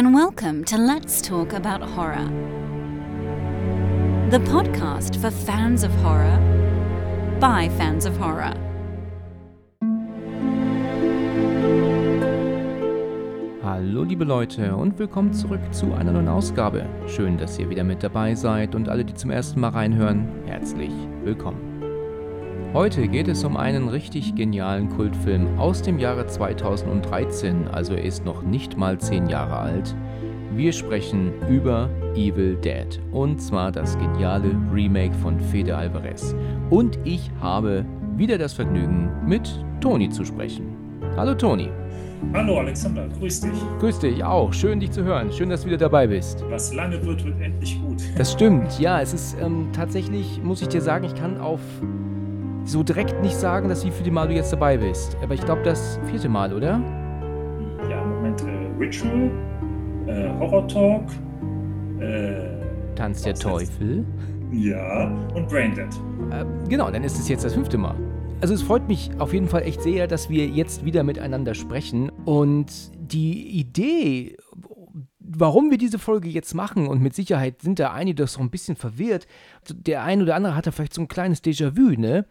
and welcome to Let's Talk About Horror, the podcast for fans of horror by fans of horror. Hallo liebe Leute und willkommen zurück zu einer neuen Ausgabe. Schön, dass ihr wieder mit dabei seid und alle, die zum ersten Mal reinhören, herzlich willkommen. Heute geht es um einen richtig genialen Kultfilm aus dem Jahre 2013, also er ist noch nicht mal 10 Jahre alt. Wir sprechen über Evil Dead und zwar das geniale Remake von Fede Alvarez. Und ich habe wieder das Vergnügen, mit Toni zu sprechen. Hallo Toni. Hallo Alexander, grüß dich. Grüß dich auch, schön dich zu hören, schön, dass du wieder dabei bist. Was lange wird, wird endlich gut. Das stimmt, ja, es ist ähm, tatsächlich, muss ich dir sagen, ich kann auf so direkt nicht sagen, dass wie viele Mal du jetzt dabei bist. Aber ich glaube, das vierte Mal, oder? Ja, Moment. Äh, Ritual, äh, Horror Talk, äh, Tanz der Teufel. Ja, und Braindead. Äh, genau, dann ist es jetzt das fünfte Mal. Also es freut mich auf jeden Fall echt sehr, dass wir jetzt wieder miteinander sprechen. Und die Idee, warum wir diese Folge jetzt machen, und mit Sicherheit sind da einige doch so ein bisschen verwirrt, der ein oder andere hat da vielleicht so ein kleines Déjà-vu, ne?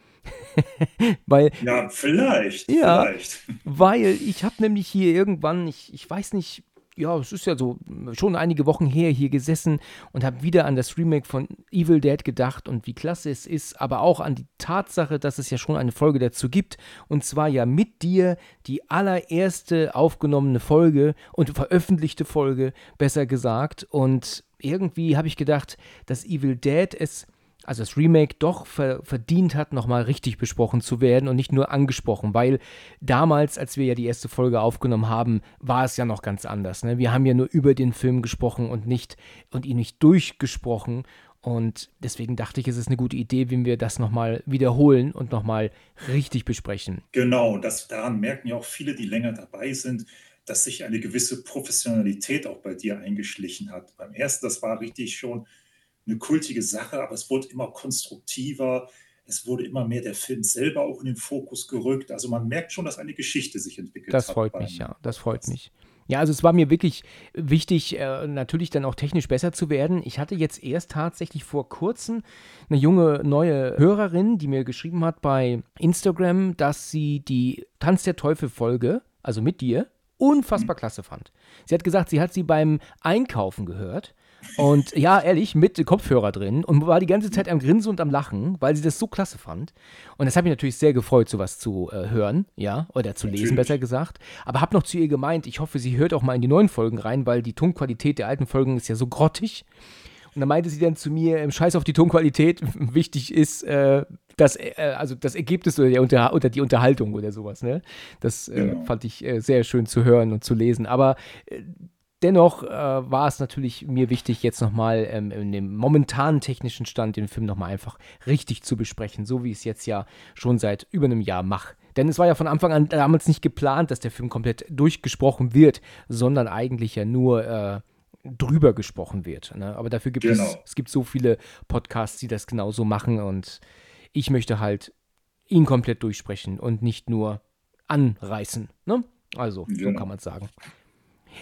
weil, ja, vielleicht. Ja, vielleicht. weil ich habe nämlich hier irgendwann, ich, ich weiß nicht, ja, es ist ja so schon einige Wochen her hier gesessen und habe wieder an das Remake von Evil Dead gedacht und wie klasse es ist, aber auch an die Tatsache, dass es ja schon eine Folge dazu gibt und zwar ja mit dir die allererste aufgenommene Folge und veröffentlichte Folge, besser gesagt. Und irgendwie habe ich gedacht, dass Evil Dead es also das Remake doch ver verdient hat, nochmal richtig besprochen zu werden und nicht nur angesprochen, weil damals, als wir ja die erste Folge aufgenommen haben, war es ja noch ganz anders. Ne? Wir haben ja nur über den Film gesprochen und nicht und ihn nicht durchgesprochen. Und deswegen dachte ich, es ist eine gute Idee, wenn wir das nochmal wiederholen und nochmal richtig besprechen. Genau, das, daran merken ja auch viele, die länger dabei sind, dass sich eine gewisse Professionalität auch bei dir eingeschlichen hat. Beim ersten, das war richtig schon eine kultige Sache, aber es wurde immer konstruktiver. Es wurde immer mehr der Film selber auch in den Fokus gerückt. Also man merkt schon, dass eine Geschichte sich entwickelt das hat. Das freut mich, ja. Das freut mich. Ja, also es war mir wirklich wichtig, äh, natürlich dann auch technisch besser zu werden. Ich hatte jetzt erst tatsächlich vor kurzem eine junge neue Hörerin, die mir geschrieben hat bei Instagram, dass sie die Tanz der Teufel Folge, also mit dir, unfassbar mhm. klasse fand. Sie hat gesagt, sie hat sie beim Einkaufen gehört und ja, ehrlich, mit Kopfhörer drin und war die ganze Zeit am Grinsen und am Lachen, weil sie das so klasse fand. Und das hat mich natürlich sehr gefreut, sowas zu äh, hören, ja, oder zu lesen, besser gesagt. Aber habe noch zu ihr gemeint, ich hoffe, sie hört auch mal in die neuen Folgen rein, weil die Tonqualität der alten Folgen ist ja so grottig. Und dann meinte sie dann zu mir, im Scheiß auf die Tonqualität, wichtig ist äh, das, äh, also das Ergebnis oder, Unter oder, die Unterhaltung oder sowas. Ne? Das äh, genau. fand ich äh, sehr schön zu hören und zu lesen. Aber äh, Dennoch äh, war es natürlich mir wichtig, jetzt nochmal ähm, in dem momentanen technischen Stand den Film nochmal einfach richtig zu besprechen, so wie ich es jetzt ja schon seit über einem Jahr mache. Denn es war ja von Anfang an damals nicht geplant, dass der Film komplett durchgesprochen wird, sondern eigentlich ja nur äh, drüber gesprochen wird. Ne? Aber dafür gibt genau. es, es gibt so viele Podcasts, die das genauso machen und ich möchte halt ihn komplett durchsprechen und nicht nur anreißen. Ne? Also, genau. so kann man es sagen.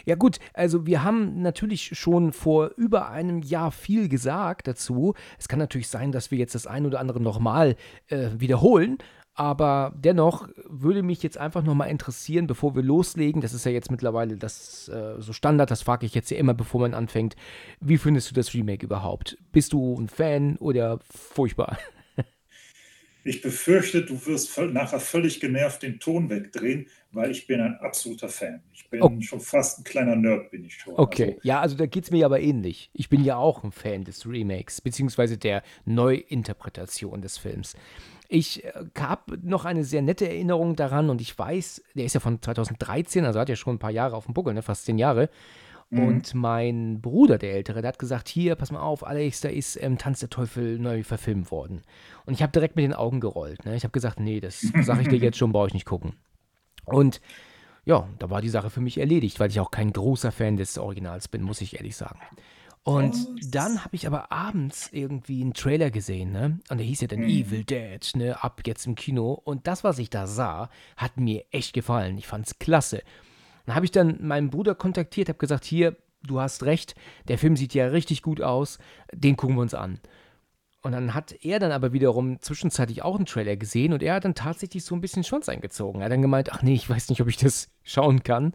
Ja gut, also wir haben natürlich schon vor über einem Jahr viel gesagt dazu. Es kann natürlich sein, dass wir jetzt das ein oder andere nochmal äh, wiederholen. Aber dennoch würde mich jetzt einfach nochmal interessieren, bevor wir loslegen, das ist ja jetzt mittlerweile das äh, so Standard, das frage ich jetzt ja immer, bevor man anfängt. Wie findest du das Remake überhaupt? Bist du ein Fan oder furchtbar? Ich befürchte, du wirst nachher völlig genervt den Ton wegdrehen, weil ich bin ein absoluter Fan. Ich bin oh. schon fast ein kleiner Nerd, bin ich schon. Okay, also, ja, also da geht es mir aber ähnlich. Ich bin ja auch ein Fan des Remakes, beziehungsweise der Neuinterpretation des Films. Ich äh, habe noch eine sehr nette Erinnerung daran und ich weiß, der ist ja von 2013, also hat ja schon ein paar Jahre auf dem Buckel, ne, fast zehn Jahre. Mhm. Und mein Bruder, der Ältere, der hat gesagt: Hier, pass mal auf, Alex, da ist ähm, Tanz der Teufel neu verfilmt worden. Und ich habe direkt mit den Augen gerollt. Ne? Ich habe gesagt: Nee, das sage ich dir jetzt schon, brauche ich nicht gucken. Und ja, da war die Sache für mich erledigt, weil ich auch kein großer Fan des Originals bin, muss ich ehrlich sagen. Und dann habe ich aber abends irgendwie einen Trailer gesehen, ne? Und der hieß ja dann mhm. Evil Dead, ne? Ab jetzt im Kino. Und das, was ich da sah, hat mir echt gefallen. Ich fand's klasse. Dann habe ich dann meinen Bruder kontaktiert, habe gesagt, hier, du hast recht, der Film sieht ja richtig gut aus, den gucken wir uns an. Und dann hat er dann aber wiederum zwischenzeitlich auch einen Trailer gesehen und er hat dann tatsächlich so ein bisschen Schwanz eingezogen. Er hat dann gemeint, ach nee, ich weiß nicht, ob ich das schauen kann.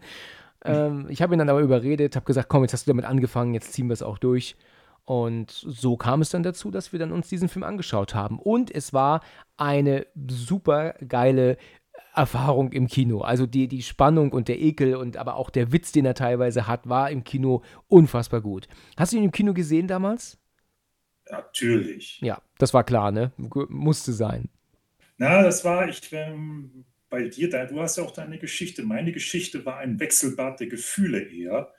Ähm, ich habe ihn dann aber überredet, habe gesagt, komm, jetzt hast du damit angefangen, jetzt ziehen wir es auch durch. Und so kam es dann dazu, dass wir dann uns diesen Film angeschaut haben. Und es war eine super geile Erfahrung im Kino. Also die, die Spannung und der Ekel und aber auch der Witz, den er teilweise hat, war im Kino unfassbar gut. Hast du ihn im Kino gesehen damals? Natürlich. Ja, das war klar, ne? Musste sein. Na, das war, ich, ähm, bei dir, da, du hast ja auch deine Geschichte. Meine Geschichte war ein Wechselbad der Gefühle eher,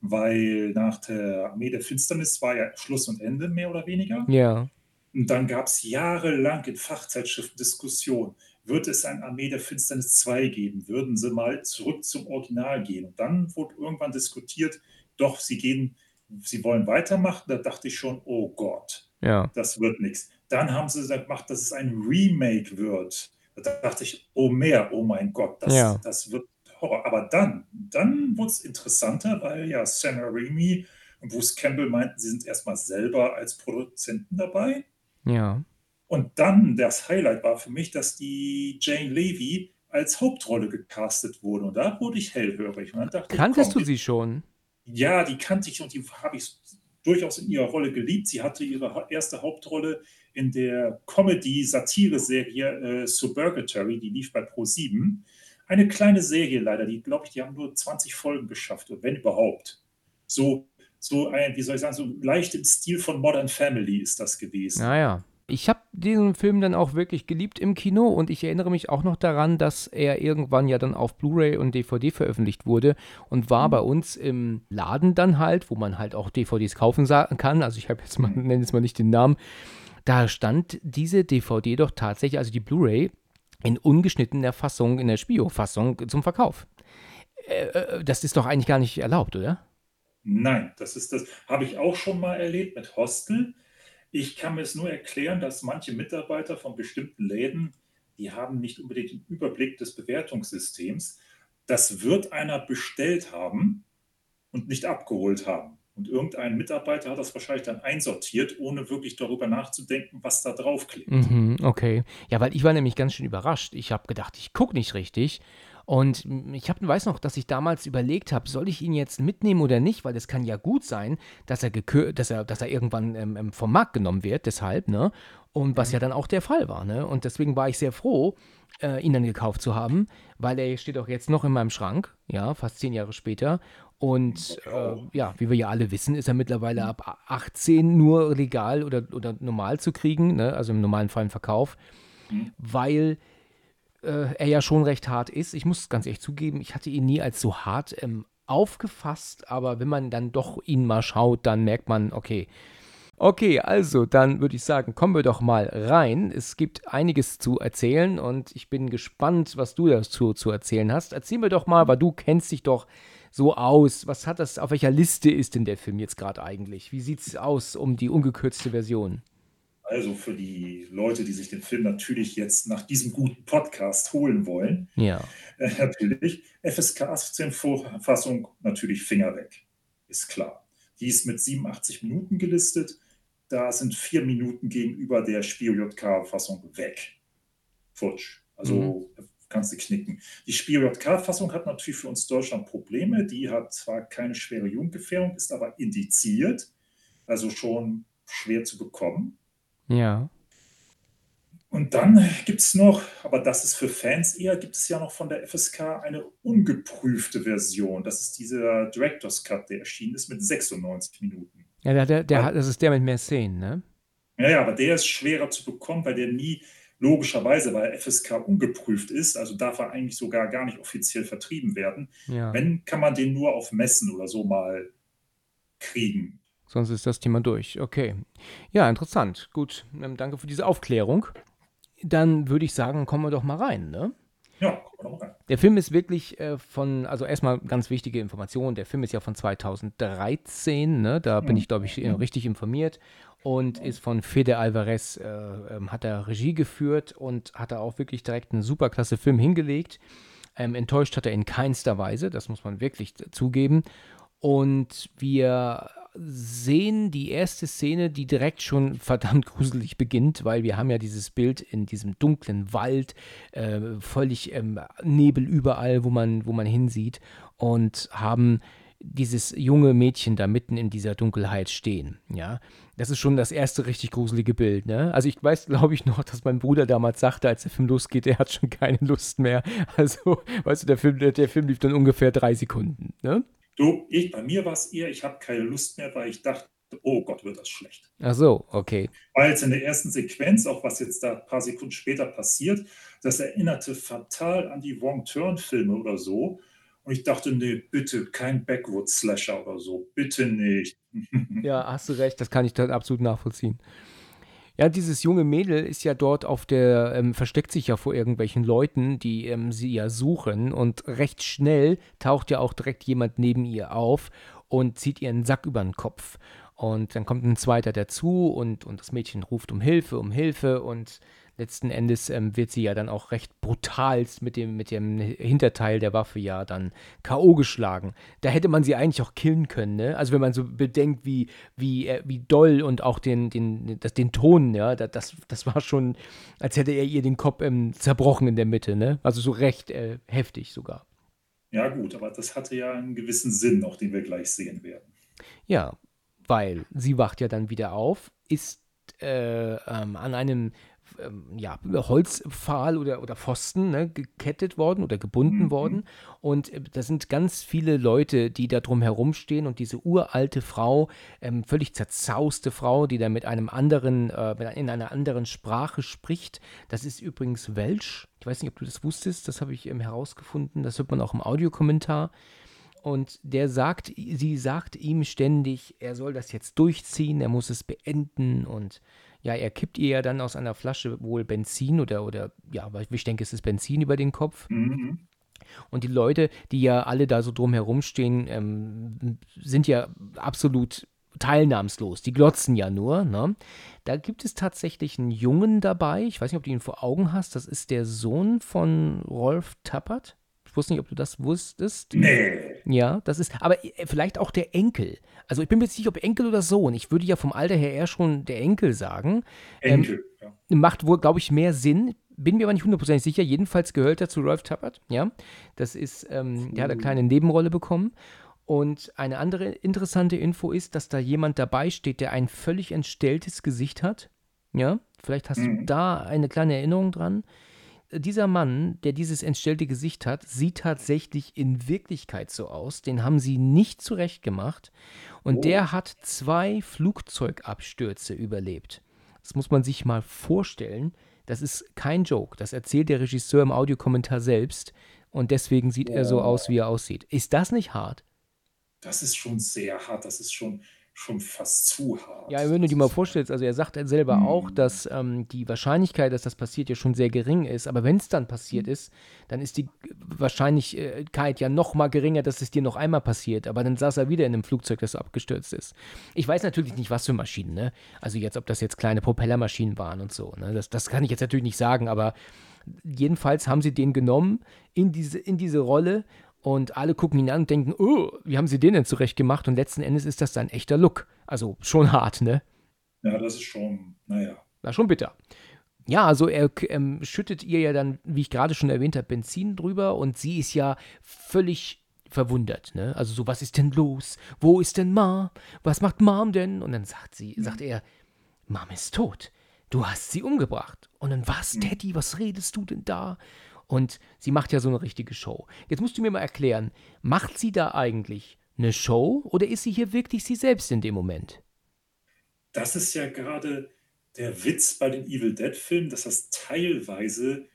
weil nach der Armee der Finsternis war ja Schluss und Ende, mehr oder weniger. Ja. Und dann gab es jahrelang in Fachzeitschriften Diskussionen, wird es ein Armee der Finsternis 2 geben? Würden sie mal zurück zum Original gehen? Und dann wurde irgendwann diskutiert, doch, sie gehen sie wollen weitermachen. Da dachte ich schon, oh Gott, ja. das wird nichts. Dann haben sie gemacht, dass es ein Remake wird. Da dachte ich, oh mehr, oh mein Gott, das, ja. das wird Horror. Aber dann, dann wurde es interessanter, weil ja Sam Raimi und Bruce Campbell meinten, sie sind erstmal selber als Produzenten dabei. Ja. Und dann das Highlight war für mich, dass die Jane Levy als Hauptrolle gecastet wurde. Und da wurde ich hellhörig. Kanntest ich, komm, du sie schon? Ja, die kannte ich und die habe ich durchaus in ihrer Rolle geliebt. Sie hatte ihre erste Hauptrolle in der Comedy-Satire-Serie äh, Suburgatory, die lief bei Pro7. Eine kleine Serie leider, die glaube ich, die haben nur 20 Folgen geschafft, wenn überhaupt. So, so ein, wie soll ich sagen, so leicht im Stil von Modern Family ist das gewesen. Naja. Ich habe diesen Film dann auch wirklich geliebt im Kino und ich erinnere mich auch noch daran, dass er irgendwann ja dann auf Blu-ray und DVD veröffentlicht wurde und war mhm. bei uns im Laden dann halt, wo man halt auch DVDs kaufen kann. Also ich habe jetzt mal, nenne jetzt mal nicht den Namen. Da stand diese DVD doch tatsächlich, also die Blu-ray, in ungeschnittener Fassung, in der Spio-Fassung zum Verkauf. Äh, äh, das ist doch eigentlich gar nicht erlaubt, oder? Nein, das ist das, habe ich auch schon mal erlebt mit Hostel. Ich kann mir es nur erklären, dass manche Mitarbeiter von bestimmten Läden, die haben nicht unbedingt den Überblick des Bewertungssystems. Das wird einer bestellt haben und nicht abgeholt haben. Und irgendein Mitarbeiter hat das wahrscheinlich dann einsortiert, ohne wirklich darüber nachzudenken, was da draufklebt. Mhm, okay. Ja, weil ich war nämlich ganz schön überrascht. Ich habe gedacht, ich gucke nicht richtig. Und ich hab, weiß noch, dass ich damals überlegt habe, soll ich ihn jetzt mitnehmen oder nicht, weil es kann ja gut sein, dass er, dass er, dass er irgendwann ähm, ähm, vom Markt genommen wird, deshalb, ne? Und was ja dann auch der Fall war, ne? Und deswegen war ich sehr froh, äh, ihn dann gekauft zu haben, weil er steht auch jetzt noch in meinem Schrank, ja, fast zehn Jahre später. Und äh, ja, wie wir ja alle wissen, ist er mittlerweile ab 18 nur legal oder, oder normal zu kriegen, ne? also im normalen Fall im Verkauf, mhm. weil äh, er ja schon recht hart ist. Ich muss ganz ehrlich zugeben, ich hatte ihn nie als so hart ähm, aufgefasst, aber wenn man dann doch ihn mal schaut, dann merkt man, okay. Okay, also dann würde ich sagen, kommen wir doch mal rein. Es gibt einiges zu erzählen und ich bin gespannt, was du dazu zu erzählen hast. Erzähl mir doch mal, weil du kennst dich doch so aus. Was hat das, auf welcher Liste ist denn der Film jetzt gerade eigentlich? Wie sieht es aus um die ungekürzte Version? Also für die Leute, die sich den Film natürlich jetzt nach diesem guten Podcast holen wollen, ja. Äh, natürlich, FSK 18 Vorfassung natürlich Finger weg, ist klar. Die ist mit 87 Minuten gelistet. Da sind vier Minuten gegenüber der Spiel-JK-Fassung weg. Futsch. Also mhm. kannst du knicken. Die Spiel-JK-Fassung hat natürlich für uns Deutschland Probleme. Die hat zwar keine schwere Jugendgefährdung, ist aber indiziert, also schon schwer zu bekommen. Ja. Und dann gibt es noch, aber das ist für Fans eher, gibt es ja noch von der FSK eine ungeprüfte Version. Das ist dieser Director's Cut, der erschienen ist mit 96 Minuten. Ja, der, der, der, das ist der mit mehr Szenen, ne? Ja, ja, aber der ist schwerer zu bekommen, weil der nie logischerweise, weil FSK ungeprüft ist, also darf er eigentlich sogar gar nicht offiziell vertrieben werden. Ja. Wenn, kann man den nur auf Messen oder so mal kriegen. Sonst ist das Thema durch. Okay. Ja, interessant. Gut. Ähm, danke für diese Aufklärung. Dann würde ich sagen, kommen wir doch mal rein, ne? Ja. Der Film ist wirklich äh, von, also erstmal ganz wichtige Information. Der Film ist ja von 2013, ne? Da bin mhm. ich, glaube ich, äh, richtig informiert. Und ist von Fede Alvarez, äh, ähm, hat er Regie geführt und hat er auch wirklich direkt einen superklasse Film hingelegt. Ähm, enttäuscht hat er in keinster Weise, das muss man wirklich zugeben. Und wir sehen die erste Szene, die direkt schon verdammt gruselig beginnt, weil wir haben ja dieses Bild in diesem dunklen Wald, äh, völlig ähm, Nebel überall, wo man, wo man hinsieht und haben dieses junge Mädchen da mitten in dieser Dunkelheit stehen. Ja, das ist schon das erste richtig gruselige Bild. Ne? Also ich weiß, glaube ich noch, dass mein Bruder damals sagte, als der Film losgeht, er hat schon keine Lust mehr. Also, weißt du, der Film, der, der Film lief dann ungefähr drei Sekunden. Ne? Du, ich, bei mir war es eher, ich habe keine Lust mehr, weil ich dachte, oh Gott, wird das schlecht. Ach so, okay. Weil jetzt in der ersten Sequenz, auch was jetzt da ein paar Sekunden später passiert, das erinnerte fatal an die Wrong-Turn-Filme oder so. Und ich dachte, nee, bitte, kein Backwood-Slasher oder so. Bitte nicht. ja, hast du recht, das kann ich dann absolut nachvollziehen. Ja, dieses junge Mädel ist ja dort auf der, ähm, versteckt sich ja vor irgendwelchen Leuten, die ähm, sie ja suchen und recht schnell taucht ja auch direkt jemand neben ihr auf und zieht ihren Sack über den Kopf. Und dann kommt ein zweiter dazu und, und das Mädchen ruft um Hilfe, um Hilfe und letzten Endes ähm, wird sie ja dann auch recht brutal mit dem, mit dem Hinterteil der Waffe ja dann K.O. geschlagen. Da hätte man sie eigentlich auch killen können, ne? Also wenn man so bedenkt, wie, wie, äh, wie doll und auch den, den, das, den Ton, ja, das, das war schon, als hätte er ihr den Kopf ähm, zerbrochen in der Mitte, ne? Also so recht äh, heftig sogar. Ja, gut, aber das hatte ja einen gewissen Sinn, auch den wir gleich sehen werden. Ja, weil sie wacht ja dann wieder auf, ist äh, ähm, an einem ähm, ja, Holzpfahl oder, oder Pfosten ne, gekettet worden oder gebunden mhm. worden. Und äh, da sind ganz viele Leute, die da drum herumstehen und diese uralte Frau, ähm, völlig zerzauste Frau, die da mit einem anderen, äh, in einer anderen Sprache spricht. Das ist übrigens Welsch. Ich weiß nicht, ob du das wusstest, das habe ich ähm, herausgefunden. Das hört man auch im Audiokommentar. Und der sagt, sie sagt ihm ständig, er soll das jetzt durchziehen, er muss es beenden und ja, er kippt ihr ja dann aus einer Flasche wohl Benzin oder, oder ja, ich denke, es ist Benzin über den Kopf. Mhm. Und die Leute, die ja alle da so drumherum stehen, ähm, sind ja absolut teilnahmslos. Die glotzen ja nur. Ne? Da gibt es tatsächlich einen Jungen dabei. Ich weiß nicht, ob du ihn vor Augen hast. Das ist der Sohn von Rolf Tappert. Ich wusste nicht, ob du das wusstest. Nee. Ja, das ist, aber äh, vielleicht auch der Enkel. Also ich bin mir jetzt nicht, ob Enkel oder Sohn. Ich würde ja vom Alter her eher schon der Enkel sagen. Enkel, ähm, ja. Macht wohl, glaube ich, mehr Sinn. Bin mir aber nicht hundertprozentig sicher. Jedenfalls gehört er zu Rolf Tappert. Ja, das ist, ähm, der hat eine kleine Nebenrolle bekommen. Und eine andere interessante Info ist, dass da jemand dabei steht, der ein völlig entstelltes Gesicht hat. Ja, vielleicht hast mhm. du da eine kleine Erinnerung dran dieser Mann, der dieses entstellte Gesicht hat, sieht tatsächlich in Wirklichkeit so aus. Den haben sie nicht zurechtgemacht. Und oh. der hat zwei Flugzeugabstürze überlebt. Das muss man sich mal vorstellen. Das ist kein Joke. Das erzählt der Regisseur im Audiokommentar selbst. Und deswegen sieht oh. er so aus, wie er aussieht. Ist das nicht hart? Das ist schon sehr hart. Das ist schon schon fast zu hart. Ja, wenn du dir mal vorstellst, also er sagt er selber mhm. auch, dass ähm, die Wahrscheinlichkeit, dass das passiert, ja schon sehr gering ist. Aber wenn es dann passiert mhm. ist, dann ist die Wahrscheinlichkeit ja noch mal geringer, dass es dir noch einmal passiert. Aber dann saß er wieder in einem Flugzeug, das abgestürzt ist. Ich weiß natürlich nicht, was für Maschinen, ne? Also jetzt, ob das jetzt kleine Propellermaschinen waren und so. Ne? Das, das kann ich jetzt natürlich nicht sagen, aber jedenfalls haben sie den genommen in diese, in diese Rolle und alle gucken ihn an und denken, oh, wie haben sie den denn zurecht gemacht? Und letzten Endes ist das ein echter Look. Also schon hart, ne? Ja, das ist schon, naja. War schon bitter. Ja, also er ähm, schüttet ihr ja dann, wie ich gerade schon erwähnt habe, Benzin drüber und sie ist ja völlig verwundert, ne? Also so, was ist denn los? Wo ist denn Ma? Was macht Mom denn? Und dann sagt sie, mhm. sagt er, Mom ist tot. Du hast sie umgebracht. Und dann, was, mhm. Teddy, was redest du denn da? Und sie macht ja so eine richtige Show. Jetzt musst du mir mal erklären, macht sie da eigentlich eine Show oder ist sie hier wirklich sie selbst in dem Moment? Das ist ja gerade der Witz bei den Evil Dead-Filmen, dass das teilweise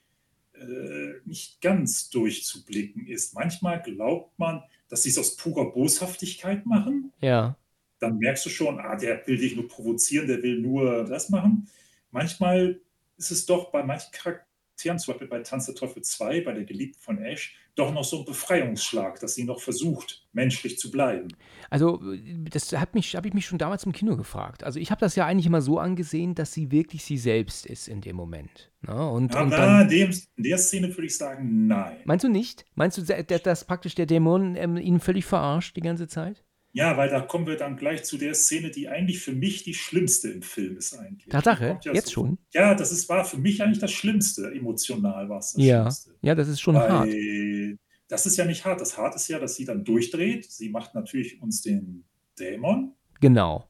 äh, nicht ganz durchzublicken ist. Manchmal glaubt man, dass sie es aus purer Boshaftigkeit machen. Ja. Dann merkst du schon, ah, der will dich nur provozieren, der will nur das machen. Manchmal ist es doch bei manchen Charakteren Charakteren, zum Beispiel bei Tanz der Teufel 2, bei der Geliebten von Ash, doch noch so ein Befreiungsschlag, dass sie noch versucht, menschlich zu bleiben. Also, das habe hab ich mich schon damals im Kino gefragt. Also, ich habe das ja eigentlich immer so angesehen, dass sie wirklich sie selbst ist in dem Moment. Ne? Und, Aber und dann, in, in der Szene würde ich sagen, nein. Meinst du nicht? Meinst du, dass praktisch der Dämon ähm, ihn völlig verarscht die ganze Zeit? Ja, weil da kommen wir dann gleich zu der Szene, die eigentlich für mich die schlimmste im Film ist eigentlich. Tatsache, ja jetzt so, schon. Ja, das ist, war für mich eigentlich das Schlimmste. Emotional war es das Ja, Schlimmste. ja, das ist schon hart. Weil das ist ja nicht hart. Das hart ist ja, dass sie dann durchdreht. Sie macht natürlich uns den Dämon. Genau.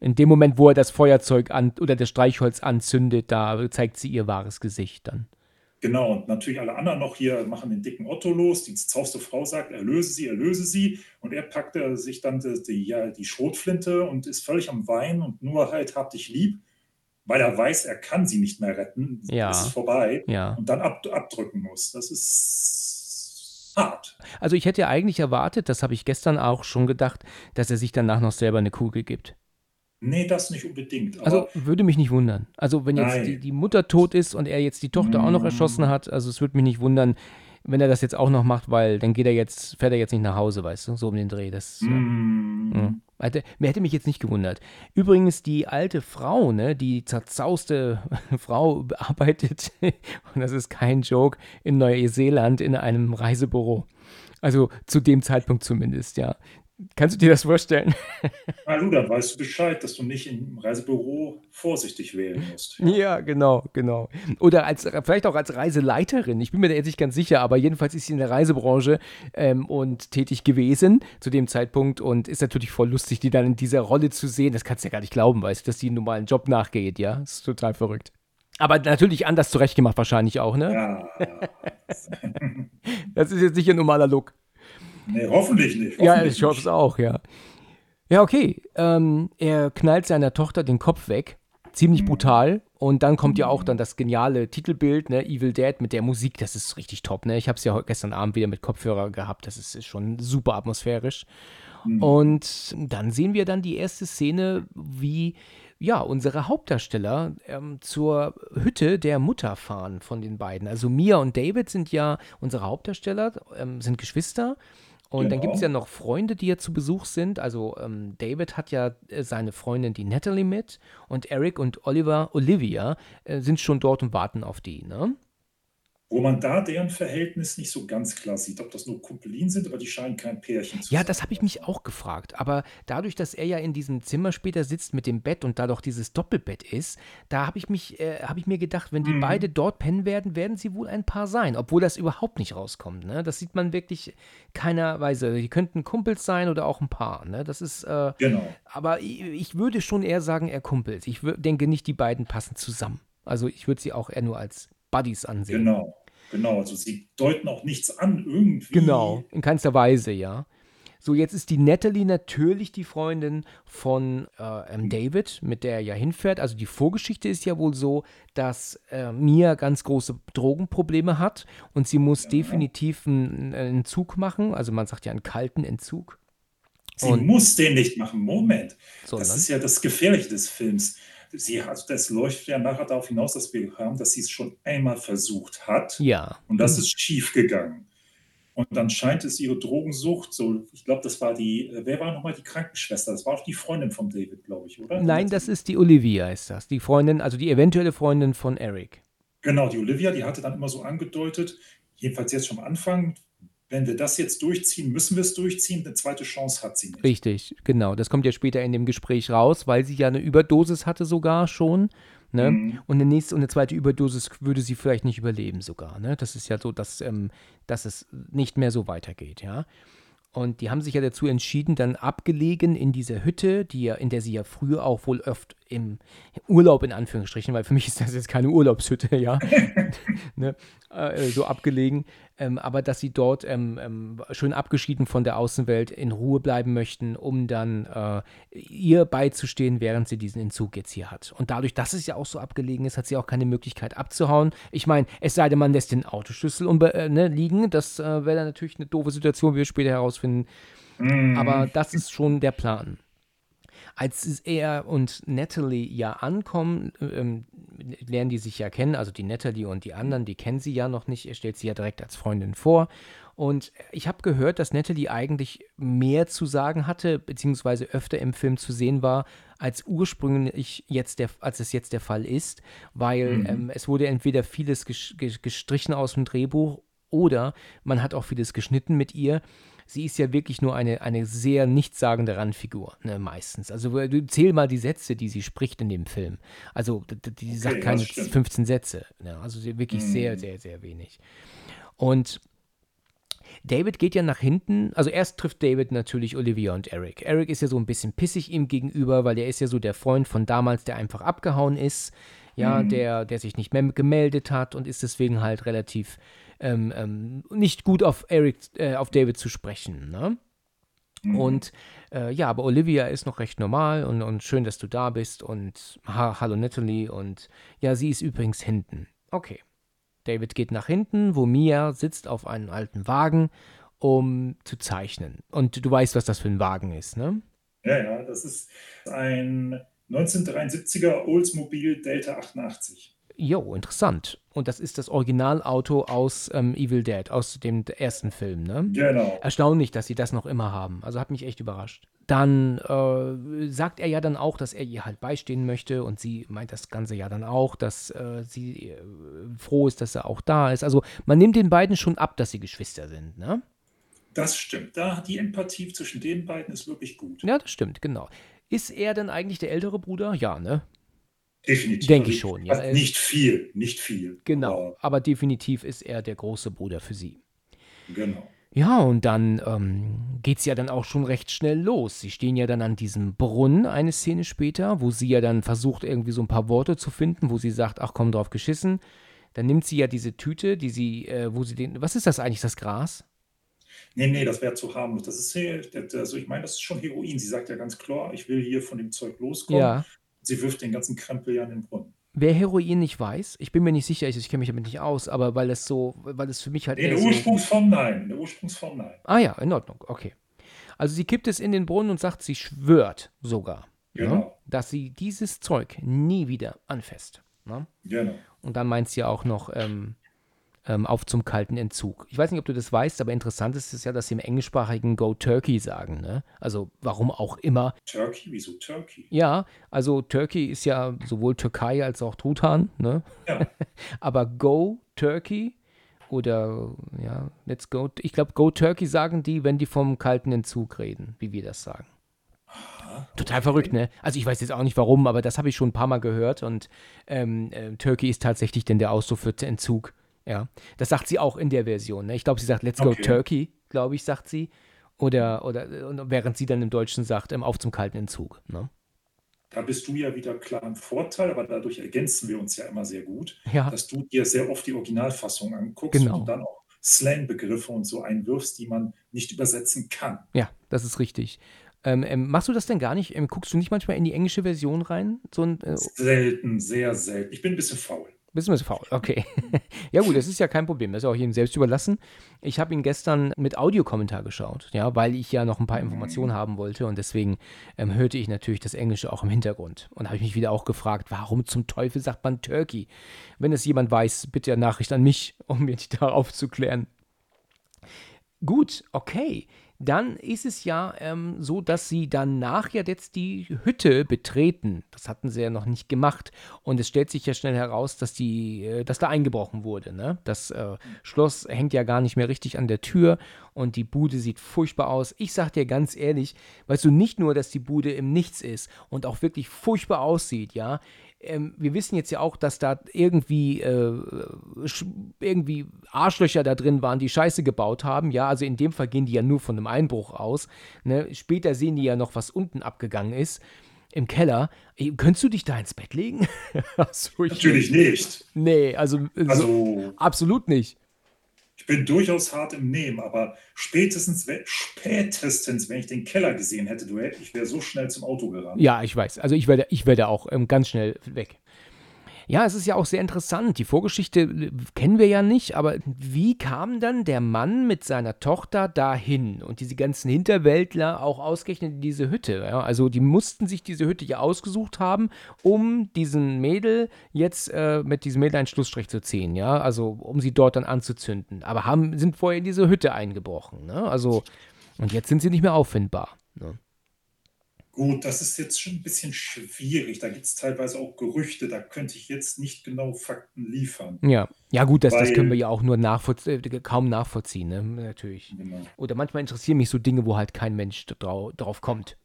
In dem Moment, wo er das Feuerzeug an oder das Streichholz anzündet, da zeigt sie ihr wahres Gesicht dann. Genau, und natürlich alle anderen noch hier machen den dicken Otto los. Die zauste Frau sagt, erlöse sie, erlöse sie. Und er packt sich dann die, die, ja, die Schrotflinte und ist völlig am Weinen und nur halt hab dich lieb, weil er weiß, er kann sie nicht mehr retten. Ja. Ist vorbei. Ja. Und dann ab, abdrücken muss. Das ist hart. Also ich hätte ja eigentlich erwartet, das habe ich gestern auch schon gedacht, dass er sich danach noch selber eine Kugel gibt. Nee, das nicht unbedingt. Also würde mich nicht wundern. Also wenn jetzt die, die Mutter tot ist und er jetzt die Tochter auch noch Mm. erschossen hat, also es würde mich nicht wundern, wenn er das jetzt auch noch macht, weil dann geht er jetzt, fährt er jetzt nicht nach Hause, weißt du, so um den Dreh. Das, mm, Ja. Hätte, mir hätte mich jetzt nicht gewundert. Übrigens, die alte Frau, ne, die zerzauste Frau arbeitet, und das ist kein Joke, in Neuseeland in einem Reisebüro. Also zu dem Zeitpunkt zumindest, ja. Kannst du dir das vorstellen? Na du, dann weißt du Bescheid, dass du nicht im Reisebüro vorsichtig wählen musst. Ja, genau, genau. Oder als, vielleicht auch als Reiseleiterin. Ich bin mir da jetzt nicht ganz sicher, aber jedenfalls ist sie in der Reisebranche ähm, und tätig gewesen zu dem Zeitpunkt und ist natürlich voll lustig, die dann in dieser Rolle zu sehen. Das kannst du ja gar nicht glauben, weißt du, dass die einen normalen Job nachgeht, ja. Das ist total verrückt. Aber natürlich anders zurechtgemacht wahrscheinlich auch, ne? Ja, Das ist jetzt nicht ihr normaler Look. Nee, hoffentlich nicht. Ja, hoffentlich ich hoffe es auch, ja. Ja, okay. Ähm, er knallt seiner Tochter den Kopf weg. Ziemlich brutal. Und dann kommt ja auch dann das geniale Titelbild, ne? Evil Dead mit der Musik. Das ist richtig top, ne? Ich habe es ja gestern Abend wieder mit Kopfhörer gehabt. Das ist, ist schon super atmosphärisch. Und dann sehen wir dann die erste Szene, wie ja, unsere Hauptdarsteller ähm, zur Hütte der Mutter fahren von den beiden. Also Mia und David sind ja unsere Hauptdarsteller, ähm, sind Geschwister. Und dann Genau. gibt es ja noch Freunde, die ja zu Besuch sind. Also ähm, David hat ja äh, seine Freundin, die Natalie, mit. Und Eric und Oliver, Olivia, äh, sind schon dort und warten auf die, ne? Wo man da deren Verhältnis nicht so ganz klar sieht, ob das nur Kumpelin sind, aber die scheinen kein Pärchen zu Ja, sein. das habe ich mich auch gefragt. Aber dadurch, dass er ja in diesem Zimmer später sitzt mit dem Bett und da doch dieses Doppelbett ist, da habe ich mich, äh, habe ich mir gedacht, wenn die Mhm. beide dort pennen werden, werden sie wohl ein Paar sein, obwohl das überhaupt nicht rauskommt. Ne? Das sieht man wirklich keiner Weise. Die könnten Kumpels sein oder auch ein Paar. Ne? Das ist, äh, Genau. aber ich, ich würde schon eher sagen, eher Kumpels. Ich denke nicht, die beiden passen zusammen. Also ich würde sie auch eher nur als Buddies ansehen. Genau. Genau. Also sie deuten auch nichts an irgendwie. Genau, in keinster Weise, ja. So, jetzt ist die Natalie natürlich die Freundin von äh, David, mit der er ja hinfährt. Also die Vorgeschichte ist ja wohl so, dass äh, Mia ganz große Drogenprobleme hat und sie muss definitiv einen, einen Entzug machen. Also man sagt ja einen kalten Entzug. Sie Und- muss den nicht machen. Moment. Sondern? Das ist ja das Gefährliche des Films. Sie hat, das läuft ja nachher darauf hinaus, dass wir haben, dass sie es schon einmal versucht hat. Ja. Und das ist schief gegangen. Und dann scheint es ihre Drogensucht, so, ich glaube, das war die, äh, wer war nochmal die Krankenschwester? Das war auch die Freundin von David, glaube ich, oder? Nein, das ist die Olivia, ist das. Die Freundin, also die eventuelle Freundin von Eric. Genau, die Olivia, die hatte dann immer so angedeutet, jedenfalls jetzt schon am Anfang, wenn wir das jetzt durchziehen, müssen wir es durchziehen, eine zweite Chance hat sie nicht. Richtig, genau. Das kommt ja später in dem Gespräch raus, weil sie ja eine Überdosis hatte sogar schon. Ne? Mhm. Und eine nächste und eine zweite Überdosis würde sie vielleicht nicht überleben sogar. Ne? Das ist ja so, dass, ähm, dass es nicht mehr so weitergeht, ja. Und die haben sich ja dazu entschieden, dann abgelegen in dieser Hütte, die ja, in der sie ja früher auch wohl oft im Urlaub in Anführungsstrichen, weil für mich ist das jetzt keine Urlaubshütte, ja, ne? äh, so abgelegen, ähm, aber dass sie dort ähm, ähm, schön abgeschieden von der Außenwelt in Ruhe bleiben möchten, um dann äh, ihr beizustehen, während sie diesen Entzug jetzt hier hat. Und dadurch, dass es ja auch so abgelegen ist, hat sie auch keine Möglichkeit abzuhauen. Ich meine, es sei denn, man lässt den Autoschlüssel äh, ne, liegen, das äh, wäre dann natürlich eine doofe Situation, wie wir später herausfinden. Mhm. Aber das ist schon der Plan. Als er und Natalie ja ankommen, ähm, lernen die sich ja kennen, also die Natalie und die anderen, die kennen sie ja noch nicht. Er stellt sie ja direkt als Freundin vor. Und ich habe gehört, dass Natalie eigentlich mehr zu sagen hatte, beziehungsweise öfter im Film zu sehen war, als ursprünglich jetzt der, als es jetzt der Fall ist, weil Mhm. ähm, es wurde entweder vieles ges- ges- gestrichen aus dem Drehbuch oder man hat auch vieles geschnitten mit ihr. Sie ist ja wirklich nur eine, eine sehr nichtssagende Randfigur, ne, meistens. Also du zähl mal die Sätze, die sie spricht in dem Film. Also die, okay, sagt keine 15 Sätze. Ne? Also wirklich mhm. sehr, sehr, sehr wenig. Und David geht ja nach hinten, also erst trifft David natürlich Olivia und Eric. Eric ist ja so ein bisschen pissig ihm gegenüber, weil er ist ja so der Freund von damals, der einfach abgehauen ist, ja, mhm. der, der sich nicht mehr gemeldet hat und ist deswegen halt relativ ähm, ähm, nicht gut auf Eric, äh, auf David zu sprechen, ne? Mhm. Und äh, ja, aber Olivia ist noch recht normal und, und schön, dass du da bist und ha, hallo Natalie und ja, sie ist übrigens hinten. Okay. David geht nach hinten, wo Mia sitzt auf einem alten Wagen, um zu zeichnen. Und du weißt, was das für ein Wagen ist, ne? Ja, ja, das ist ein 1973er Oldsmobile Delta 88. Jo, interessant. Und das ist das Originalauto aus ähm, Evil Dead, aus dem ersten Film, ne? Genau. Erstaunlich, dass sie das noch immer haben. Also hat mich echt überrascht. Dann äh, sagt er ja dann auch, dass er ihr halt beistehen möchte und sie meint das Ganze ja dann auch, dass äh, sie äh, froh ist, dass er auch da ist. Also man nimmt den beiden schon ab, dass sie Geschwister sind, ne? Das stimmt. Da die Empathie zwischen den beiden ist wirklich gut. Ja, das stimmt, genau. Ist er denn eigentlich der ältere Bruder? Ja, ne? Definitiv. Denke ich schon, ja. Also nicht viel, nicht viel. Genau, aber, aber, definitiv ist er der große Bruder für sie. Genau. Ja, und dann ähm, geht es ja dann auch schon recht schnell los. Sie stehen ja dann an diesem Brunnen eine Szene später, wo sie ja dann versucht, irgendwie so ein paar Worte zu finden, wo sie sagt, ach komm drauf geschissen. Dann nimmt sie ja diese Tüte, die sie, äh, wo sie den, was ist das eigentlich, das Gras? Nee, nee, das wäre zu harmlos. Das ist, also ich meine, das ist schon Heroin. Sie sagt ja ganz klar, ich will hier von dem Zeug loskommen. Ja. Sie wirft den ganzen Krempel ja in den Brunnen. Wer Heroin nicht weiß, ich bin mir nicht sicher, ich, ich kenne mich damit nicht aus, aber weil es so, weil es für mich halt. In der Ursprungsform so nein. In der Ursprungsform nein. Ah ja, in Ordnung, okay. Also sie kippt es in den Brunnen und sagt, sie schwört sogar, ne, genau. ne, dass sie dieses Zeug nie wieder anfasst. Ne? Genau. Und dann meint sie auch noch, ähm, ähm, auf zum kalten Entzug. Ich weiß nicht, ob du das weißt, aber interessant ist es ja, dass sie im englischsprachigen Go Turkey sagen. Ne? Also warum auch immer. Turkey? Wieso Turkey? Ja, also Turkey ist ja sowohl Türkei als auch Truthahn. Ne? Ja. aber Go Turkey oder ja, let's go. Ich glaube, Go Turkey sagen die, wenn die vom kalten Entzug reden, wie wir das sagen. Total okay. verrückt, ne? Also ich weiß jetzt auch nicht warum, aber das habe ich schon ein paar Mal gehört und ähm, äh, Turkey ist tatsächlich denn der Ausdruck für Entzug. Ja, das sagt sie auch in der Version. Ne? Ich glaube, sie sagt Let's okay. go Turkey, glaube ich, sagt sie. Oder, oder während sie dann im Deutschen sagt, ähm, auf zum kalten Entzug. Ne? Da bist du ja wieder klar im Vorteil, aber dadurch ergänzen wir uns ja immer sehr gut, ja. dass du dir sehr oft die Originalfassung anguckst genau. und dann auch Slang-Begriffe und so einwirfst, die man nicht übersetzen kann. Ja, das ist richtig. Ähm, ähm, machst du das denn gar nicht? Ähm, guckst du nicht manchmal in die englische Version rein? So ein, äh, selten, sehr selten. Ich bin ein bisschen faul. Bisschen bisschen faul, okay. ja gut, das ist ja kein Problem, das ist ja auch jedem selbst überlassen. Ich habe ihn gestern mit Audiokommentar geschaut, ja, weil ich ja noch ein paar Informationen haben wollte und deswegen ähm, hörte ich natürlich das Englische auch im Hintergrund. Und habe ich mich wieder auch gefragt, warum zum Teufel sagt man Turkey? Wenn es jemand weiß, bitte Nachricht an mich, um mir die darauf zu klären. Gut, okay dann ist es ja ähm, so, dass sie danach ja jetzt die Hütte betreten. Das hatten sie ja noch nicht gemacht. Und es stellt sich ja schnell heraus, dass, die, äh, dass da eingebrochen wurde. Ne? Das äh, Schloss hängt ja gar nicht mehr richtig an der Tür und die Bude sieht furchtbar aus. Ich sag dir ganz ehrlich, weißt du, nicht nur, dass die Bude im Nichts ist und auch wirklich furchtbar aussieht, ja ähm, wir wissen jetzt ja auch, dass da irgendwie, äh, irgendwie Arschlöcher da drin waren, die Scheiße gebaut haben. Ja, also in dem Fall gehen die ja nur von einem Einbruch aus. Ne? Später sehen die ja noch, was unten abgegangen ist. Im Keller. Ey, könntest du dich da ins Bett legen? so, Natürlich nicht. Nee, also, also so, absolut nicht. Ich bin durchaus hart im Nehmen, aber spätestens, spätestens, wenn ich den Keller gesehen hätte, du, ich wäre so schnell zum Auto gerannt. Ja, ich weiß. Also ich werde, ich werde auch ähm, ganz schnell weg. Ja, es ist ja auch sehr interessant. Die Vorgeschichte äh, kennen wir ja nicht, aber wie kam dann der Mann mit seiner Tochter dahin und diese ganzen Hinterwäldler auch ausgerechnet in diese Hütte? Ja, also die mussten sich diese Hütte ja ausgesucht haben, um diesen Mädel jetzt äh, mit diesem Mädel einen Schlussstrich zu ziehen, ja, also um sie dort dann anzuzünden. Aber haben, sind vorher in diese Hütte eingebrochen, ne? Also, und jetzt sind sie nicht mehr auffindbar. Ne? Gut, das ist jetzt schon ein bisschen schwierig. Da gibt es teilweise auch Gerüchte, da könnte ich jetzt nicht genau Fakten liefern. Ja, ja gut, das, das können wir Weil ja auch nur nachvollz äh, kaum nachvollziehen, ne? Natürlich. genau. Oder manchmal interessieren mich so Dinge, wo halt kein Mensch drau drauf kommt.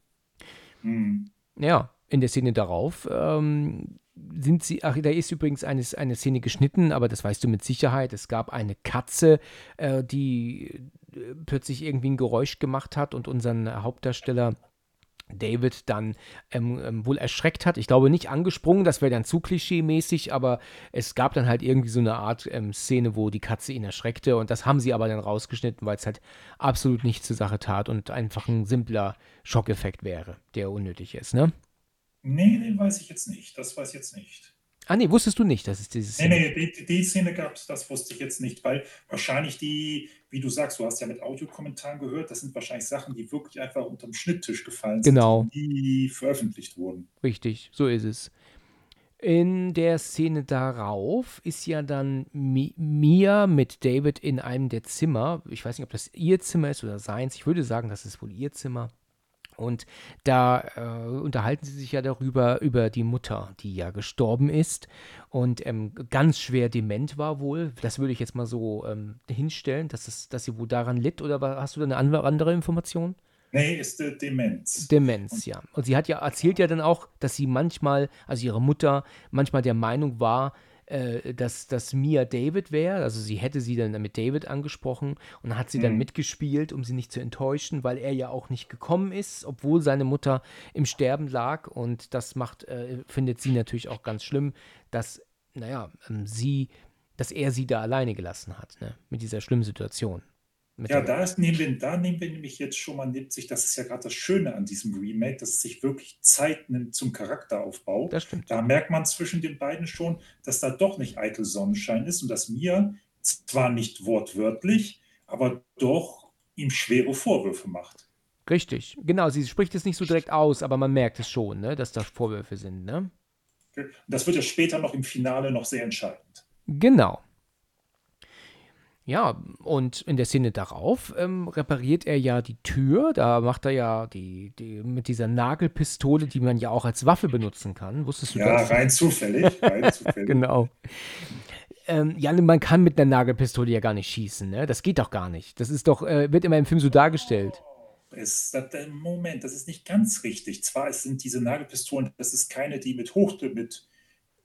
Mhm. Ja, in der Szene darauf ähm, sind sie, ach, da ist übrigens eine, eine Szene geschnitten, aber das weißt du mit Sicherheit. Es gab eine Katze, äh, die äh, plötzlich irgendwie ein Geräusch gemacht hat und unseren Hauptdarsteller David dann ähm, ähm, wohl erschreckt hat. Ich glaube nicht angesprungen, das wäre dann zu klischee-mäßig, aber es gab dann halt irgendwie so eine Art ähm, Szene, wo die Katze ihn erschreckte und das haben sie aber dann rausgeschnitten, weil es halt absolut nichts zur Sache tat und einfach ein simpler Schockeffekt wäre, der unnötig ist, ne? Nee, den weiß ich jetzt nicht. Das weiß ich jetzt nicht. Ah nee, wusstest du nicht, dass es diese Nee, nee, die, die Szene gab es, das wusste ich jetzt nicht, weil wahrscheinlich die, wie du sagst, du hast ja mit Audiokommentaren gehört, das sind wahrscheinlich Sachen, die wirklich einfach unterm Schnitttisch gefallen sind, Genau. die veröffentlicht wurden. Richtig, so ist es. In der Szene darauf ist ja dann Mi Mia mit David in einem der Zimmer. Ich weiß nicht, ob das ihr Zimmer ist oder seins. Ich würde sagen, das ist wohl ihr Zimmer. Und da äh, unterhalten sie sich ja darüber, über die Mutter, die ja gestorben ist und ähm, ganz schwer dement war wohl. Das würde ich jetzt mal so ähm, hinstellen, dass, es, dass sie wohl daran litt. Oder hast du da eine andere, andere Information? Nee, ist äh, Demenz. Demenz, ja. Und sie hat ja erzählt ja dann auch, dass sie manchmal, also ihre Mutter, manchmal der Meinung war, äh, dass, dass Mia David wäre. Also sie hätte sie dann mit David angesprochen und hat sie dann Mhm. mitgespielt, um sie nicht zu enttäuschen, weil er ja auch nicht gekommen ist, obwohl seine Mutter im Sterben lag. Und das macht, äh, findet sie natürlich auch ganz schlimm, dass, naja, ähm, sie, dass er sie da alleine gelassen hat, ne? Mit dieser schlimmen Situation. Ja, da, ist, nehmen wir, da nehmen wir nämlich jetzt schon mal, nimmt sich, das ist ja gerade das Schöne an diesem Remake, dass es sich wirklich Zeit nimmt zum Charakteraufbau. das stimmt. Da merkt man zwischen den beiden schon, dass da doch nicht eitel Sonnenschein ist und dass Mia zwar nicht wortwörtlich, aber doch ihm schwere Vorwürfe macht. Richtig, genau. Sie spricht es nicht so direkt aus, aber man merkt es schon, ne, dass das Vorwürfe sind, ne? Und das wird ja später noch im Finale noch sehr entscheidend. Genau. Ja, und in der Szene darauf ähm, repariert er ja die Tür. Da macht er ja die, die mit dieser Nagelpistole, die man ja auch als Waffe benutzen kann. Wusstest du Ja, das? rein zufällig. Rein zufällig. Genau. Ähm, ja, man kann mit einer Nagelpistole ja gar nicht schießen, ne? Das geht doch gar nicht. Das ist doch, äh, wird immer im Film so dargestellt. Es, das, äh, Moment, das ist nicht ganz richtig. Zwar sind diese Nagelpistolen, das ist keine, die mit Hoch, mit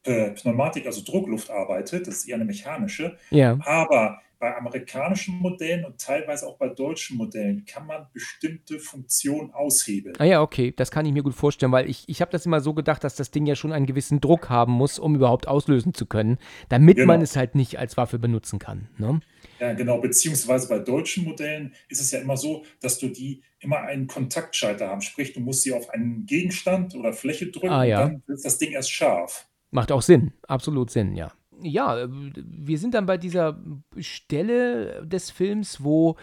äh, Pneumatik, also Druckluft arbeitet, das ist eher eine mechanische. Ja. Aber bei amerikanischen Modellen und teilweise auch bei deutschen Modellen kann man bestimmte Funktionen aushebeln. Ah ja, okay, das kann ich mir gut vorstellen, weil ich, ich habe das immer so gedacht, dass das Ding ja schon einen gewissen Druck haben muss, um überhaupt auslösen zu können, damit Genau. man es halt nicht als Waffe benutzen kann. Ne? Ja, genau, beziehungsweise bei deutschen Modellen ist es ja immer so, dass du die immer einen Kontaktschalter haben. Sprich, du musst sie auf einen Gegenstand oder Fläche drücken Ah, ja. dann wird das Ding erst scharf. Macht auch Sinn, absolut Sinn, ja. Ja, äh, wir sind dann bei dieser Stelle des Films, wo,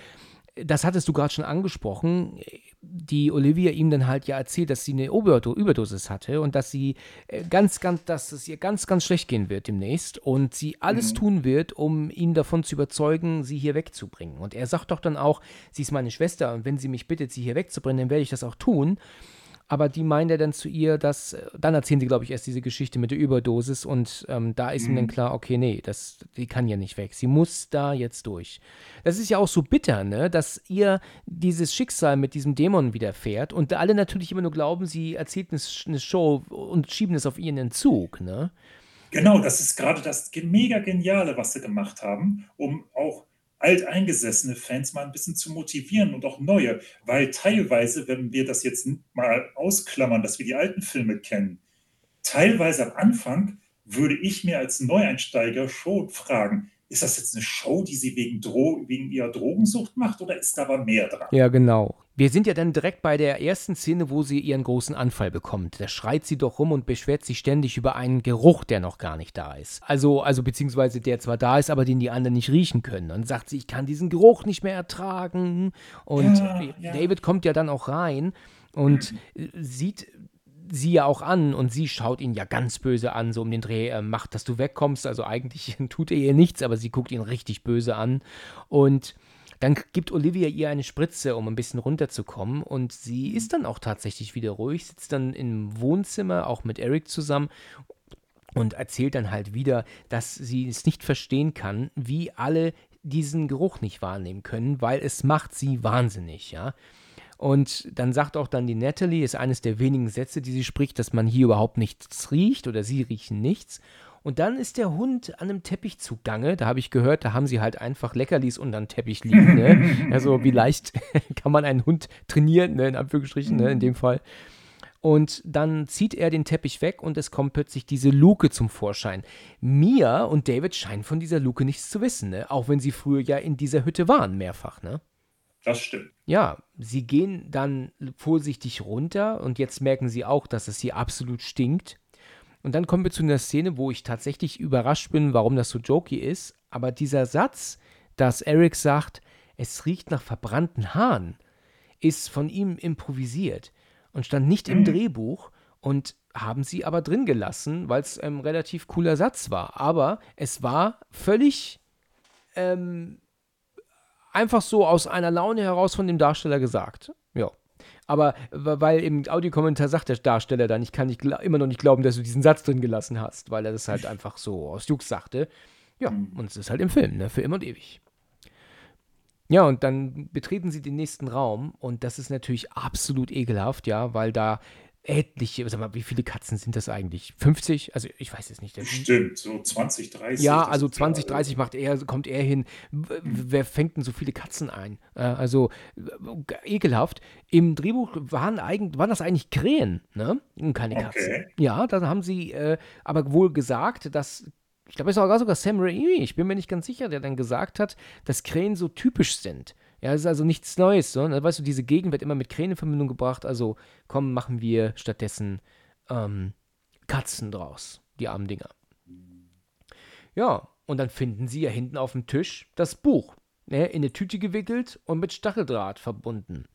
das hattest du gerade schon angesprochen, die Olivia ihm dann halt ja erzählt, dass sie eine Überdo Überdosis hatte und dass sie äh, ganz, ganz, dass es ihr ganz, ganz schlecht gehen wird demnächst und sie alles Mhm. tun wird, um ihn davon zu überzeugen, sie hier wegzubringen. Und er sagt doch dann auch, sie ist meine Schwester und wenn sie mich bittet, sie hier wegzubringen, dann werde ich das auch tun. Aber die meint er dann zu ihr, dass, äh, dann erzählen sie, glaube ich, erst diese Geschichte mit der Überdosis und ähm, da ist ihm dann Mhm. klar, okay, nee, das, die kann ja nicht weg. Sie muss da jetzt durch. Das ist ja auch so bitter, ne, dass ihr dieses Schicksal mit diesem Dämon widerfährt und alle natürlich immer nur glauben, sie erzählt eine, eine Show und schieben es auf ihren Entzug, ne? Genau, das ist gerade das mega Geniale, was sie gemacht haben, um auch alteingesessene Fans mal ein bisschen zu motivieren und auch neue. Weil teilweise, wenn wir das jetzt mal ausklammern, dass wir die alten Filme kennen, teilweise am Anfang würde ich mir als Neueinsteiger schon fragen, ist das jetzt eine Show, die sie wegen, Dro wegen ihrer Drogensucht macht oder ist da aber mehr dran? Ja, genau. Wir sind ja dann direkt bei der ersten Szene, wo sie ihren großen Anfall bekommt. Da schreit sie doch rum und beschwert sich ständig über einen Geruch, der noch gar nicht da ist. Also, also beziehungsweise der zwar da ist, aber den die anderen nicht riechen können. Dann sagt sie, ich kann diesen Geruch nicht mehr ertragen. Und Ja, ja. David kommt ja dann auch rein und äh, sieht sie ja auch an und sie schaut ihn ja ganz böse an, so um den Dreh, äh, macht, dass du wegkommst. Also eigentlich tut er ihr nichts, aber sie guckt ihn richtig böse an. Und Dann gibt Olivia ihr eine Spritze, um ein bisschen runterzukommen. Und sie ist dann auch tatsächlich wieder ruhig, sitzt dann im Wohnzimmer, auch mit Eric zusammen und erzählt dann halt wieder, dass sie es nicht verstehen kann, wie alle diesen Geruch nicht wahrnehmen können, weil es macht sie wahnsinnig, ja. Und dann sagt auch dann die Natalie, ist eines der wenigen Sätze, die sie spricht, dass man hier überhaupt nichts riecht oder sie riechen nichts. Und dann ist der Hund an einem Teppich zugange. Da habe ich gehört, da haben sie halt einfach Leckerlis unter dem Teppich liegen. Ne? Also wie leicht kann man einen Hund trainieren, ne? in Anführungsstrichen, ne? in dem Fall. Und dann zieht er den Teppich weg und es kommt plötzlich diese Luke zum Vorschein. Mia und David scheinen von dieser Luke nichts zu wissen, ne? auch wenn sie früher ja in dieser Hütte waren, mehrfach. Ne? Das stimmt. Ja, sie gehen dann vorsichtig runter und jetzt merken sie auch, dass es hier absolut stinkt. Und dann kommen wir zu einer Szene, wo ich tatsächlich überrascht bin, warum das so jokey ist. Aber dieser Satz, dass Eric sagt, es riecht nach verbrannten Haaren, ist von ihm improvisiert und stand nicht im mhm. Drehbuch und haben sie aber drin gelassen, weil es ein relativ cooler Satz war. Aber es war völlig ähm, einfach so aus einer Laune heraus von dem Darsteller gesagt. Ja. Aber weil im Audiokommentar sagt der Darsteller dann, ich kann nicht, immer noch nicht glauben, dass du diesen Satz drin gelassen hast, weil er das halt einfach so aus Jux sagte. Ja, mhm. und es ist halt im Film, ne? Für immer und ewig. Ja, und dann betreten sie den nächsten Raum und das ist natürlich absolut ekelhaft, ja, weil da etliche, sag mal, wie viele Katzen sind das eigentlich? 50? Also ich weiß es nicht. Stimmt, so 20, 30. Ja, also 20, 30 macht er, kommt er hin. Wer fängt denn so viele Katzen ein? Äh, also ekelhaft. Im Drehbuch waren, eigentlich, waren das eigentlich Krähen, ne? Und keine Katzen. Okay. Ja, da haben sie äh, aber wohl gesagt, dass ich glaube, es war sogar Sam Raimi, ich bin mir nicht ganz sicher, der dann gesagt hat, dass Krähen so typisch sind. Ja, es ist also nichts Neues. So. Ne? Weißt du, diese Gegend wird immer mit Krähen in Verbindung gebracht. Also komm, machen wir stattdessen ähm, Katzen draus, die armen Dinger. Ja, und dann finden sie ja hinten auf dem Tisch das Buch. Ne? In eine Tüte gewickelt und mit Stacheldraht verbunden.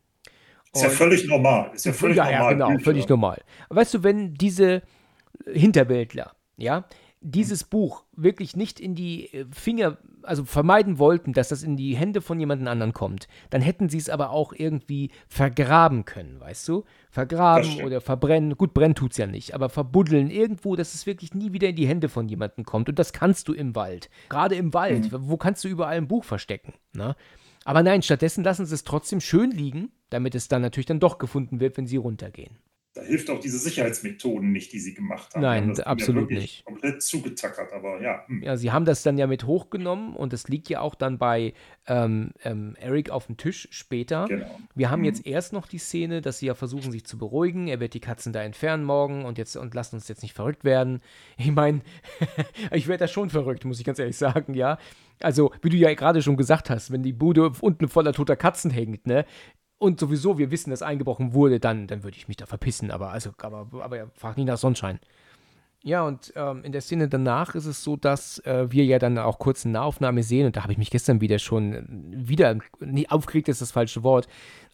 Ist ja völlig normal. Ist ja völlig ja, normal. Ja, genau, Bücher. völlig normal. Weißt du, wenn diese Hinterwäldler, ja, dieses Buch wirklich nicht in die äh, Finger, also vermeiden wollten, dass das in die Hände von jemand anderen kommt, dann hätten sie es aber auch irgendwie vergraben können, weißt du? Vergraben oder verbrennen. Gut, brennen tut es ja nicht, aber verbuddeln irgendwo, dass es wirklich nie wieder in die Hände von jemandem kommt. Und das kannst du im Wald. Gerade im Wald. Mhm. Wo kannst du überall ein Buch verstecken? Ne? Aber nein, stattdessen lassen sie es trotzdem schön liegen, damit es dann natürlich dann doch gefunden wird, wenn sie runtergehen da hilft auch diese Sicherheitsmethoden nicht, die sie gemacht haben. Nein, absolut ja nicht. Komplett zugetackert, aber ja. Hm. Ja, sie haben das dann ja mit hochgenommen und das liegt ja auch dann bei ähm, ähm, Eric auf dem Tisch später. Genau. Wir haben hm. jetzt erst noch die Szene, dass sie ja versuchen, sich zu beruhigen. Er wird die Katzen da entfernen morgen und jetzt und lassen uns jetzt nicht verrückt werden. Ich meine, ich werde da schon verrückt, muss ich ganz ehrlich sagen, ja. Also, wie du ja gerade schon gesagt hast, wenn die Bude unten voller toter Katzen hängt, ne? Und sowieso wir wissen, dass eingebrochen wurde, dann, dann würde ich mich da verpissen. Aber also, aber, aber frag nicht nach Sonnenschein. Ja, und ähm, in der Szene danach ist es so, dass äh, wir ja dann auch kurz eine Nahaufnahme sehen und da habe ich mich gestern wieder schon äh, wieder, nicht aufgeregt ist das falsche Wort,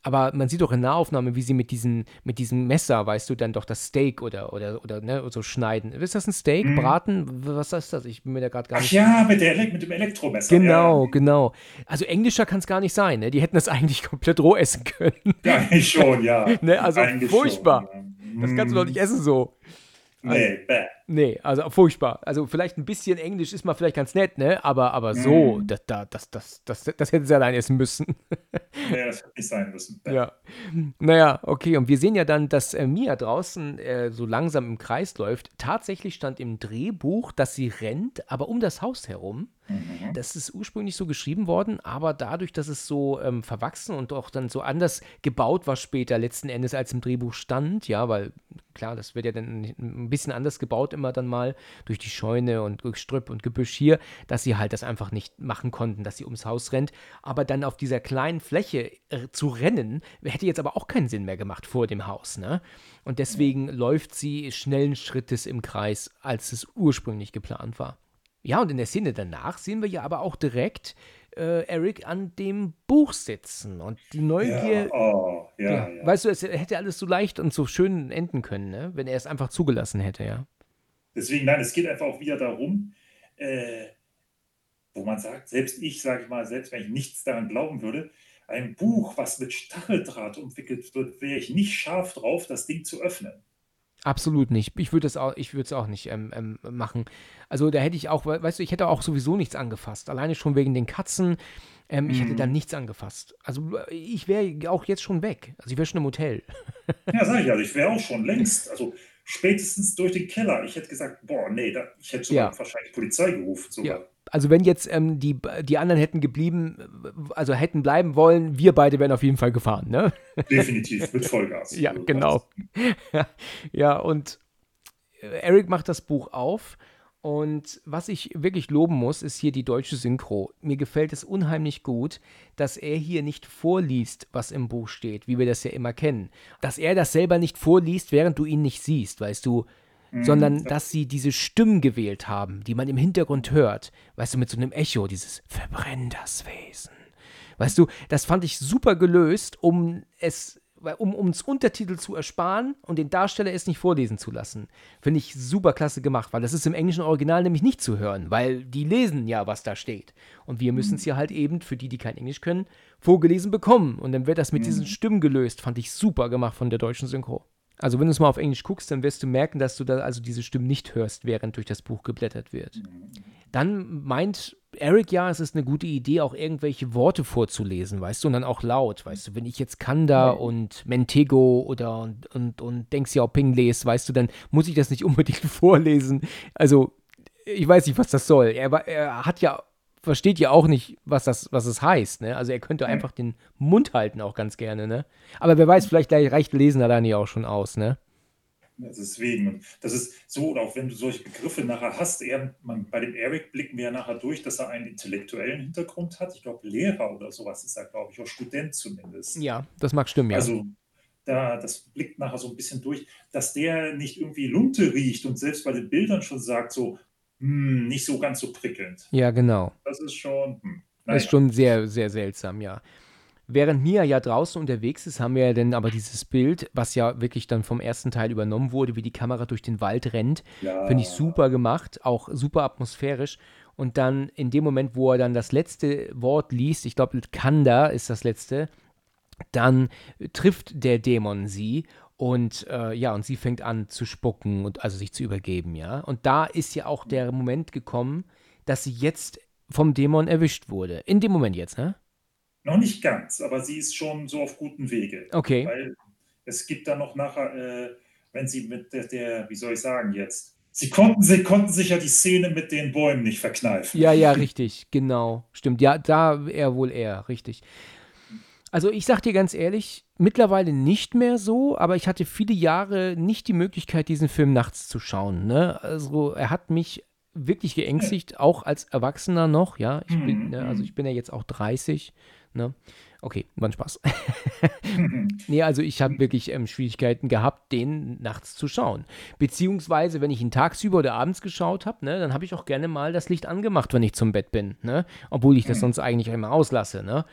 aber man sieht doch in Nahaufnahme, wie sie mit, diesen, mit diesem Messer, weißt du, dann doch das Steak oder, oder, oder ne, so schneiden. Ist das ein Steak? Mhm. Braten? Was ist das? Ich bin mir da gerade gar Ach nicht. ja, mit, der, mit dem Elektromesser. Genau, ja. genau. Also englischer kann es gar nicht sein, ne? Die hätten das eigentlich komplett roh essen können. Ja, ich schon, ja. ne? Also eigentlich furchtbar. Schon, ja. Das kannst du doch nicht essen so. Also, nee, bäh. Nee, also furchtbar. Also vielleicht ein bisschen Englisch ist mal vielleicht ganz nett, ne? Aber, aber so, mm. das, das, das, das, das hätten sie allein essen müssen. nee, das hätte nicht sein müssen. Ja. Naja, okay. Und wir sehen ja dann, dass äh, Mia draußen äh, so langsam im Kreis läuft. Tatsächlich stand im Drehbuch, dass sie rennt, aber um das Haus herum. Mhm. Das ist ursprünglich so geschrieben worden, aber dadurch, dass es so ähm, verwachsen und auch dann so anders gebaut war später letzten Endes als im Drehbuch stand, ja, weil klar, das wird ja dann ein bisschen anders gebaut immer dann mal durch die Scheune und Gestrüpp und Gebüsch hier, dass sie halt das einfach nicht machen konnten, dass sie ums Haus rennt, aber dann auf dieser kleinen Fläche äh, zu rennen, hätte jetzt aber auch keinen Sinn mehr gemacht vor dem Haus, ne? Und deswegen mhm. läuft sie schnellen Schrittes im Kreis, als es ursprünglich geplant war. Ja, und in der Szene danach sehen wir ja aber auch direkt äh, Eric an dem Buch sitzen und die Neugier. Ja, oh, ja, ja, ja, Weißt du, es hätte alles so leicht und so schön enden können, ne? wenn er es einfach zugelassen hätte, ja. Deswegen, nein, es geht einfach auch wieder darum, äh, wo man sagt, selbst ich, sage ich mal, selbst wenn ich nichts daran glauben würde, ein Buch, was mit Stacheldraht umwickelt wird, wäre ich nicht scharf drauf, das Ding zu öffnen. Absolut nicht. Ich würde es auch, ich würde es auch nicht ähm, ähm, machen. Also da hätte ich auch, weißt du, ich hätte auch sowieso nichts angefasst. Alleine schon wegen den Katzen. Ähm, ich hätte Mhm. da nichts angefasst. Also äh, ich wäre auch jetzt schon weg. Also ich wäre schon im Hotel. Ja, sag ich also, ich wäre auch schon längst, also spätestens durch den Keller. Ich hätte gesagt, boah, nee, da, ich hätte sogar Ja. wahrscheinlich Polizei gerufen Ja. sogar. Also wenn jetzt ähm, die, die anderen hätten geblieben, also hätten bleiben wollen, wir beide wären auf jeden Fall gefahren, ne? Definitiv, mit Vollgas. Ja, Also, genau. ja, und äh, Eric macht das Buch auf. Und was ich wirklich loben muss, ist hier die deutsche Synchro. Mir gefällt es unheimlich gut, dass er hier nicht vorliest, was im Buch steht, wie wir das ja immer kennen. Dass er das selber nicht vorliest, während du ihn nicht siehst, weißt du, Mhm. sondern dass sie diese Stimmen gewählt haben, die man im Hintergrund hört, weißt du, mit so einem Echo, dieses Verbrenn das Wesen. Weißt du, das fand ich super gelöst, um es, um uns Untertitel zu ersparen und den Darsteller es nicht vorlesen zu lassen. Finde ich super klasse gemacht, weil das ist im englischen Original nämlich nicht zu hören, weil die lesen ja, was da steht. Und wir müssen es ja halt eben, für die, die kein Englisch können, vorgelesen bekommen. Und dann wird das mit diesen Stimmen gelöst. Fand ich super gemacht von der deutschen Synchro. Also wenn du es mal auf Englisch guckst, dann wirst du merken, dass du da also diese Stimmen nicht hörst, während durch das Buch geblättert wird. Dann meint Eric ja, es ist eine gute Idee, auch irgendwelche Worte vorzulesen, weißt du, und dann auch laut, weißt du, wenn ich jetzt Kanda und Mentego oder und, und, und Deng Xiaoping lese, weißt du, dann muss ich das nicht unbedingt vorlesen. Also, ich weiß nicht, was das soll. Er, er hat ja, versteht ja auch nicht, was das, was es heißt, ne? Also er könnte einfach den Mund halten auch ganz gerne, ne? Aber wer weiß, vielleicht reicht Lesen alleine ja auch schon aus, ne? Deswegen, und das ist so, oder auch wenn du solche Begriffe nachher hast, er, man, bei dem Eric blicken wir ja nachher durch, dass er einen intellektuellen Hintergrund hat. Ich glaube, Lehrer oder sowas ist er, glaube ich, auch Student zumindest. Ja, das mag stimmen, ja. Also da, das blickt nachher so ein bisschen durch, dass der nicht irgendwie Lunte riecht und selbst bei den Bildern schon sagt, so, hm, nicht so ganz so prickelnd. ja, genau. Das ist schon, hm, Das ist naja. schon sehr, sehr seltsam, ja. Während Mia ja draußen unterwegs ist, haben wir ja dann aber dieses Bild, was ja wirklich dann vom ersten Teil übernommen wurde, wie die Kamera durch den Wald rennt. Ja. Finde ich super gemacht, auch super atmosphärisch. Und dann in dem Moment, wo er dann das letzte Wort liest, ich glaube, Kanda ist das letzte, dann trifft der Dämon sie und äh, ja, und sie fängt an zu spucken und also sich zu übergeben, ja. Und da ist ja auch der Moment gekommen, dass sie jetzt vom Dämon erwischt wurde. In dem Moment jetzt, ne? Noch nicht ganz, aber sie ist schon so auf gutem Wege. Okay. Weil es gibt dann noch nachher, äh, wenn sie mit der, der, wie soll ich sagen jetzt, sie konnten, sie konnten sich ja die Szene mit den Bäumen nicht verkneifen. Ja, ja, richtig, genau. Stimmt. Ja, da eher wohl eher, richtig. Also ich sag dir ganz ehrlich, mittlerweile nicht mehr so, aber ich hatte viele Jahre nicht die Möglichkeit, diesen Film nachts zu schauen. Ne? Also er hat mich wirklich geängstigt, auch als Erwachsener noch, ja. Ich bin, Mhm, ne, also mhm. ich bin ja jetzt auch 30, ne? Okay, war ein Spaß. nee, also ich habe wirklich ähm, Schwierigkeiten gehabt, den nachts zu schauen. Beziehungsweise, wenn ich ihn tagsüber oder abends geschaut habe, ne, dann habe ich auch gerne mal das Licht angemacht, wenn ich zum Bett bin, ne? Obwohl ich das sonst eigentlich immer auslasse, ne?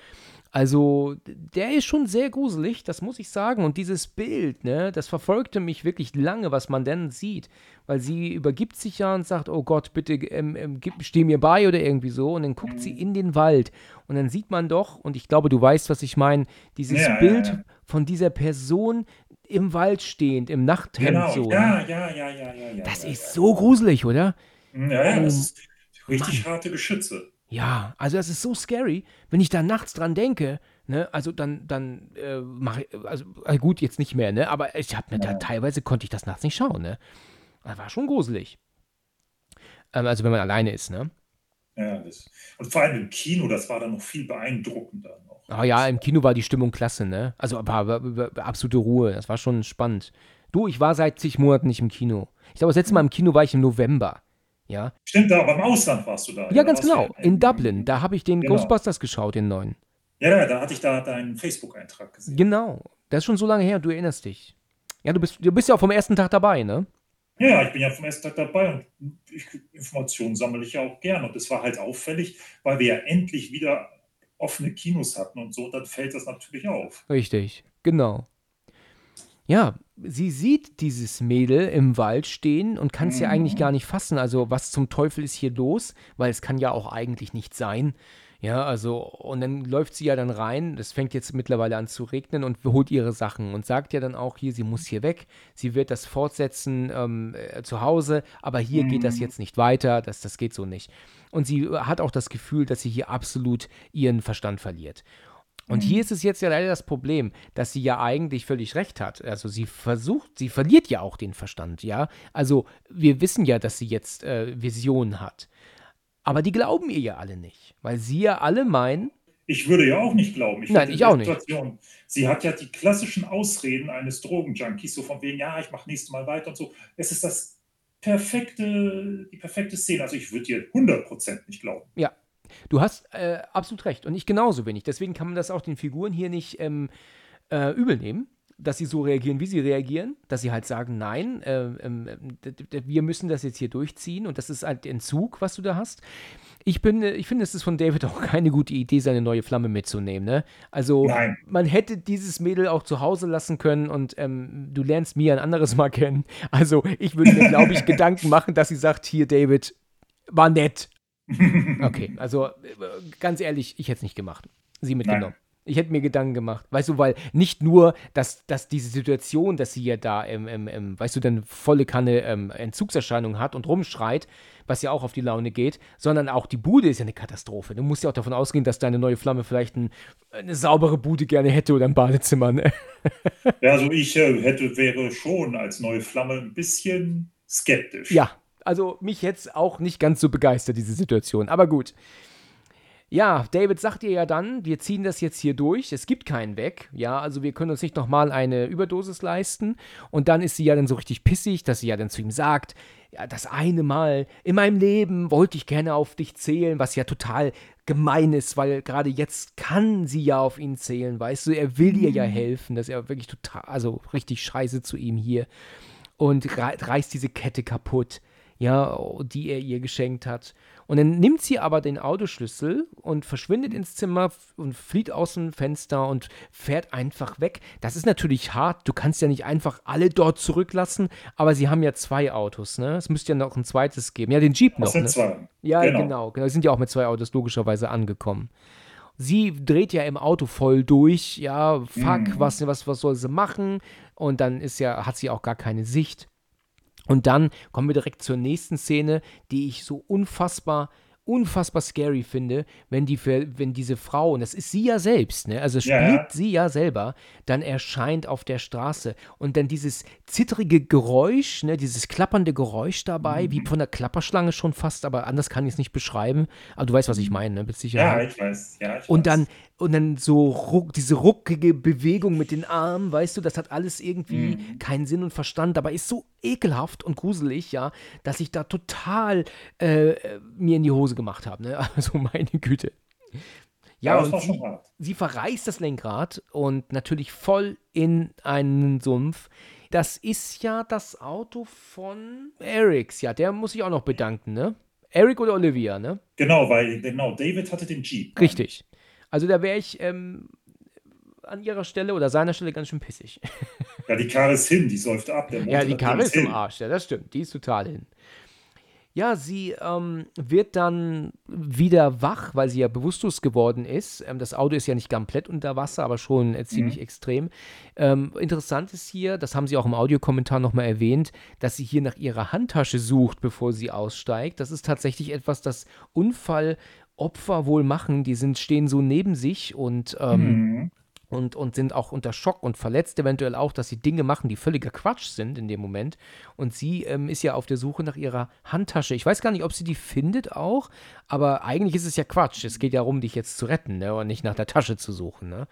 Also, der ist schon sehr gruselig, das muss ich sagen. Und dieses Bild, ne, das verfolgte mich wirklich lange, was man denn sieht. Weil sie übergibt sich ja und sagt, oh Gott, bitte ähm, ähm, gib, steh mir bei oder irgendwie so. Und dann guckt sie in den Wald. Und dann sieht man doch, und ich glaube, du weißt, was ich meine, dieses Ja, ja, Bild ja. von dieser Person im Wald stehend, im Nachthemd Genau, so. ja, ne? ja, ja, ja, ja, ja. Das ja, ist ja. so gruselig, oder? Ja, ja, das Oh, ist richtig harte Geschütze. Ja, also das ist so scary, wenn ich da nachts dran denke, ne, also dann, dann äh, mache ich, also äh, gut, jetzt nicht mehr, ne, aber ich habe mir da, teilweise konnte ich das nachts nicht schauen, ne. Das war schon gruselig. Ähm, also wenn man alleine ist, ne. Ja, das, und vor allem im Kino, das war dann noch viel beeindruckender noch. Ah ja, im Kino war die Stimmung klasse, ne. Also war, war, war, absolute Ruhe, das war schon spannend. Du, ich war seit zig Monaten nicht im Kino. Ich glaube, das letzte Mal im Kino war ich im November, ja. Stimmt, da, aber im Ausland warst du da. Ja, da ganz genau, ja in Dublin, da habe ich den Genau. Ghostbusters geschaut, den neuen. Ja, ja, da hatte ich da deinen Facebook-Eintrag gesehen. Genau. Das ist schon so lange her, du erinnerst dich. Ja, du bist, du bist ja auch vom ersten Tag dabei, ne? Ja, ich bin ja vom ersten Tag dabei und ich, Informationen sammle ich ja auch gern. Und es war halt auffällig, weil wir ja endlich wieder offene Kinos hatten und so, dann fällt das natürlich auf. Richtig, genau. ja, sie sieht dieses Mädel im Wald stehen und kann es ja eigentlich gar nicht fassen. Also, was zum Teufel ist hier los? Weil es kann ja auch eigentlich nicht sein. Ja, also, und dann läuft sie ja dann rein, es fängt jetzt mittlerweile an zu regnen und holt ihre Sachen und sagt ja dann auch hier, sie muss hier weg, sie wird das fortsetzen ähm, äh, zu Hause, aber hier geht das jetzt nicht weiter, das, das geht so nicht. Und sie hat auch das Gefühl, dass sie hier absolut ihren Verstand verliert. Und hier ist es jetzt ja leider das Problem, dass sie ja eigentlich völlig recht hat. Also sie versucht, sie verliert ja auch den Verstand, ja. Also wir wissen ja, dass sie jetzt äh, Visionen hat. Aber die glauben ihr ja alle nicht, weil sie ja alle meinen, Ich würde ja auch nicht glauben. Ich Nein, ich auch nicht. Situation, Sie hat ja die klassischen Ausreden eines Drogenjunkies, so von wegen, ja, ich mache nächstes Mal weiter und so. Es ist das perfekte, die perfekte Szene. Also ich würde ihr 100% nicht glauben. Ja, du hast äh, absolut recht. Und ich genauso wenig. Deswegen kann man das auch den Figuren hier nicht ähm, äh, übel nehmen, dass sie so reagieren, wie sie reagieren. Dass sie halt sagen, nein, äh, d- wir müssen das jetzt hier durchziehen. Und das ist halt Entzug, was du da hast. Ich, bin, äh, ich finde, es ist von David auch keine gute Idee, seine neue Flamme mitzunehmen. Ne? Also, Nein. man hätte dieses Mädel auch zu Hause lassen können und ähm, du lernst Mia ein anderes Mal kennen. Also, ich würde mir, glaube ich, Gedanken machen, dass sie sagt: Hier, David, war nett. Okay, also äh, ganz ehrlich, ich hätte es nicht gemacht. Sie mitgenommen. Ich hätte mir Gedanken gemacht. Weißt du, weil nicht nur, dass, dass diese Situation, dass sie ja da, im, im, weißt du, dann volle Kanne ähm, Entzugserscheinungen hat und rumschreit, was ja auch auf die Laune geht, sondern auch die Bude ist ja eine Katastrophe. Du musst ja auch davon ausgehen, dass deine neue Flamme vielleicht ein, eine saubere Bude gerne hätte oder ein Badezimmer. Ne? Ja, also ich äh, hätte, wäre schon als neue Flamme ein bisschen skeptisch. Ja, also mich jetzt auch nicht ganz so begeistert, diese Situation. Aber gut. Ja, David sagt ihr ja dann, wir ziehen das jetzt hier durch, es gibt keinen weg, ja, also wir können uns nicht nochmal eine Überdosis leisten. Und dann ist sie ja dann so richtig pissig, dass sie ja dann zu ihm sagt, ja, das eine Mal in meinem Leben wollte ich gerne auf dich zählen, was ja total gemein ist, weil gerade jetzt kann sie ja auf ihn zählen, weißt du, er will ihr ja helfen, dass er wirklich total, also richtig scheiße zu ihm hier und rei- reißt diese Kette kaputt, ja, die er ihr geschenkt hat. Und dann nimmt sie aber den Autoschlüssel und verschwindet ins Zimmer und flieht aus dem Fenster und fährt einfach weg. Das ist natürlich hart. Du kannst ja nicht einfach alle dort zurücklassen, aber sie haben ja zwei Autos, ne? Es müsste ja noch ein zweites geben. Ja, den Jeep noch, Das sind ne? zwei. Ja, Genau. genau. genau. Sie sind ja auch mit zwei Autos logischerweise angekommen. Sie dreht ja im Auto voll durch. Ja, fuck, Mhm. was, was, was soll sie machen? Und dann ist ja, hat sie auch gar keine Sicht. Und dann kommen wir direkt zur nächsten Szene, die ich so unfassbar, unfassbar scary finde, wenn, die, wenn diese Frau, und das ist sie ja selbst, ne? also spielt Ja. sie ja selber, dann erscheint auf der Straße und dann dieses zittrige Geräusch, ne? dieses klappernde Geräusch dabei, Mhm. wie von der Klapperschlange schon fast, aber anders kann ich es nicht beschreiben. Aber du weißt, was ich meine, ne? mit Ja, Sicherheit. ich weiß. Ja, ich Und weiß. dann, und dann so ruck, diese ruckige Bewegung mit den Armen, weißt du, das hat alles irgendwie Mhm. keinen Sinn und Verstand, aber ist so ekelhaft und gruselig, ja, dass ich da total äh, mir in die Hose gemacht habe, ne? Also meine Güte. Ja, Ja, und sie, sie verreißt das Lenkrad und natürlich voll in einen Sumpf. Das ist ja das Auto von Erics, ja, der muss ich auch noch bedanken, ne? Eric oder Olivia, ne? Genau, weil genau, David hatte den Jeep. Richtig. Also da wäre ich ähm, an ihrer Stelle oder seiner Stelle ganz schön pissig. Ja, die Karre ist hin, die säuft ab. Ja, die Karre ist im. Arsch, ja, das stimmt. Die ist total hin. Ja, sie ähm, wird dann wieder wach, weil sie ja bewusstlos geworden ist. Ähm, das Auto ist ja nicht komplett unter Wasser, aber schon äh, ziemlich extrem. Ähm, interessant ist hier, das haben sie auch im Audiokommentar nochmal erwähnt, dass sie hier nach ihrer Handtasche sucht, bevor sie aussteigt. Das ist tatsächlich etwas, das Unfallopfer wohl machen. Die sind, stehen so neben sich und ähm, Mhm. und, und sind auch unter Schock und verletzt eventuell auch, dass sie Dinge machen, die völliger Quatsch sind in dem Moment. Und sie ähm, ist ja auf der Suche nach ihrer Handtasche. Ich weiß gar nicht, ob sie die findet auch, aber eigentlich ist es ja Quatsch. Es geht ja darum, dich jetzt zu retten ne? und nicht nach der Tasche zu suchen. Ne?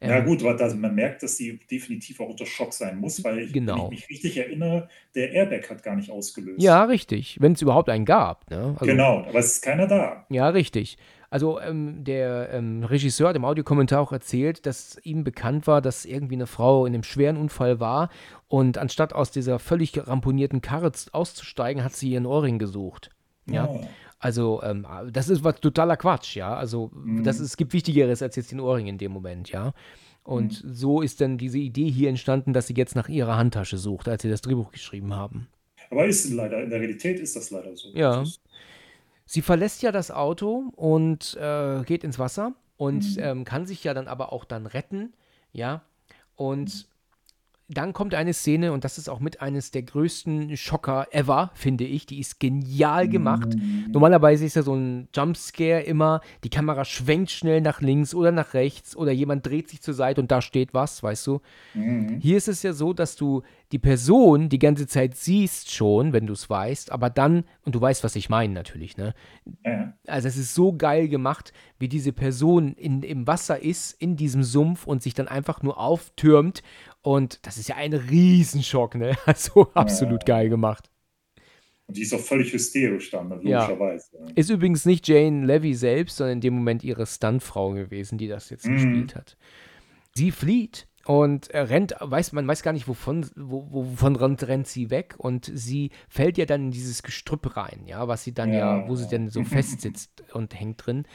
Ja Ähm, gut, weil das, man merkt, dass die definitiv auch unter Schock sein muss, weil ich, Genau. wenn ich mich richtig erinnere, der Airbag hat gar nicht ausgelöst. Ja, richtig. Wenn es überhaupt einen gab. Ne? Also, genau, aber es ist keiner da. Ja, richtig. Also ähm, der ähm, Regisseur hat im Audiokommentar auch erzählt, dass ihm bekannt war, dass irgendwie eine Frau in einem schweren Unfall war und anstatt aus dieser völlig ramponierten Karre auszusteigen, hat sie ihren Ohrring gesucht. Ja, Oh. Also ähm, das ist was totaler Quatsch, ja. Also das ist, es gibt Wichtigeres als jetzt den Ohrring in dem Moment, ja. Und so ist dann diese Idee hier entstanden, dass sie jetzt nach ihrer Handtasche sucht, als sie das Drehbuch geschrieben haben. Aber ist leider, in der Realität ist das leider so. Ja. Sie verlässt ja das Auto und äh, geht ins Wasser und ähm, kann sich ja dann aber auch dann retten, ja. Und dann kommt eine Szene und das ist auch mit eines der größten Schocker ever, finde ich. Die ist genial gemacht. Normalerweise ist ja so ein Jumpscare immer, die Kamera schwenkt schnell nach links oder nach rechts oder jemand dreht sich zur Seite und da steht was, weißt du. Hier ist es ja so, dass du die Person die ganze Zeit siehst schon, wenn du es weißt, aber dann, und du weißt, was ich meine natürlich, ne? Ja. Also es ist so geil gemacht, wie diese Person in, im Wasser ist, in diesem Sumpf und sich dann einfach nur auftürmt. Und das ist ja ein Riesenschock, ne? Also absolut geil gemacht. Und die ist auch völlig hysterisch dann, ne, Ja. logischerweise. Ist übrigens nicht Jane Levy selbst, sondern in dem Moment ihre Stuntfrau gewesen, die das jetzt Mhm. gespielt hat. Sie flieht und rennt, weiß, man weiß gar nicht, wovon, wo, wovon rennt, rennt sie weg und sie fällt ja dann in dieses Gestrüpp rein, ja, was sie dann ja, Ja. wo sie dann so festsitzt und hängt drin.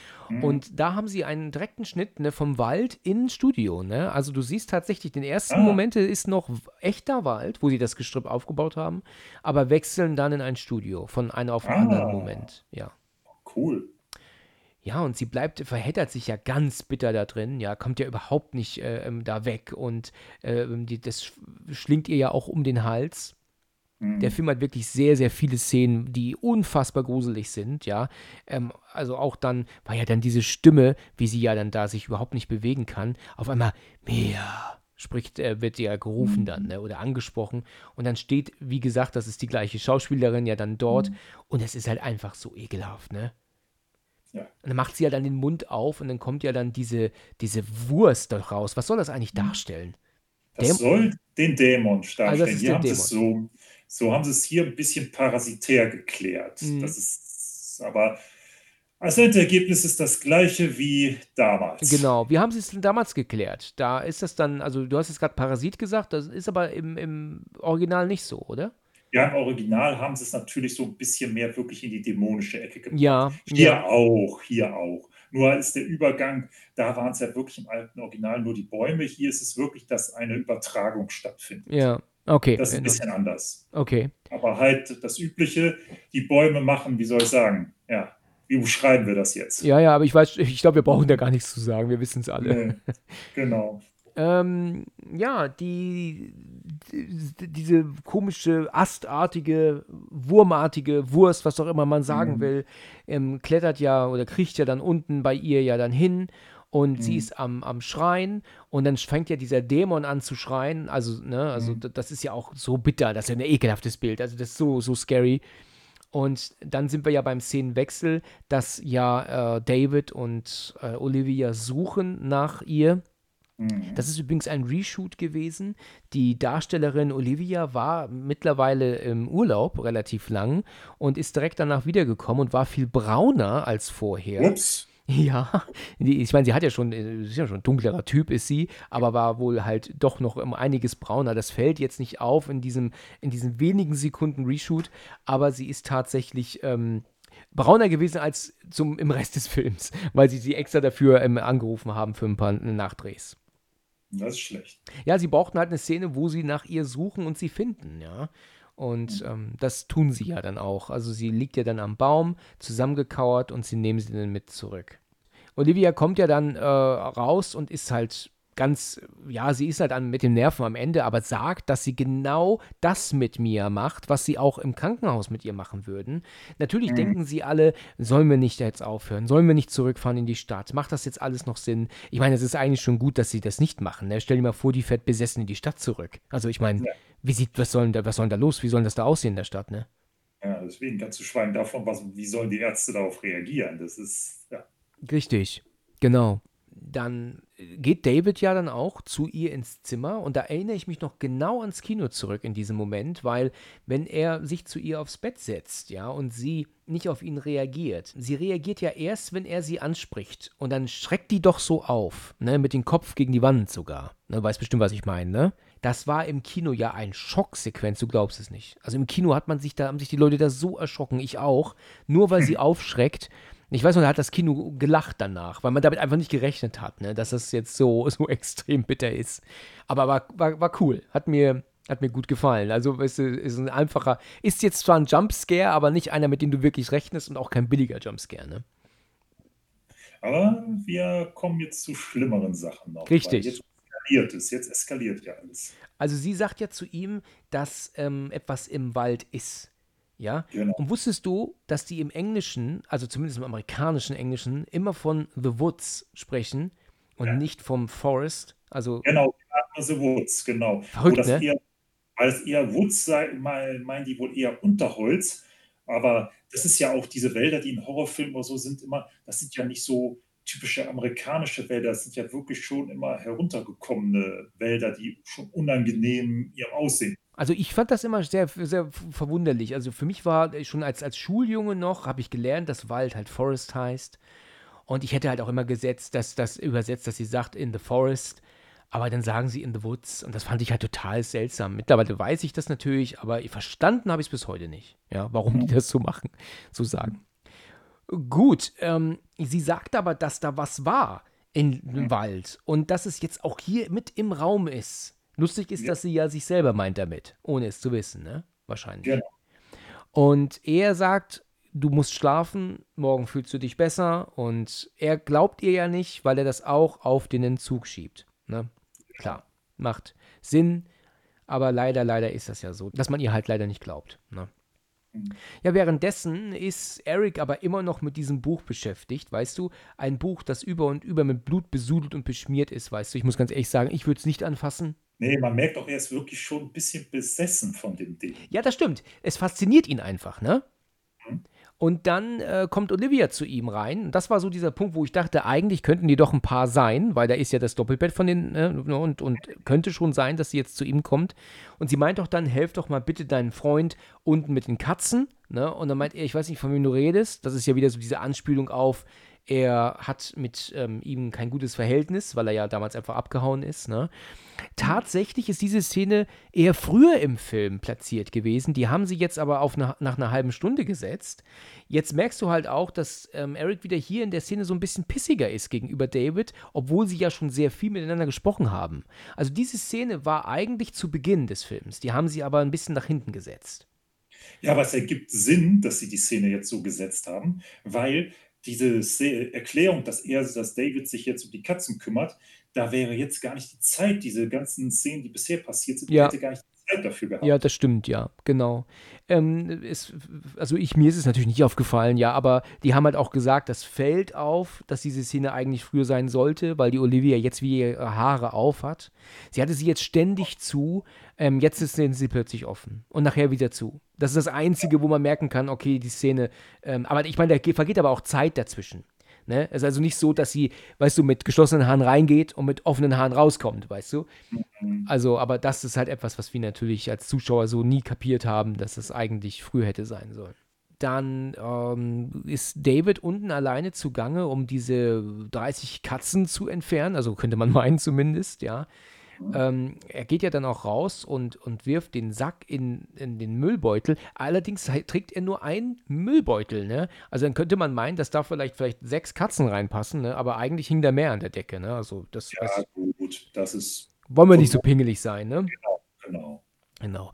Und da haben sie einen direkten Schnitt ne, vom Wald ins Studio, ne? Also du siehst tatsächlich, den ersten Ah. Momente ist noch echter Wald, wo sie das Gestrüpp aufgebaut haben, aber wechseln dann in ein Studio von einem auf den anderen Ah. Moment, ja. Cool. Ja, und sie bleibt, verheddert sich ja ganz bitter da drin, ja, kommt ja überhaupt nicht äh, ähm, da weg und ähm, die, das sch- schlingt ihr ja auch um den Hals. Der Film hat wirklich sehr, sehr viele Szenen, die unfassbar gruselig sind, ja. Ähm, also auch dann war ja dann diese Stimme, wie sie ja dann da sich überhaupt nicht bewegen kann, auf einmal mehr spricht, äh, wird ja gerufen dann, ne, oder angesprochen. Und dann steht, wie gesagt, das ist die gleiche Schauspielerin ja dann dort und es ist halt einfach so ekelhaft, ne. Ja. Und dann macht sie ja dann den Mund auf und dann kommt ja dann diese, diese Wurst raus. Was soll das eigentlich darstellen? Das Däm- soll den Dämon Also darstellen. das ist Hier haben sie es so, so haben sie es hier ein bisschen parasitär geklärt. Mhm. Das ist aber als Endergebnis ist das gleiche wie damals. Genau, wie haben sie es denn damals geklärt? Da ist das dann, also du hast jetzt gerade Parasit gesagt, das ist aber im, im Original nicht so, oder? Ja, im Original haben sie es natürlich so ein bisschen mehr wirklich in die dämonische Ecke gebracht. Ja, Hier ja. auch, hier auch. Nur ist der Übergang, da waren es ja wirklich im alten Original nur die Bäume. Hier ist es wirklich, dass eine Übertragung stattfindet. Ja, okay. Das ist ein genau. bisschen anders. Okay. Aber halt das Übliche, die Bäume machen, wie soll ich sagen, ja, wie beschreiben wir das jetzt? Ja, ja, aber ich weiß, ich glaube, wir brauchen da gar nichts zu sagen, wir wissen es alle. Nee, genau. Ähm, ja, die, die, diese komische, astartige, wurmartige Wurst, was auch immer man sagen Mhm. will, ähm, klettert ja oder kriecht ja dann unten bei ihr ja dann hin und sie Mhm. ist am, am Schreien und dann fängt ja dieser Dämon an zu schreien. Also, ne, also Mhm. das ist ja auch so bitter, das ist ja ein ekelhaftes Bild. Also das ist so, so scary. Und dann sind wir ja beim Szenenwechsel, dass ja äh, David und äh, Olivia suchen nach ihr. Mhm. Das ist übrigens ein Reshoot gewesen. Die Darstellerin Olivia war mittlerweile im Urlaub relativ lang und ist direkt danach wiedergekommen und war viel brauner als vorher. Ups. Ja, ich meine, sie hat ja schon, äh, ist ja schon ein dunklerer Typ, ist sie, aber war wohl halt doch noch um einiges brauner. Das fällt jetzt nicht auf in diesem, in diesen wenigen Sekunden Reshoot, aber sie ist tatsächlich ähm, brauner gewesen als zum, im Rest des Films, weil sie sie extra dafür ähm, angerufen haben für ein paar Nachdrehs. Das ist schlecht. Ja, sie brauchten halt eine Szene, wo sie nach ihr suchen und sie finden, ja. Und ähm, das tun sie ja dann auch. Also sie liegt ja dann am Baum, zusammengekauert und sie nehmen sie dann mit zurück. Olivia kommt ja dann äh, raus und ist halt ganz, ja, sie ist halt an, mit den Nerven am Ende, aber sagt, dass sie genau das mit Mia macht, was sie auch im Krankenhaus mit ihr machen würden. Natürlich Mhm. denken sie alle, sollen wir nicht jetzt aufhören, sollen wir nicht zurückfahren in die Stadt, macht das jetzt alles noch Sinn? Ich meine, es ist eigentlich schon gut, dass sie das nicht machen. Ne? Stell dir mal vor, die fährt besessen in die Stadt zurück. Also ich meine, Ja. wie sieht, was soll, denn da, was soll denn da los? Wie soll das da aussehen in der Stadt, ne? Ja, deswegen ganz zu schweigen davon, was, wie sollen die Ärzte darauf reagieren? Das ist, ja. Richtig, genau. Dann geht David ja dann auch zu ihr ins Zimmer und da erinnere ich mich noch genau ans Kino zurück in diesem Moment, weil wenn er sich zu ihr aufs Bett setzt, ja, und sie nicht auf ihn reagiert, sie reagiert ja erst, wenn er sie anspricht und dann schreckt die doch so auf, ne, mit dem Kopf gegen die Wand sogar. Ne, weißt bestimmt, was ich meine, ne? Das war im Kino ja ein Schocksequenz, du glaubst es nicht. Also im Kino hat man sich da, haben sich die Leute da so erschrocken, ich auch, nur weil sie aufschreckt Ich weiß noch, da hat das Kino gelacht danach, weil man damit einfach nicht gerechnet hat, ne, dass das jetzt so, so extrem bitter ist. Aber war, war, war cool. Hat mir, hat mir gut gefallen. Also es ist ein einfacher, ist jetzt zwar ein Jumpscare, aber nicht einer, mit dem du wirklich rechnest und auch kein billiger Jumpscare, ne? Aber wir kommen jetzt zu schlimmeren Sachen noch. Richtig. Jetzt eskaliert es, jetzt eskaliert ja alles. Also sie sagt ja zu ihm, dass ähm, etwas im Wald ist. Ja? Genau. Und wusstest du, dass die im Englischen, also zumindest im amerikanischen Englischen, immer von The Woods sprechen und Ja. nicht vom Forest? Also Genau, The Woods, genau. Verrückt, ne? eher, weil es eher Woods sei, me- meinen die wohl eher Unterholz. Aber das ist ja auch diese Wälder, die in Horrorfilmen oder so sind, immer, das sind ja nicht so typische amerikanische Wälder, das sind ja wirklich schon immer heruntergekommene Wälder, die schon unangenehm ihrem Aussehen. Also ich fand das immer sehr, sehr verwunderlich. Also für mich war äh, schon als, als Schuljunge noch, habe ich gelernt, dass Wald halt Forest heißt. Und ich hätte halt auch immer gesetzt, dass das übersetzt, dass sie sagt in the forest, aber dann sagen sie in the woods. Und das fand ich halt total seltsam. Mittlerweile weiß ich das natürlich, aber verstanden habe ich es bis heute nicht. Ja, warum die das so machen, so sagen. Gut, ähm, sie sagt aber, dass da was war in dem Wald und dass es jetzt auch hier mit im Raum ist. Lustig ist, Ja. dass sie ja sich selber meint damit, ohne es zu wissen, ne? Wahrscheinlich. Genau. Und er sagt, du musst schlafen, morgen fühlst du dich besser. Und er glaubt ihr ja nicht, weil er das auch auf den Entzug schiebt. Ne? Klar, macht Sinn. Aber leider, leider ist das ja so, dass man ihr halt leider nicht glaubt. Ne? Mhm. Ja, währenddessen ist Eric aber immer noch mit diesem Buch beschäftigt, weißt du? Ein Buch, das über und über mit Blut besudelt und beschmiert ist, weißt du? Ich muss ganz ehrlich sagen, ich würde es nicht anfassen. Nee, man merkt auch, er ist wirklich schon ein bisschen besessen von dem Ding. Ja, das stimmt. Es fasziniert ihn einfach, ne? Mhm. Und dann äh, kommt Olivia zu ihm rein. Und das war so dieser Punkt, wo ich dachte, eigentlich könnten die doch ein Paar sein, weil da ist ja das Doppelbett von den, äh, und, und könnte schon sein, dass sie jetzt zu ihm kommt. Und sie meint doch dann, helf doch mal bitte deinen Freund unten mit den Katzen. Ne? Und dann meint er, ich weiß nicht, von wem du redest. Das ist ja wieder so diese Anspielung auf, er hat mit ähm, ihm kein gutes Verhältnis, weil er ja damals einfach abgehauen ist. Ne? Tatsächlich ist diese Szene eher früher im Film platziert gewesen. Die haben sie jetzt aber auf eine, nach einer halben Stunde gesetzt. Jetzt merkst du halt auch, dass ähm, Eric wieder hier in der Szene so ein bisschen pissiger ist gegenüber David, obwohl sie ja schon sehr viel miteinander gesprochen haben. Also diese Szene war eigentlich zu Beginn des Films. Die haben sie aber ein bisschen nach hinten gesetzt. Ja, aber es ergibt Sinn, dass sie die Szene jetzt so gesetzt haben, weil diese Se Erklärung, dass er, dass David sich jetzt um die Katzen kümmert, da wäre jetzt gar nicht die Zeit, diese ganzen Szenen, die bisher passiert sind, Ja. hätte gar nicht Zeit dafür gehabt. Ja, das stimmt, ja, genau. Ähm, es, also ich, mir ist es natürlich nicht aufgefallen, ja, aber die haben halt auch gesagt, das fällt auf, dass diese Szene eigentlich früher sein sollte, weil die Olivia jetzt wieder ihre Haare auf hat. Sie hatte sie jetzt ständig zu, ähm, jetzt ist sie plötzlich offen und nachher wieder zu. Das ist das Einzige, wo man merken kann, okay, die Szene, ähm, aber ich meine, da ge- vergeht aber auch Zeit dazwischen. Ne? Es ist also nicht so, dass sie, weißt du, mit geschlossenen Haaren reingeht und mit offenen Haaren rauskommt, weißt du? Mhm. Also, aber das ist halt etwas, was wir natürlich als Zuschauer so nie kapiert haben, dass es eigentlich früher hätte sein sollen. Dann ähm, ist David unten alleine zugange, um diese 30 Katzen zu entfernen. Also könnte man meinen zumindest, ja. Ähm, er geht ja dann auch raus und, und wirft den Sack in, in den Müllbeutel. Allerdings trägt er nur einen Müllbeutel, ne? Also dann könnte man meinen, dass da vielleicht, vielleicht sechs Katzen reinpassen, ne? Aber eigentlich hing da mehr an der Decke, ne? Also das, Ja, das gut, das ist wollen wir nicht so pingelig sein, ne? genau. Genau.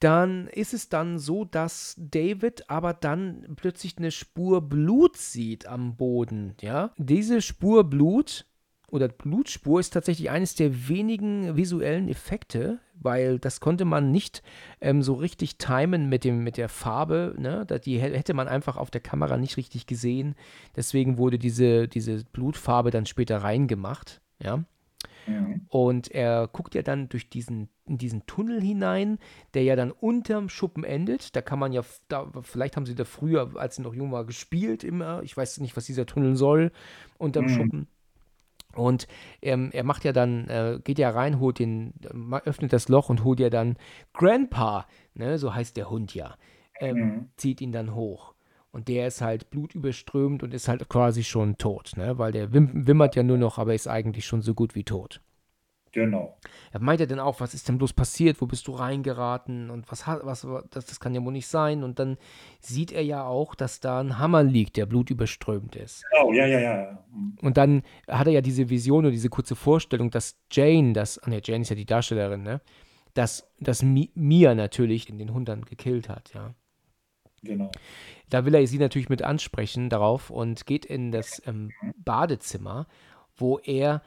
Dann ist es dann so, dass David aber dann plötzlich eine Spur Blut sieht am Boden, ja? Diese Spur Blut oder Blutspur ist tatsächlich eines der wenigen visuellen Effekte, weil das konnte man nicht ähm, so richtig timen mit, dem, mit der Farbe, ne? Die hä- hätte man einfach auf der Kamera nicht richtig gesehen. Deswegen wurde diese, diese Blutfarbe dann später reingemacht, ja? Mhm. Und er guckt ja dann durch diesen, in diesen Tunnel hinein, der ja dann unterm Schuppen endet. Da kann man ja, da, vielleicht haben sie da früher, als sie noch jung war, gespielt immer. Ich weiß nicht, was dieser Tunnel soll, unterm Mhm. Schuppen. Und ähm, er macht ja dann, äh, geht ja rein, holt den, öffnet das Loch und holt ja dann Grandpa, ne, so heißt der Hund ja, ähm, Mhm. zieht ihn dann hoch. Und der ist halt blutüberströmt und ist halt quasi schon tot, ne? Weil der wim wimmert ja nur noch, aber ist eigentlich schon so gut wie tot. Genau. Er meint ja dann auch, was ist denn bloß passiert? Wo bist du reingeraten? Und was hat, was, das, das kann ja wohl nicht sein. Und dann sieht er ja auch, dass da ein Hammer liegt, der blutüberströmt ist. Genau, ja, ja, ja. Mhm. Und dann hat er ja diese Vision oder diese kurze Vorstellung, dass Jane, das, ne, Jane ist ja die Darstellerin, ne? Dass, dass Mi- Mia natürlich in den Hundern gekillt hat, ja. Genau. Da will er sie natürlich mit ansprechen darauf und geht in das ähm, Badezimmer, wo er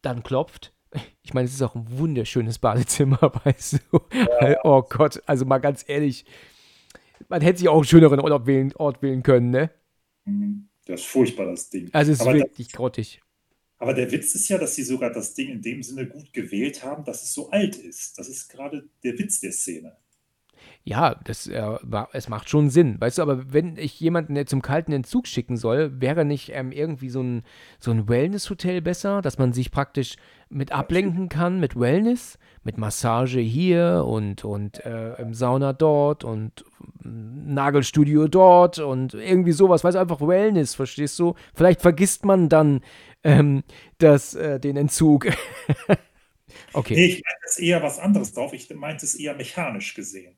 dann klopft. Ich meine, es ist auch ein wunderschönes Badezimmer, weißt du. Oh Gott, also mal ganz ehrlich, man hätte sich auch einen schöneren Ort wählen, Ort wählen können, ne? Mhm. Das ist furchtbar, das Ding. Also es ist aber, der, wirklich grottig. aber der Witz ist ja, dass sie sogar das Ding in dem Sinne gut gewählt haben, dass es so alt ist. Das ist gerade der Witz der Szene. Ja, das, äh, es macht schon Sinn, weißt du, aber wenn ich jemanden zum kalten Entzug schicken soll, wäre nicht ähm, irgendwie so ein, so ein Wellness-Hotel besser, dass man sich praktisch mit ablenken kann mit Wellness, mit Massage hier und, und äh, im Sauna dort und mm, Nagelstudio dort und irgendwie sowas, weißt du, einfach Wellness, verstehst du? Vielleicht vergisst man dann ähm, das, äh, den Entzug. okay. Nee, ich meinte es eher was anderes drauf. Ich meinte es eher mechanisch gesehen.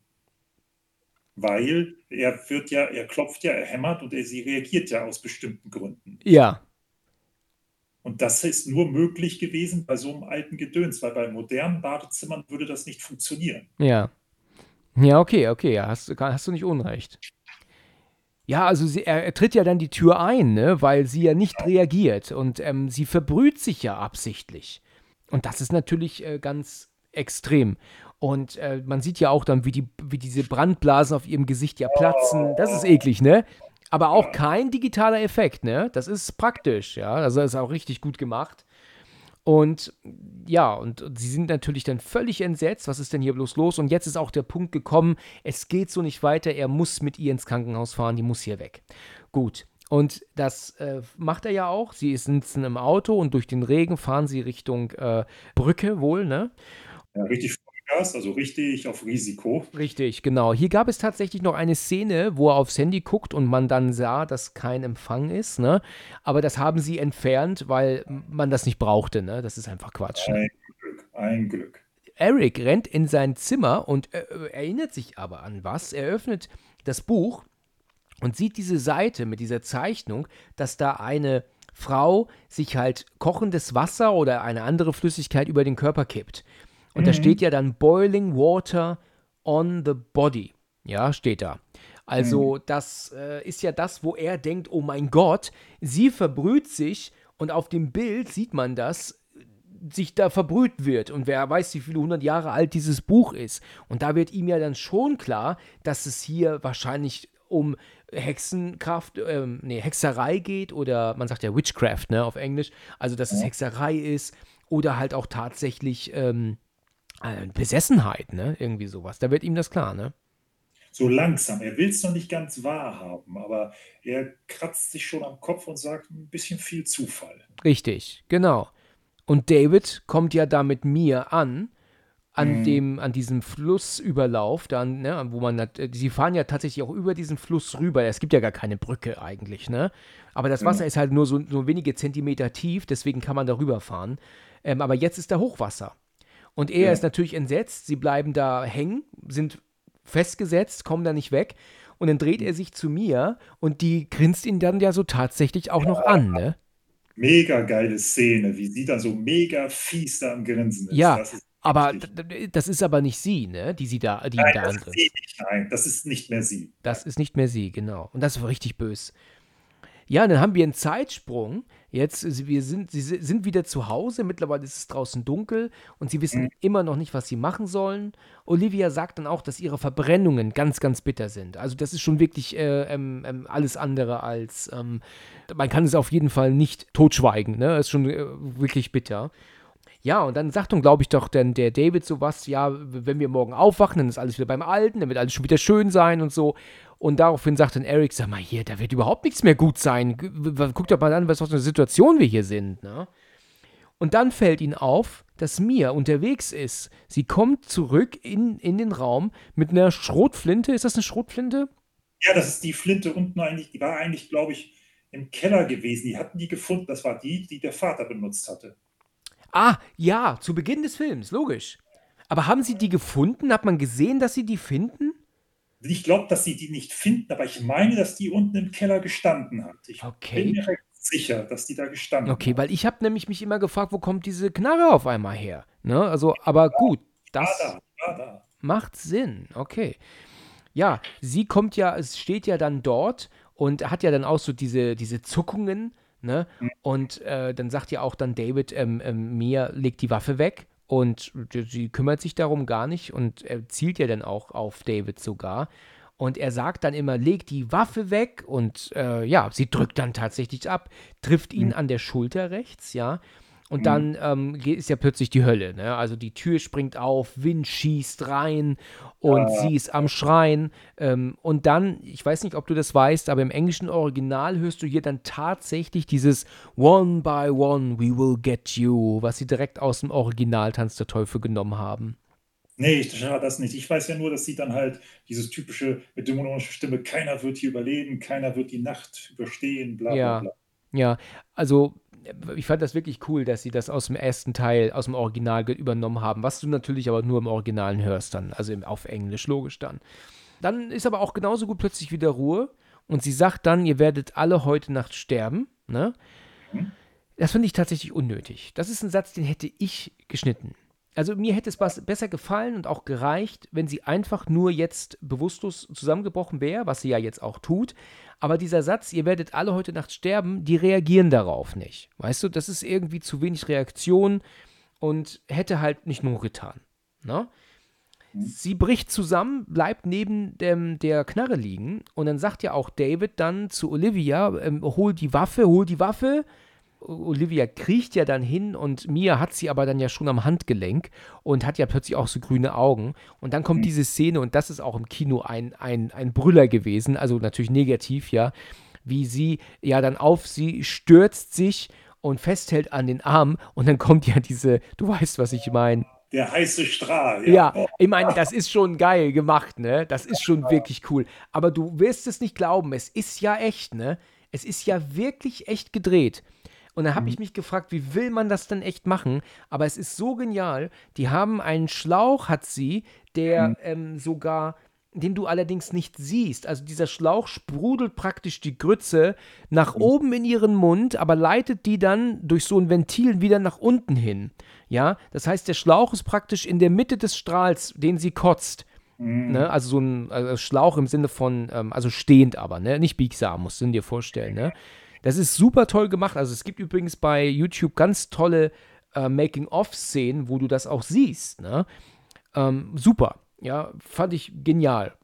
Weil er wird ja, er klopft ja, er hämmert und er, sie reagiert ja aus bestimmten Gründen. Ja, Und das ist nur möglich gewesen bei so einem alten Gedöns, weil bei modernen Badezimmern würde das nicht funktionieren. Ja. Ja, okay, okay, ja, hast, du- hast du nicht unrecht. Ja, also sie, er, er tritt ja dann die Tür ein, ne, weil sie ja nicht reagiert und ähm, sie verbrüht sich ja absichtlich. Und das ist natürlich äh, ganz extrem. Und äh, man sieht ja auch dann, wie, die, wie diese Brandblasen auf ihrem Gesicht ja platzen. Das ist eklig, ne? Aber auch kein digitaler Effekt, ne? Das ist praktisch, ja. Also ist auch richtig gut gemacht. Und ja, und, und sie sind natürlich dann völlig entsetzt. Was ist denn hier bloß los? Und jetzt ist auch der Punkt gekommen, es geht so nicht weiter. Er muss mit ihr ins Krankenhaus fahren, die muss hier weg. Gut. Und das äh, macht er ja auch. Sie sitzen im Auto und durch den Regen fahren sie Richtung äh, Brücke wohl, ne? Ja, richtig Vollgas, also richtig auf Risiko. Richtig, genau. Hier gab es tatsächlich noch eine Szene, wo er aufs Handy guckt und man dann sah, dass kein Empfang ist, ne? Aber das haben sie entfernt, weil man das nicht brauchte, ne? Das ist einfach Quatsch. Ne? Ein Glück, ein Glück. Eric rennt in sein Zimmer und äh, äh, erinnert sich aber an was. Er öffnet das Buch und sieht diese Seite mit dieser Zeichnung, dass da eine Frau sich halt kochendes Wasser oder eine andere Flüssigkeit über den Körper kippt. Und da steht ja dann Boiling Water on the Body. Ja, steht da. Also, das äh, ist ja das, wo er denkt, oh mein Gott, sie verbrüht sich und auf dem Bild sieht man das, sich da verbrüht wird und wer weiß, wie viele hundert Jahre alt dieses Buch ist. Und da wird ihm ja dann schon klar, dass es hier wahrscheinlich um Hexenkraft, ähm, nee, Hexerei geht oder man sagt ja Witchcraft, ne, auf Englisch. Also, dass es Hexerei ist oder halt auch tatsächlich ähm, äh, Besessenheit, ne, irgendwie sowas. Da wird ihm das klar, ne? So langsam. Er will es noch nicht ganz wahrhaben, aber er kratzt sich schon am Kopf und sagt, ein bisschen viel Zufall. Richtig, genau. Und David kommt ja da mit mir an, an dem, an diesem Flussüberlauf, dann, ne, wo man, äh, sie fahren ja tatsächlich auch über diesen Fluss rüber. Es gibt ja gar keine Brücke eigentlich, ne? Aber das Wasser ist halt nur so, so wenige Zentimeter tief, deswegen kann man da rüberfahren. Ähm, aber jetzt ist da Hochwasser. Und er Ja. ist natürlich entsetzt, sie bleiben da hängen, sind festgesetzt, kommen da nicht weg. Und dann dreht er sich zu mir und die grinst ihn dann ja so tatsächlich auch noch an, ne? Mega geile Szene, wie sie dann so mega fies da am Grinsen ist. Ja, Das ist Aber das ist aber nicht sie, ne? Die sie da, die ihn Nein, da das ist sie nicht. Nein, das ist nicht mehr sie. Das ist nicht mehr sie, genau. Und das war richtig bös. Ja, dann haben wir einen Zeitsprung. Jetzt, sie- wir sind, sie si- sind wieder zu Hause. Mittlerweile ist es draußen dunkel und sie wissen immer noch nicht, was sie machen sollen. Olivia sagt dann auch, dass ihre Verbrennungen ganz, ganz bitter sind. Also das ist schon wirklich äh, ähm, ähm, alles andere als, ähm, man kann es auf jeden Fall nicht totschweigen. Ne? Das ist schon äh, wirklich bitter. Ja, und dann sagt dann, glaube ich, doch dann der David sowas, ja, w- wenn wir morgen aufwachen, dann ist alles wieder beim Alten, dann wird alles schon wieder schön sein und so. Und daraufhin sagt dann Eric, sag mal hier, da wird überhaupt nichts mehr gut sein. Guck doch mal an, was für eine Situation wir hier sind, ne? Und dann fällt ihnen auf, dass Mia unterwegs ist. Sie kommt zurück in, in den Raum mit einer Schrotflinte. Ist das eine Schrotflinte? Ja, das ist die Flinte unten eigentlich, die war eigentlich, glaube ich, im Keller gewesen. Die hatten die gefunden. Das war die, die der Vater benutzt hatte. Ah, ja, zu Beginn des Films, logisch. Aber haben Sie die gefunden? Hat man gesehen, dass Sie die finden? Ich glaube, dass sie die nicht finden, aber ich meine, dass die unten im Keller gestanden hat. Ich Okay. bin mir recht sicher, dass die da gestanden Okay, hat. weil ich habe nämlich mich immer gefragt, wo kommt diese Knarre auf einmal her? Ne? Also, aber gut, das da, war da. macht Sinn. Okay. Ja, sie kommt ja, es steht ja dann dort und hat ja dann auch so diese, diese Zuckungen, ne? Und äh, dann sagt ja auch dann David, ähm, ähm, Mia legt die Waffe weg und sie kümmert sich darum gar nicht und er zielt ja dann auch auf David sogar. Und er sagt dann immer, leg die Waffe weg und äh, ja, sie drückt dann tatsächlich ab, trifft ihn an der Schulter rechts, ja. Und dann ähm, geht, ist ja plötzlich die Hölle. Ne? Also die Tür springt auf, Wind schießt rein und sie ist am Schreien. Ähm, und dann, ich weiß nicht, ob du das weißt, aber im englischen Original hörst du hier dann tatsächlich dieses One by one we will get you, was sie direkt aus dem Original Tanz der Teufel genommen haben. Nee, ich schade das nicht. Ich weiß ja nur, dass sie dann halt dieses typische mit dämonischer Stimme, keiner wird hier überleben, keiner wird die Nacht überstehen, bla bla Ja. bla. Ja, also ich fand das wirklich cool, dass sie das aus dem ersten Teil, aus dem Original übernommen haben, was du natürlich aber nur im Originalen hörst dann, also im, auf Englisch, logisch dann. Dann ist aber auch genauso gut plötzlich wieder Ruhe und sie sagt dann, ihr werdet alle heute Nacht sterben, ne? Mhm. Das finde ich tatsächlich unnötig. Das ist ein Satz, den hätte ich geschnitten. Also mir hätte es was besser gefallen und auch gereicht, wenn sie einfach nur jetzt bewusstlos zusammengebrochen wäre, was sie ja jetzt auch tut. Aber dieser Satz, ihr werdet alle heute Nacht sterben, die reagieren darauf nicht. Weißt du, das ist irgendwie zu wenig Reaktion und hätte halt nicht nur getan. Ne? Sie bricht zusammen, bleibt neben dem, der Knarre liegen und dann sagt ja auch David dann zu Olivia, ähm, hol die Waffe, hol die Waffe. Olivia kriecht ja dann hin und Mia hat sie aber dann ja schon am Handgelenk und hat ja plötzlich auch so grüne Augen. Und dann kommt diese Szene und das ist auch im Kino ein, ein, ein Brüller gewesen, also natürlich negativ, ja, wie sie ja dann auf sie stürzt sich und festhält an den Arm und dann kommt ja diese, du weißt, was ich meine, Der heiße Strahl. ja, Oh, ich meine, das ist schon geil gemacht, ne? Das ist schon wirklich cool. Aber du wirst es nicht glauben, es ist ja echt, ne? Es ist ja wirklich echt gedreht. Und dann habe ich mich gefragt, wie will man das denn echt machen? Aber es ist so genial. Die haben einen Schlauch, hat sie, der ähm, sogar, den du allerdings nicht siehst. Also dieser Schlauch sprudelt praktisch die Grütze nach oben in ihren Mund, aber leitet die dann durch so ein Ventil wieder nach unten hin. Ja, das heißt, der Schlauch ist praktisch in der Mitte des Strahls, den sie kotzt. Ne? Also so ein also Schlauch im Sinne von, ähm, also stehend aber, ne? Nicht biegsam, musst du dir vorstellen, ne? Das ist super toll gemacht. Also es gibt übrigens bei YouTube ganz tolle äh, Making-of-Szenen, wo du das auch siehst, ne? Ähm, super. Ja, fand ich genial.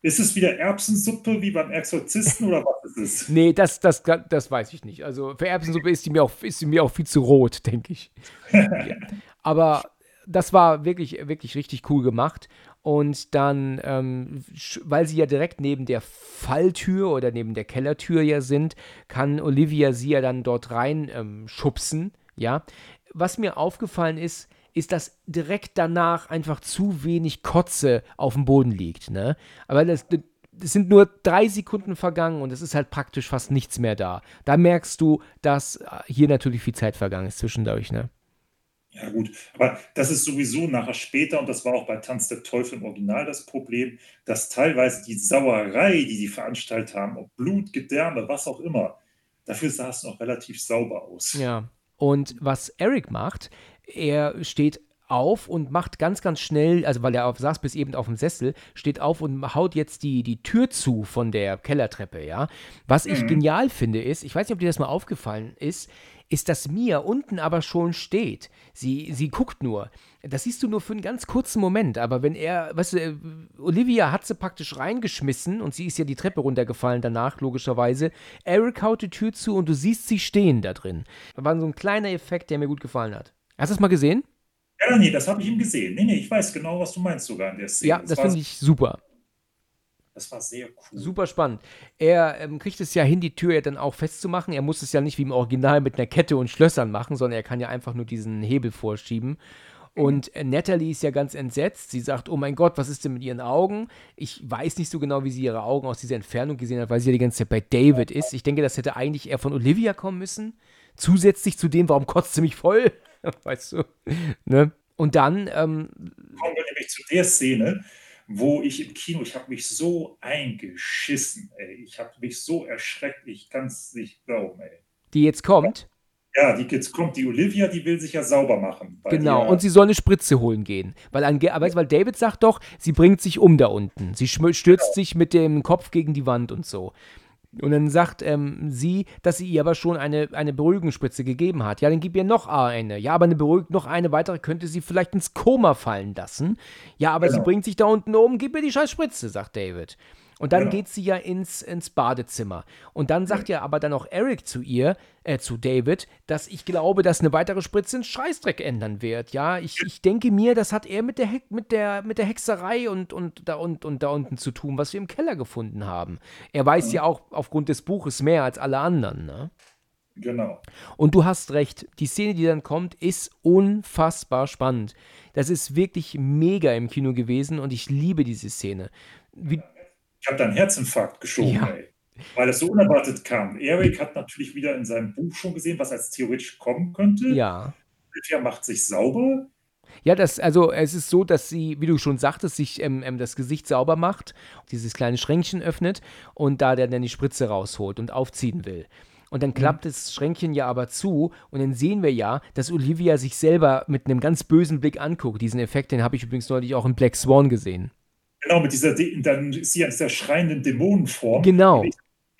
Ist es wieder Erbsensuppe wie beim Exorzisten oder was ist es? Nee, das, das, das weiß ich nicht. Also für Erbsensuppe ist die mir auch, ist die mir auch viel zu rot, denke ich. ja. Aber das war wirklich, wirklich richtig cool gemacht. Und dann, ähm, weil sie ja direkt neben der Falltür oder neben der Kellertür ja sind, kann Olivia sie ja dann dort rein ähm, schubsen. Ja. Was mir aufgefallen ist, ist, dass direkt danach einfach zu wenig Kotze auf dem Boden liegt. Ne? Aber das, es sind nur drei Sekunden vergangen und es ist halt praktisch fast nichts mehr da. Da merkst du, dass äh, hier natürlich viel Zeit vergangen ist zwischendurch, ne? Ja, gut. Aber das ist sowieso nachher später, und das war auch bei Tanz der Teufel im Original das Problem, dass teilweise die Sauerei, die sie veranstaltet haben, ob Blut, Gedärme, was auch immer, dafür sah es noch relativ sauber aus. Ja. Und was Eric macht, er steht auf und macht ganz, ganz schnell, also weil er auf, saß bis eben auf dem Sessel, steht auf und haut jetzt die, die Tür zu von der Kellertreppe, ja. Was ich genial finde ist, ich weiß nicht, ob dir das mal aufgefallen ist, ist, dass Mia unten aber schon steht. Sie, sie guckt nur. Das siehst du nur für einen ganz kurzen Moment, aber wenn er, weißt du, äh, Olivia hat sie praktisch reingeschmissen und sie ist ja die Treppe runtergefallen danach, logischerweise. Eric haut die Tür zu und du siehst sie stehen da drin. Das war so ein kleiner Effekt, der mir gut gefallen hat. Hast du das mal gesehen? Ja, nee, das habe ich ihm gesehen. Nee, nee, ich weiß genau, was du meinst sogar in der Szene. Ja, das war, finde ich super. Das war sehr cool. Super spannend. Er ähm, kriegt es ja hin, die Tür ja dann auch festzumachen. Er muss es ja nicht wie im Original mit einer Kette und Schlössern machen, sondern er kann ja einfach nur diesen Hebel vorschieben. Und äh, Natalie ist ja ganz entsetzt. Sie sagt, oh mein Gott, was ist denn mit ihren Augen? Ich weiß nicht so genau, wie sie ihre Augen aus dieser Entfernung gesehen hat, weil sie ja die ganze Zeit bei David ist. Ich denke, das hätte eigentlich eher von Olivia kommen müssen. Zusätzlich zu dem, warum kotzt sie mich voll? weißt du? Ne? Und dann. Ähm, Kommen wir nämlich zu der Szene, wo ich im Kino, ich habe mich so eingeschissen, ey. Ich habe mich so erschreckt, ich kann es nicht glauben, ey. Die jetzt kommt? Ja, die jetzt kommt die Olivia, die will sich ja sauber machen. Genau, und sie soll eine Spritze holen gehen. Weil, weil David sagt doch, sie bringt sich um da unten. Sie stürzt genau. sich mit dem Kopf gegen die Wand und so. Und dann sagt ähm, sie, dass sie ihr aber schon eine, eine Beruhigungsspritze gegeben hat. Ja, dann gib ihr noch eine. Ja, aber eine beruhigt noch eine weitere könnte sie vielleicht ins Koma fallen lassen. Ja, aber genau. sie bringt sich da unten um, gib ihr die scheiß Spritze, sagt David. Und dann genau. geht sie ja ins, ins Badezimmer. Und dann sagt ja aber dann auch Eric zu ihr, äh, zu David, dass ich glaube, dass eine weitere Spritze einen Scheißdreck ändern wird. Ja, ich, ich denke mir, das hat er mit der, He mit der, mit der Hexerei und, und, da und, und da unten zu tun, was wir im Keller gefunden haben. Er weiß ja auch aufgrund des Buches mehr als alle anderen, ne? Genau. Und du hast recht, die Szene, die dann kommt, ist unfassbar spannend. Das ist wirklich mega im Kino gewesen und ich liebe diese Szene. Wie, ich habe da einen Herzinfarkt geschoben, ja. ey, weil es so unerwartet kam. Eric hat natürlich wieder in seinem Buch schon gesehen, was als theoretisch kommen könnte. Ja. Olivia macht sich sauber. Ja, das, also es ist so, dass sie, wie du schon sagtest, sich ähm, ähm, das Gesicht sauber macht, dieses kleine Schränkchen öffnet und da der dann die Spritze rausholt und aufziehen will. Und dann mhm. klappt mhm. das Schränkchen ja aber zu und dann sehen wir ja, dass Olivia sich selber mit einem ganz bösen Blick anguckt. Diesen Effekt, den habe ich übrigens neulich auch in Black Swan gesehen. Genau, mit dieser, dann ist sie als der schreienden Dämonenform. Genau.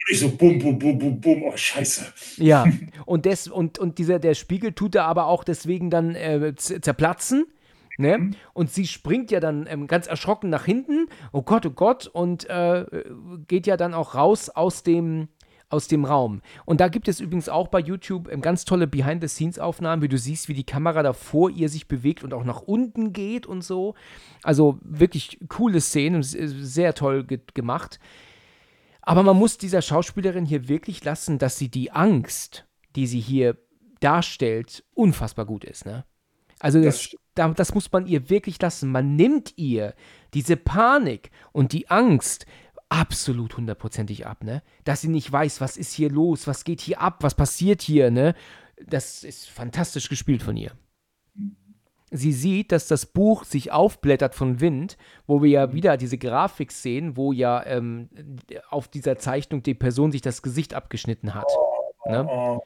Ich, so bum, bum, bum, bum, bum, oh Scheiße. Ja, und, des, und, und dieser, der Spiegel tut er aber auch deswegen dann äh, zerplatzen. Ne? Mhm. Und sie springt ja dann ähm, ganz erschrocken nach hinten. Oh Gott, oh Gott. Und äh, geht ja dann auch raus aus dem, aus dem Raum. Und da gibt es übrigens auch bei YouTube ähm, ganz tolle Behind-the-Scenes-Aufnahmen, wie du siehst, wie die Kamera da vor ihr sich bewegt und auch nach unten geht und so. Also wirklich coole Szenen, sehr toll ge gemacht. Aber man muss dieser Schauspielerin hier wirklich lassen, dass sie die Angst, die sie hier darstellt, unfassbar gut ist. Ne? Also das, das, das muss man ihr wirklich lassen. Man nimmt ihr diese Panik und die Angst, absolut hundertprozentig ab, ne? Dass sie nicht weiß, was ist hier los, was geht hier ab, was passiert hier, ne? Das ist fantastisch gespielt von ihr. Sie sieht, dass das Buch sich aufblättert von Wind, wo wir ja mhm. wieder diese Grafik sehen, wo ja ähm, auf dieser Zeichnung die Person sich das Gesicht abgeschnitten hat. Ne? Oh,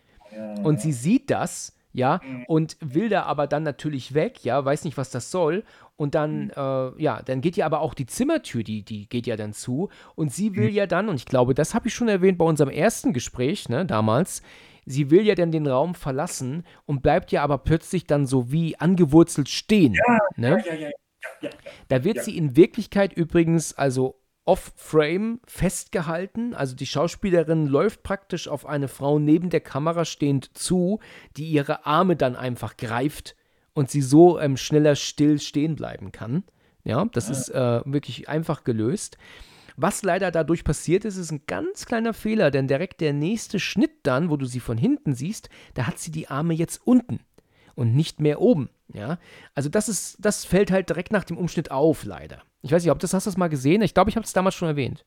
Und sie sieht das ja, mhm. und will da aber dann natürlich weg, ja, weiß nicht, was das soll. Und dann, mhm. äh, ja, dann geht ja aber auch die Zimmertür, die, die geht ja dann zu. Und sie will mhm. ja dann, und ich glaube, das habe ich schon erwähnt bei unserem ersten Gespräch, ne, damals, sie will ja dann den Raum verlassen und bleibt ja aber plötzlich dann so wie angewurzelt stehen. Ja, ne? ja, ja, ja, Da wird sie in Wirklichkeit übrigens, also off-frame festgehalten. Also die Schauspielerin läuft praktisch auf eine Frau neben der Kamera stehend zu, die ihre Arme dann einfach greift und sie so ähm, schneller still stehen bleiben kann. Ja, das ja. ist äh, wirklich einfach gelöst. Was leider dadurch passiert ist, ist ein ganz kleiner Fehler, denn direkt der nächste Schnitt dann, wo du sie von hinten siehst, da hat sie die Arme jetzt unten und nicht mehr oben. Ja, also das ist, das fällt halt direkt nach dem Umschnitt auf, leider. Ich weiß nicht, ob das hast du das mal gesehen? Ich glaube, ich habe es damals schon erwähnt.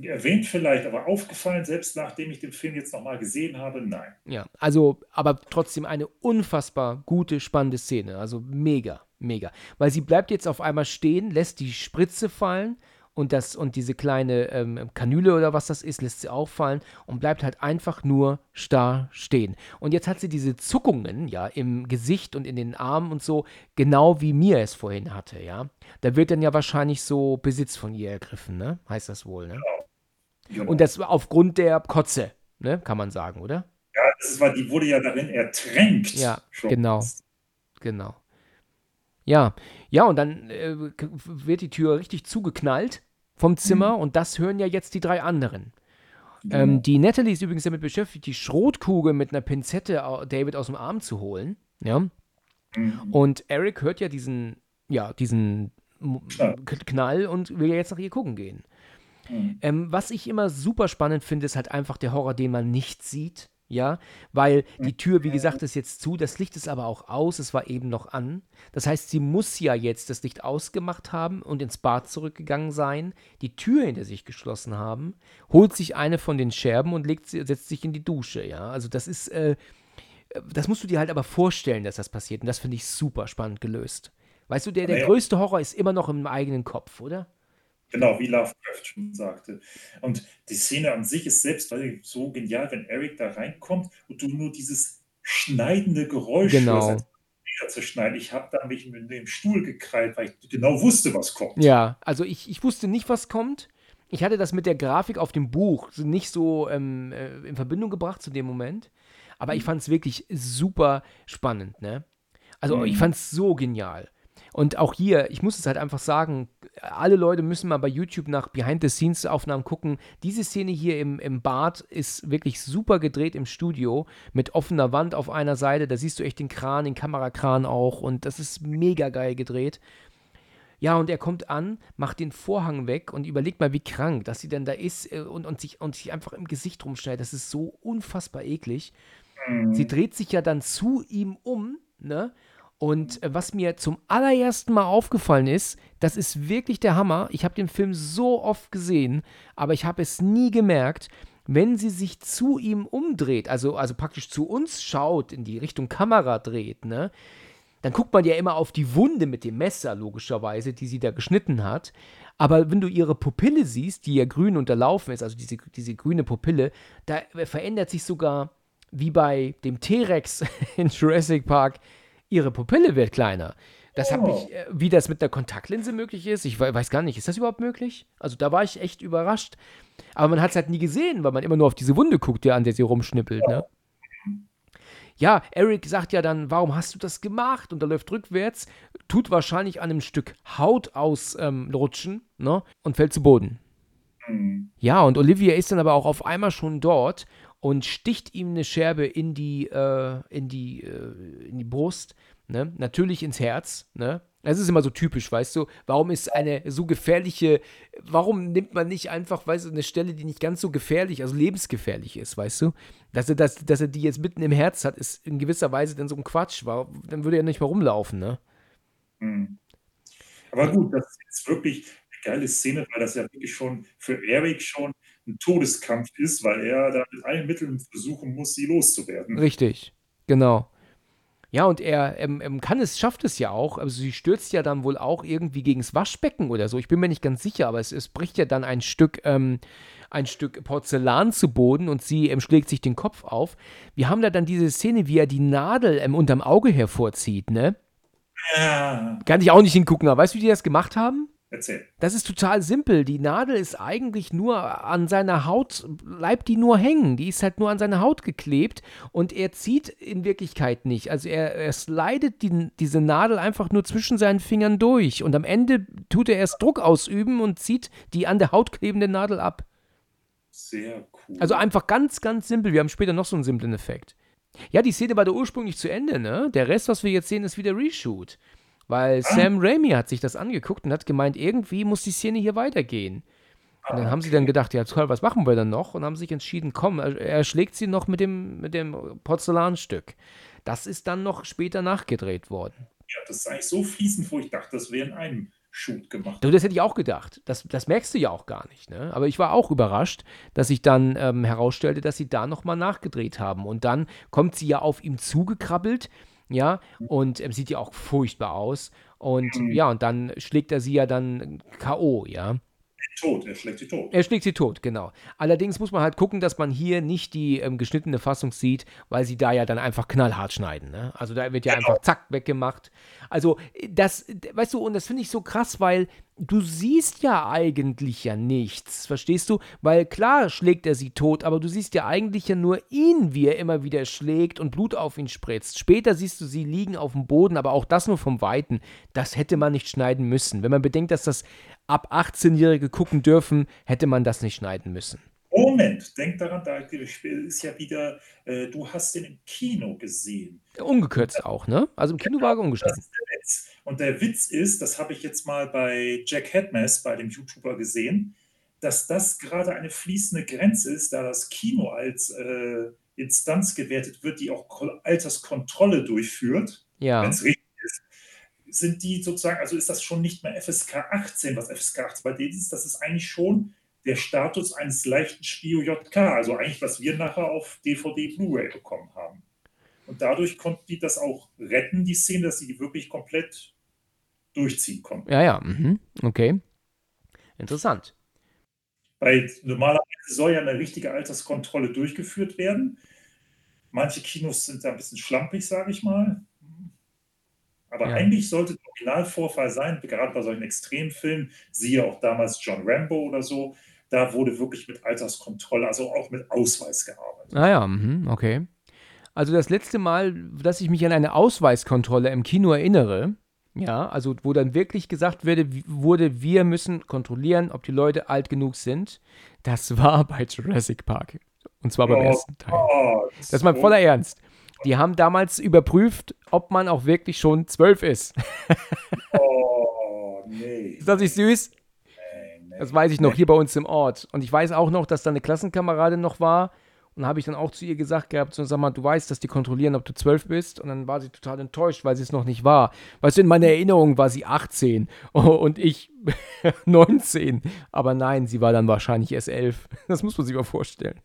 Erwähnt vielleicht, aber aufgefallen, selbst nachdem ich den Film jetzt nochmal gesehen habe, nein. Ja, also, aber trotzdem eine unfassbar gute, spannende Szene. Also mega, mega. Weil sie bleibt jetzt auf einmal stehen, lässt die Spritze fallen und, das, und diese kleine ähm, Kanüle oder was das ist, lässt sie auffallen und bleibt halt einfach nur starr stehen. Und jetzt hat sie diese Zuckungen, ja, im Gesicht und in den Armen und so, genau wie mir es vorhin hatte, ja. Da wird dann ja wahrscheinlich so Besitz von ihr ergriffen, ne? Heißt das wohl, ne? Genau. Und das aufgrund der Kotze, ne? Kann man sagen, oder? Ja, das war, die wurde ja darin ertränkt. Ja, schon. genau. Genau. Ja, ja, und dann äh, wird die Tür richtig zugeknallt vom Zimmer mhm. und das hören ja jetzt die drei anderen. Mhm. Ähm, die Natalie ist übrigens damit beschäftigt, die Schrotkugel mit einer Pinzette David aus dem Arm zu holen. Ja. Mhm. Und Eric hört ja diesen, ja, diesen Knall und will ja jetzt nach ihr gucken gehen. Mhm. Ähm, was ich immer super spannend finde, ist halt einfach der Horror, den man nicht sieht ja, weil die Tür, wie gesagt, ist jetzt zu, das Licht ist aber auch aus, es war eben noch an. Das heißt, sie muss ja jetzt das Licht ausgemacht haben und ins Bad zurückgegangen sein, die Tür hinter sich geschlossen haben, holt sich eine von den Scherben und legt, setzt sich in die Dusche, ja. Also das ist, äh, das musst du dir halt aber vorstellen, dass das passiert. Und das finde ich super spannend gelöst. Weißt du, der, der Ja, ja. größte Horror ist immer noch im eigenen Kopf, oder? Genau, wie Lovecraft schon sagte. Und die Szene an sich ist selbst so genial, wenn Eric da reinkommt und du nur dieses schneidende Geräusch Genau. hörst, zu schneiden. Ich habe da mich mit dem Stuhl gekrallt, weil ich genau wusste, was kommt. Ja, also ich, ich wusste nicht, was kommt. Ich hatte das mit der Grafik auf dem Buch nicht so ähm, äh, in Verbindung gebracht zu dem Moment. Aber ich fand es wirklich super spannend, ne? Also ich Mhm. fand es so genial. Und auch hier, ich muss es halt einfach sagen, alle Leute müssen mal bei YouTube nach Behind-the-Scenes-Aufnahmen gucken. Diese Szene hier im, im Bad ist wirklich super gedreht im Studio mit offener Wand auf einer Seite. Da siehst du echt den Kran, den Kamerakran auch. Und das ist mega geil gedreht. Ja, und er kommt an, macht den Vorhang weg und überlegt mal, wie krank, dass sie denn da ist äh, und, und, sich, und sich einfach im Gesicht rumschneidet. Das ist so unfassbar eklig. Mhm. Sie dreht sich ja dann zu ihm um, ne? Und äh, was mir zum allerersten Mal aufgefallen ist, das ist wirklich der Hammer. Ich habe den Film so oft gesehen, aber ich habe es nie gemerkt, wenn sie sich zu ihm umdreht, also, also praktisch zu uns schaut, in die Richtung Kamera dreht, ne? Dann guckt man ja immer auf die Wunde mit dem Messer, logischerweise, die sie da geschnitten hat. Aber wenn du ihre Pupille siehst, die ja grün unterlaufen ist, also diese, diese grüne Pupille, da verändert sich sogar, wie bei dem T-Rex in Jurassic Park, ihre Pupille wird kleiner. Das habe Oh. ich, äh, wie das mit der Kontaktlinse möglich ist, ich we- weiß gar nicht, ist das überhaupt möglich? Also da war ich echt überrascht. Aber man hat es halt nie gesehen, weil man immer nur auf diese Wunde guckt, ja, an der sie rumschnippelt, ne? Ja, Eric sagt ja dann, warum hast du das gemacht? Und er läuft rückwärts, tut wahrscheinlich an einem Stück Haut ausrutschen ähm, rutschen, ne? Und fällt zu Boden. Mhm. Ja, und Olivia ist dann aber auch auf einmal schon dort und sticht ihm eine Scherbe in die, äh, in die, äh, in die Brust, ne? Natürlich ins Herz, ne? Das ist immer so typisch, weißt du? Warum ist eine so gefährliche, warum nimmt man nicht einfach, weißt du, eine Stelle, die nicht ganz so gefährlich, also lebensgefährlich ist, weißt du? Dass er, das, dass er die jetzt mitten im Herz hat, ist in gewisser Weise dann so ein Quatsch. War, dann würde er nicht mehr rumlaufen, ne? Mhm. Aber gut, das ist wirklich eine geile Szene, weil das ja wirklich schon für Eric schon ein Todeskampf ist, weil er da mit allen Mitteln versuchen muss, sie loszuwerden. Richtig, genau. Ja, und er ähm, ähm, kann es, schafft es ja auch. Also sie stürzt ja dann wohl auch irgendwie gegens Waschbecken oder so. Ich bin mir nicht ganz sicher, aber es, es bricht ja dann ein Stück, ähm, ein Stück Porzellan zu Boden und sie ähm, schlägt sich den Kopf auf. Wir haben da dann diese Szene, wie er die Nadel ähm, unterm Auge hervorzieht, ne? Ja, Kann ich auch nicht hingucken, aber weißt du, wie die das gemacht haben? Erzähl. Das ist total simpel. Die Nadel ist eigentlich nur an seiner Haut, bleibt die nur hängen. Die ist halt nur an seiner Haut geklebt und er zieht in Wirklichkeit nicht. Also er, er slidet die, diese Nadel einfach nur zwischen seinen Fingern durch und am Ende tut er erst Druck ausüben und zieht die an der Haut klebende Nadel ab. Sehr cool. Also einfach ganz, ganz simpel. Wir haben später noch so einen simplen Effekt. Ja, die Szene war da ursprünglich zu Ende, ne? Der Rest, was wir jetzt sehen, ist wieder Reshoot. Weil Sam Raimi hat sich das angeguckt und hat gemeint, irgendwie muss die Szene hier weitergehen. Und dann haben sie dann gedacht, ja toll, was machen wir dann noch? Und haben sich entschieden, komm, er, schlägt sie noch mit dem, mit dem Porzellanstück. Das ist dann noch später nachgedreht worden. ja, das ist eigentlich so fließend, wo ich dachte, das wäre in einem Shoot gemacht. Du, das hätte ich auch gedacht. Das, das merkst du ja auch gar nicht. Ne? Aber ich war auch überrascht, dass sich dann ähm, herausstellte, dass sie da nochmal nachgedreht haben. Und dann kommt sie ja auf ihm zugekrabbelt, ja, und ähm, sieht ja auch furchtbar aus. Und ja, und dann schlägt er sie ja dann K.O., ja. Tot, er schlägt sie tot. Er schlägt sie tot, genau. Allerdings muss man halt gucken, dass man hier nicht die ähm, geschnittene Fassung sieht, weil sie da ja dann einfach knallhart schneiden. Ne? Also da wird ja einfach zack weggemacht. Also äh, das, weißt du, und das finde ich so krass, weil du siehst ja eigentlich ja nichts, verstehst du? Weil klar schlägt er sie tot, aber du siehst ja eigentlich ja nur ihn, wie er immer wieder schlägt und Blut auf ihn spritzt. Später siehst du sie liegen auf dem Boden, aber auch das nur vom Weiten. Das hätte man nicht schneiden müssen. Wenn man bedenkt, dass das ab 18-Jährige gucken dürfen, hätte man das nicht schneiden müssen. Moment, denk daran, da ist ja wieder, äh, du hast den im Kino gesehen. Ungekürzt auch, ne? Also im Kino war er ungeschnitten. Und der Witz ist, das habe ich jetzt mal bei Jack Headmess, bei dem YouTuber gesehen, dass das gerade eine fließende Grenze ist, da das Kino als äh, Instanz gewertet wird, die auch Ko- Alterskontrolle durchführt, wenn Ja. es richtig. Sind die sozusagen, also ist das schon nicht mehr FSK 18, was FSK 18 bei denen ist, das ist eigentlich schon der Status eines leichten Spio-JK, also eigentlich, was wir nachher auf DVD Blu-ray bekommen haben. Und dadurch konnten die das auch retten, die Szene, dass sie die wirklich komplett durchziehen konnten. Ja, ja, mhm. okay. Interessant. Weil normalerweise soll ja eine richtige Alterskontrolle durchgeführt werden. Manche Kinos sind da ein bisschen schlampig, sage ich mal. Aber Ja. eigentlich sollte der Originalvorfall sein, gerade bei solchen Extremfilmen, siehe auch damals John Rambo oder so, da wurde wirklich mit Alterskontrolle, also auch mit Ausweis gearbeitet. Ah ja, mhm, okay. Also das letzte Mal, dass ich mich an eine Ausweiskontrolle im Kino erinnere, ja, also wo dann wirklich gesagt wurde, wurde, wir müssen kontrollieren, ob die Leute alt genug sind, das war bei Jurassic Park. Und zwar beim Oh ersten Teil. Gott. Das ist mal voller Ernst. Die haben damals überprüft, ob man auch wirklich schon zwölf ist. Oh, nee. Ist das nicht süß? nee, nee. Das weiß ich noch hier bei uns im Ort. Und ich weiß auch noch, dass da eine Klassenkameradin noch war. Und habe ich dann auch zu ihr gesagt gehabt, so, sag mal, du weißt, dass die kontrollieren, ob du zwölf bist. Und dann war sie total enttäuscht, weil sie es noch nicht war. Weißt du, in meiner Erinnerung war sie 18 und ich 19. Aber nein, sie war dann wahrscheinlich erst elf. Das muss man sich mal vorstellen.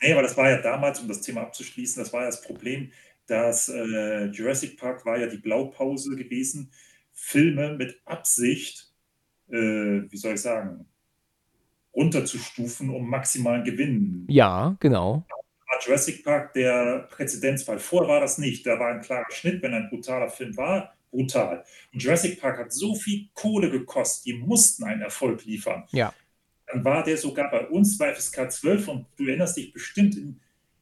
Nee, aber das war ja damals, um das Thema abzuschließen, das war ja das Problem, dass äh, Jurassic Park war ja die Blaupause gewesen, Filme mit Absicht, äh, wie soll ich sagen, runterzustufen, um maximalen Gewinn. Ja, genau. War Jurassic Park der Präzedenzfall. Vorher war das nicht. Da war ein klarer Schnitt, wenn ein brutaler Film war, brutal. Und Jurassic Park hat so viel Kohle gekostet, die mussten einen Erfolg liefern. Ja. Dann war der sogar bei uns bei FSK 12 und du erinnerst dich bestimmt in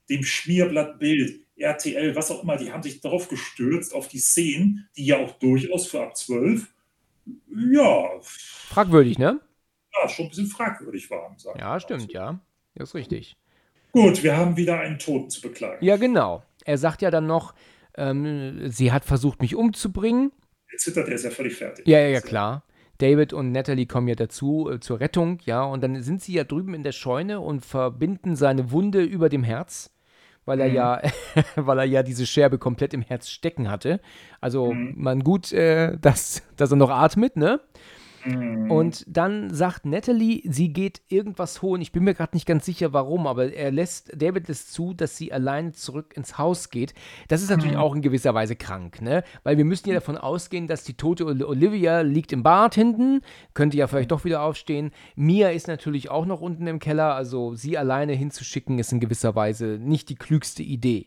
dem Schmierblattbild, RTL, was auch immer, die haben sich darauf gestürzt, auf die Szenen, die ja auch durchaus für ab 12, ja, Fragwürdig, ne? Ja schon ein bisschen fragwürdig waren. Ja, stimmt, ja. Das ist richtig. Gut, wir haben wieder einen Toten zu beklagen. Ja, genau. Er sagt ja dann noch, ähm, sie hat versucht, mich umzubringen. Jetzt zittert er, ist ja völlig fertig. Ja, ja, ja, klar. David und Natalie kommen ja dazu äh, zur Rettung, ja, und dann sind sie ja drüben in der Scheune und verbinden seine Wunde über dem Herz, weil er Mhm. ja, weil er ja diese Scherbe komplett im Herz stecken hatte. Also Mhm. man gut, äh, dass, dass er noch atmet, ne? Mhm. Und dann sagt Natalie, sie geht irgendwas holen. Ich bin mir gerade nicht ganz sicher, warum, aber er lässt, David lässt zu, dass sie alleine zurück ins Haus geht. Das ist natürlich Mhm. auch in gewisser Weise krank, ne? Weil wir müssen ja davon ausgehen, dass die tote Ol- Olivia liegt im Bad hinten, könnte ja vielleicht doch wieder aufstehen. Mia ist natürlich auch noch unten im Keller, also sie alleine hinzuschicken, ist in gewisser Weise nicht die klügste Idee.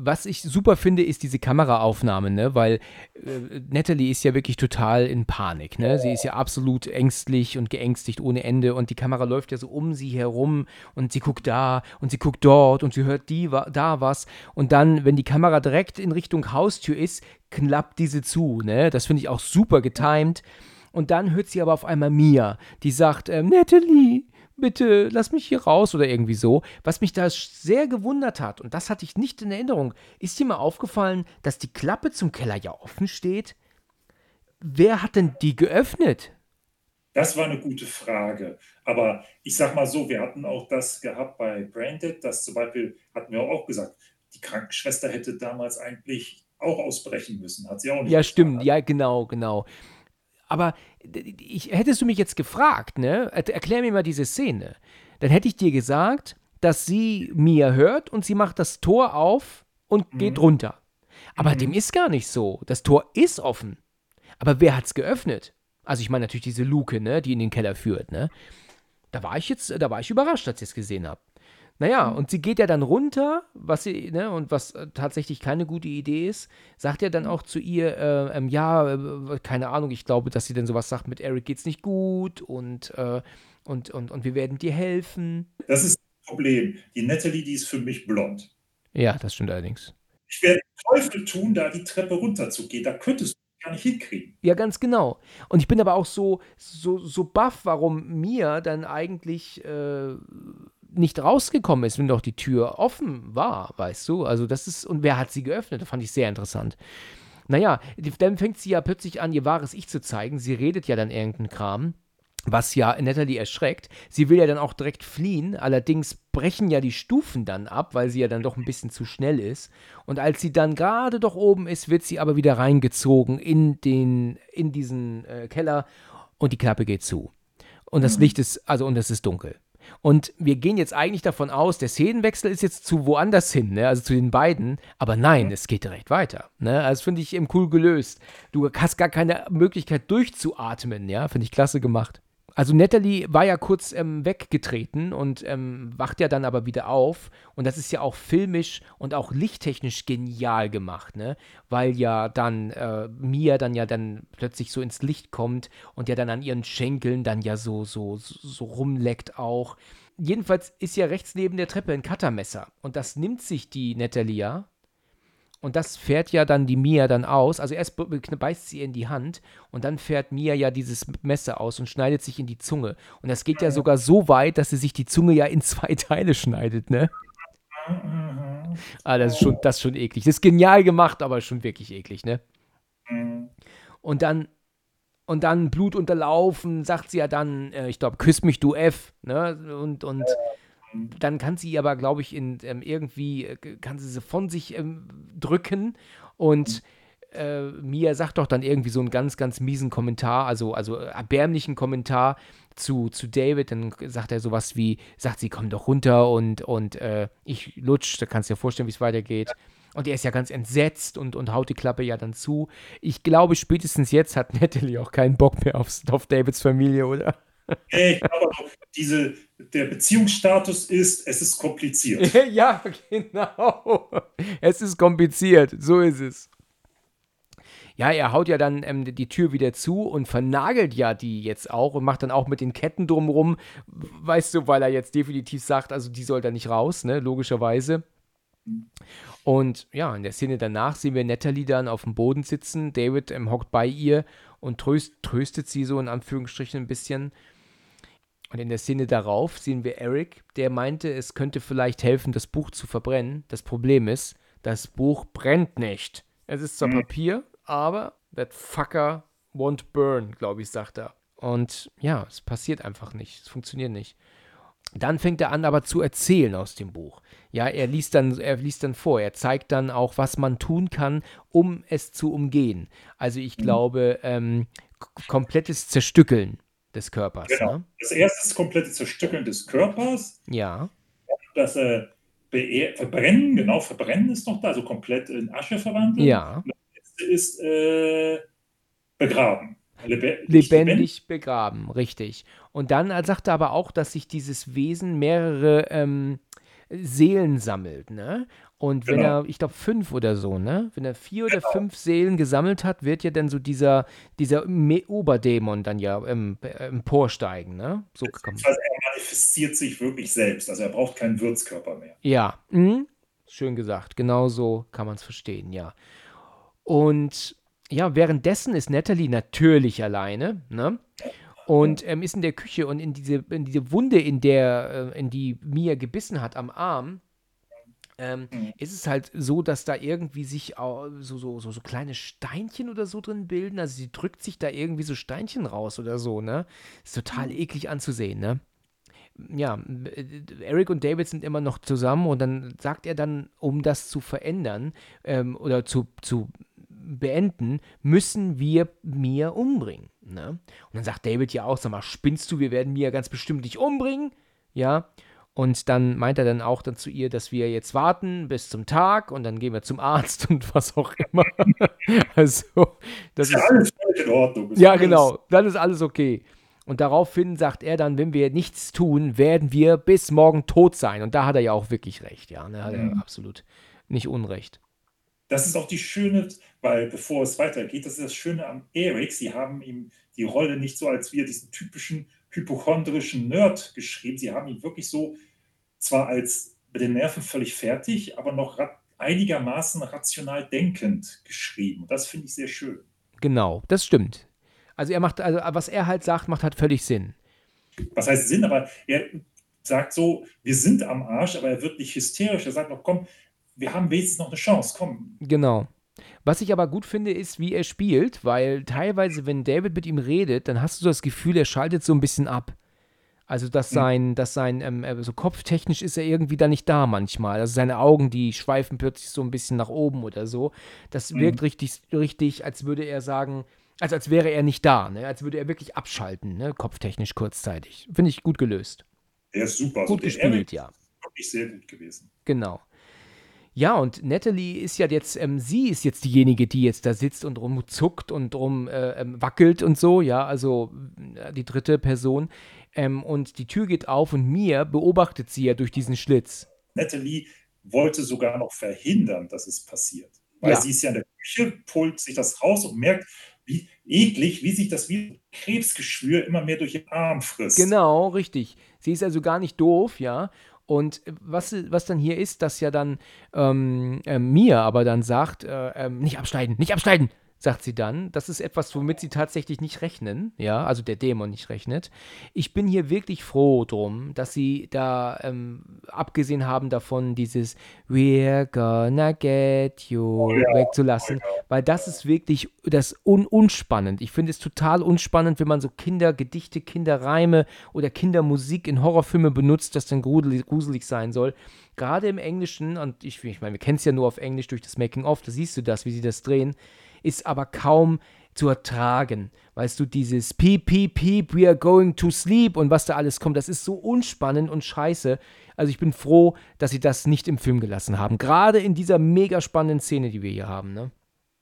Was ich super finde, ist diese Kameraaufnahme, ne? Weil äh, Natalie ist ja wirklich total in Panik, ne? Sie ist ja absolut ängstlich und geängstigt ohne Ende und die Kamera läuft ja so um sie herum und sie guckt da und sie guckt dort und sie hört die wa- da was und dann, wenn die Kamera direkt in Richtung Haustür ist, klappt diese zu, ne? Das finde ich auch super getimed. Und dann hört sie aber auf einmal Mia, die sagt, ähm, Natalie, bitte lass mich hier raus oder irgendwie so. Was mich da sehr gewundert hat, und das hatte ich nicht in Erinnerung, ist dir mal aufgefallen, dass die Klappe zum Keller ja offen steht? Wer hat denn die geöffnet? Das war eine gute Frage. Aber ich sag mal so, wir hatten auch das gehabt bei Branded, dass zum Beispiel, hatten wir auch gesagt, die Krankenschwester hätte damals eigentlich auch ausbrechen müssen. Hat sie auch nicht. Ja, getan. stimmt, ja, genau, genau. Aber ich, hättest du mich jetzt gefragt, ne? Er- Erklär mir mal diese Szene. Dann hätte ich dir gesagt, dass sie Mia hört und sie macht das Tor auf und geht runter. Aber dem ist gar nicht so. Das Tor ist offen. Aber wer hat's geöffnet? Also ich meine natürlich diese Luke, ne, die in den Keller führt, ne? Da war ich jetzt, da war ich überrascht, als ich es gesehen habe. Naja, und sie geht ja dann runter, was sie, ne, und was äh, tatsächlich keine gute Idee ist, sagt er dann auch zu ihr, äh, ähm, ja, äh, keine Ahnung, ich glaube, dass sie dann sowas sagt, mit Eric geht's nicht gut und, äh, und, und, und wir werden dir helfen. Das ist das Problem. Die Natalie, die ist für mich blond. Ja, das stimmt allerdings. Ich werde Teufel tun, da die Treppe runterzugehen. Da könntest du gar nicht hinkriegen. Ja, ganz genau. Und ich bin aber auch so, so, so baff, warum Mia dann eigentlich äh, nicht rausgekommen ist, wenn doch die Tür offen war, weißt du? Also das ist, und wer hat sie geöffnet? Das fand ich sehr interessant. Naja, dann fängt sie ja plötzlich an, ihr wahres Ich zu zeigen. Sie redet ja dann irgendeinen Kram, was ja Natalie erschreckt. Sie will ja dann auch direkt fliehen, allerdings brechen ja die Stufen dann ab, weil sie ja dann doch ein bisschen zu schnell ist. Und als sie dann gerade doch oben ist, wird sie aber wieder reingezogen in, den, in diesen äh, Keller und die Klappe geht zu. Und das Licht ist, also und es ist dunkel. Und wir gehen jetzt eigentlich davon aus, der Szenenwechsel ist jetzt zu woanders hin, ne? also zu den beiden. Aber nein, es geht direkt weiter. Ne? Also finde ich eben cool gelöst. Du hast gar keine Möglichkeit durchzuatmen, ja, finde ich klasse gemacht. Also Natalie war ja kurz ähm, weggetreten und ähm, wacht ja dann aber wieder auf. Und das ist ja auch filmisch und auch lichttechnisch genial gemacht, ne? Weil ja dann äh, Mia dann ja dann plötzlich so ins Licht kommt und ja dann an ihren Schenkeln dann ja so, so, so rumleckt auch. Jedenfalls ist ja rechts neben der Treppe ein Cuttermesser. Und das nimmt sich die Natalie ja und das fährt ja dann die Mia dann aus. Also erst beißt sie in die Hand und dann fährt Mia ja dieses Messer aus und schneidet sich in die Zunge. Und das geht ja sogar so weit, dass sie sich die Zunge ja in zwei Teile schneidet, ne? Ah, das ist schon, das ist schon eklig. Das ist genial gemacht, aber schon wirklich eklig, ne? Und dann, und dann Blut unterlaufen, sagt sie ja dann, äh, ich glaube, küss mich du F, ne? Und, und dann kann sie aber, glaube ich, in, ähm, irgendwie, äh, kann sie sie von sich ähm, drücken und äh, Mia sagt doch dann irgendwie so einen ganz, ganz miesen Kommentar, also, also erbärmlichen Kommentar zu, zu David, dann sagt er sowas wie, sagt sie, komm doch runter und, und äh, ich lutsch, da kannst du dir vorstellen, wie es weitergeht. Und er ist ja ganz entsetzt und, und haut die Klappe ja dann zu. Ich glaube, spätestens jetzt hat Natalie auch keinen Bock mehr auf, auf Davids Familie, oder? Ich glaube, diese, der Beziehungsstatus ist, es ist kompliziert. ja, genau. Es ist kompliziert, so ist es. Ja, er haut ja dann ähm, die Tür wieder zu und vernagelt ja die jetzt auch und macht dann auch mit den Ketten drumrum, weißt du, weil er jetzt definitiv sagt, also die soll da nicht raus, ne, logischerweise. Und ja, in der Szene danach sehen wir Natalie dann auf dem Boden sitzen, David ähm, hockt bei ihr und tröst, tröstet sie so in Anführungsstrichen ein bisschen. Und in der Szene darauf sehen wir Eric, der meinte, es könnte vielleicht helfen, das Buch zu verbrennen. Das Problem ist, das Buch brennt nicht. Es ist zwar mhm. Papier, aber that fucker won't burn, glaube ich, sagt er. Und ja, es passiert einfach nicht. Es funktioniert nicht. Dann fängt er an, aber zu erzählen aus dem Buch. Ja, er liest dann, er liest dann vor. Er zeigt dann auch, was man tun kann, um es zu umgehen. Also ich mhm. glaube, ähm, komplettes Zerstückeln des Körpers. Genau. Ne? Das erste ist das komplette Zerstückeln des Körpers. Ja. Das äh, Verbrennen, genau, Verbrennen ist noch da, also komplett in Asche verwandeln. Ja. das letzte ist äh, begraben. Lebe lebendig, lebendig begraben, richtig. Und dann sagt er aber auch, dass sich dieses Wesen mehrere ähm, Seelen sammelt, ne? Und wenn genau. er, ich glaube, fünf oder so, ne? Wenn er vier oder genau. fünf Seelen gesammelt hat, wird ja dann so dieser, dieser Oberdämon dann ja ähm, emporsteigen, ne? So man. Also er manifestiert sich wirklich selbst, also er braucht keinen Würzkörper mehr. Ja, mhm. schön gesagt. Genau so kann man es verstehen, ja. Und ja, währenddessen ist Natalie natürlich alleine, ne? Und ähm, ist in der Küche und in diese, in diese Wunde, in der, äh, in die Mia gebissen hat am Arm, ähm, mhm. ist es halt so, dass da irgendwie sich so, so, so, so kleine Steinchen oder so drin bilden. Also sie drückt sich da irgendwie so Steinchen raus oder so, ne? Ist total mhm. eklig anzusehen, ne? Ja, Eric und David sind immer noch zusammen und dann sagt er dann, um das zu verändern ähm, oder zu, zu beenden, müssen wir Mia umbringen. Ne? Und dann sagt David ja auch, sag mal, spinnst du, wir werden Mia ganz bestimmt nicht umbringen. Ja, und dann meint er dann auch dann zu ihr, dass wir jetzt warten bis zum Tag und dann gehen wir zum Arzt und was auch immer. also, das ist, ist alles in Ordnung. ja, alles. genau, dann ist alles okay. Und daraufhin sagt er dann, wenn wir nichts tun, werden wir bis morgen tot sein. Und da hat er ja auch wirklich recht, ja. Da hat er mhm. absolut nicht Unrecht. Das ist auch die schöne, weil bevor es weitergeht, das ist das Schöne am Erik. Sie haben ihm die Rolle nicht so als wir diesen typischen hypochondrischen Nerd geschrieben. Sie haben ihn wirklich so zwar als mit den Nerven völlig fertig, aber noch ra einigermaßen rational denkend geschrieben. Das finde ich sehr schön. Genau, das stimmt. Also er macht, also was er halt sagt, macht halt völlig Sinn. Was heißt Sinn? Aber er sagt so, wir sind am Arsch, aber er wird nicht hysterisch. Er sagt noch, komm, wir haben wenigstens noch eine Chance, komm. Genau. Was ich aber gut finde, ist, wie er spielt, weil teilweise, wenn David mit ihm redet, dann hast du das Gefühl, er schaltet so ein bisschen ab. Also, dass hm. sein, dass sein, ähm, äh, so kopftechnisch ist er irgendwie da nicht da manchmal. Also seine Augen, die schweifen plötzlich so ein bisschen nach oben oder so. Das mhm. wirkt richtig, richtig, als würde er sagen, also als wäre er nicht da, ne? Als würde er wirklich abschalten, ne? Kopftechnisch kurzzeitig. Finde ich gut gelöst. Der ist super. Gut also gespielt, ja. Wirklich sehr gut gewesen. Genau. Ja, und Natalie ist ja jetzt, ähm, sie ist jetzt diejenige, die jetzt da sitzt und rumzuckt und rum äh, ähm, wackelt und so, ja, also äh, die dritte Person. Ähm, und die Tür geht auf und Mia beobachtet sie ja durch diesen Schlitz. Natalie wollte sogar noch verhindern, dass es passiert. Weil Ja. sie ist ja in der Küche, pult sich das raus und merkt, wie eklig, wie sich das wie Krebsgeschwür immer mehr durch ihren Arm frisst. Genau, richtig. Sie ist also gar nicht doof, ja. Und äh, was, was dann hier ist, dass ja dann ähm, äh, Mia aber dann sagt, äh, ähm, nicht abschneiden, nicht abschneiden, sagt sie dann. Das ist etwas, womit sie tatsächlich nicht rechnen, ja, also der Dämon nicht rechnet. Ich bin hier wirklich froh drum, dass sie da ähm, abgesehen haben davon, dieses We're gonna get you wegzulassen, weil das ist wirklich das un unspannend. Ich finde es total unspannend, wenn man so Kindergedichte, Kinderreime oder Kindermusik in Horrorfilme benutzt, das dann gruselig, gruselig sein soll. Gerade im Englischen, und ich, ich meine, wir kennen es ja nur auf Englisch durch das Making-of, da siehst du das, wie sie das drehen, ist aber kaum zu ertragen. Weißt du, dieses Piep, Piep, Piep, we are going to sleep und was da alles kommt, das ist so unspannend und scheiße. Also ich bin froh, dass sie das nicht im Film gelassen haben. Gerade in dieser mega spannenden Szene, die wir hier haben, ne?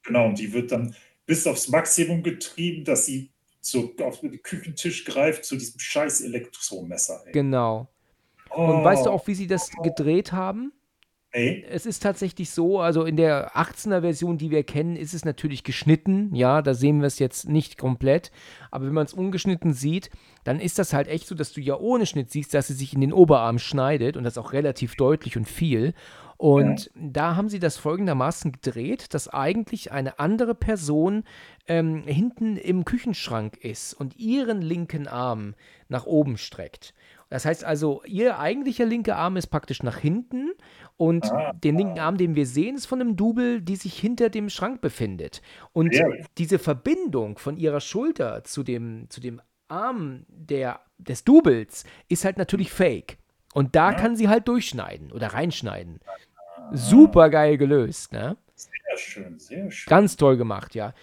Genau, und die wird dann bis aufs Maximum getrieben, dass sie zu, auf den Küchentisch greift zu diesem scheiß Elektromesser. Ey. Genau. Oh, Und weißt du auch, wie sie das gedreht haben? Nee, Es ist tatsächlich so, also in der 18er Version, die wir kennen, ist es natürlich geschnitten. Ja, da sehen wir es jetzt nicht komplett. Aber wenn man es ungeschnitten sieht, dann ist das halt echt so, dass du ja ohne Schnitt siehst, dass sie sich in den Oberarm schneidet und das auch relativ deutlich und viel. Und da haben sie das folgendermaßen gedreht, dass eigentlich eine andere Person ähm, hinten im Küchenschrank ist und ihren linken Arm nach oben streckt. Das heißt also, ihr eigentlicher linker Arm ist praktisch nach hinten und Ah. den linken Arm, den wir sehen, ist von einem Double, die sich hinter dem Schrank befindet. Und gut. diese Verbindung von ihrer Schulter zu dem, zu dem Arm der, des Doubles ist halt natürlich fake. Und da kann sie halt durchschneiden oder reinschneiden. Super geil gelöst, ne? sehr schön, sehr schön. Ganz toll gemacht, ja.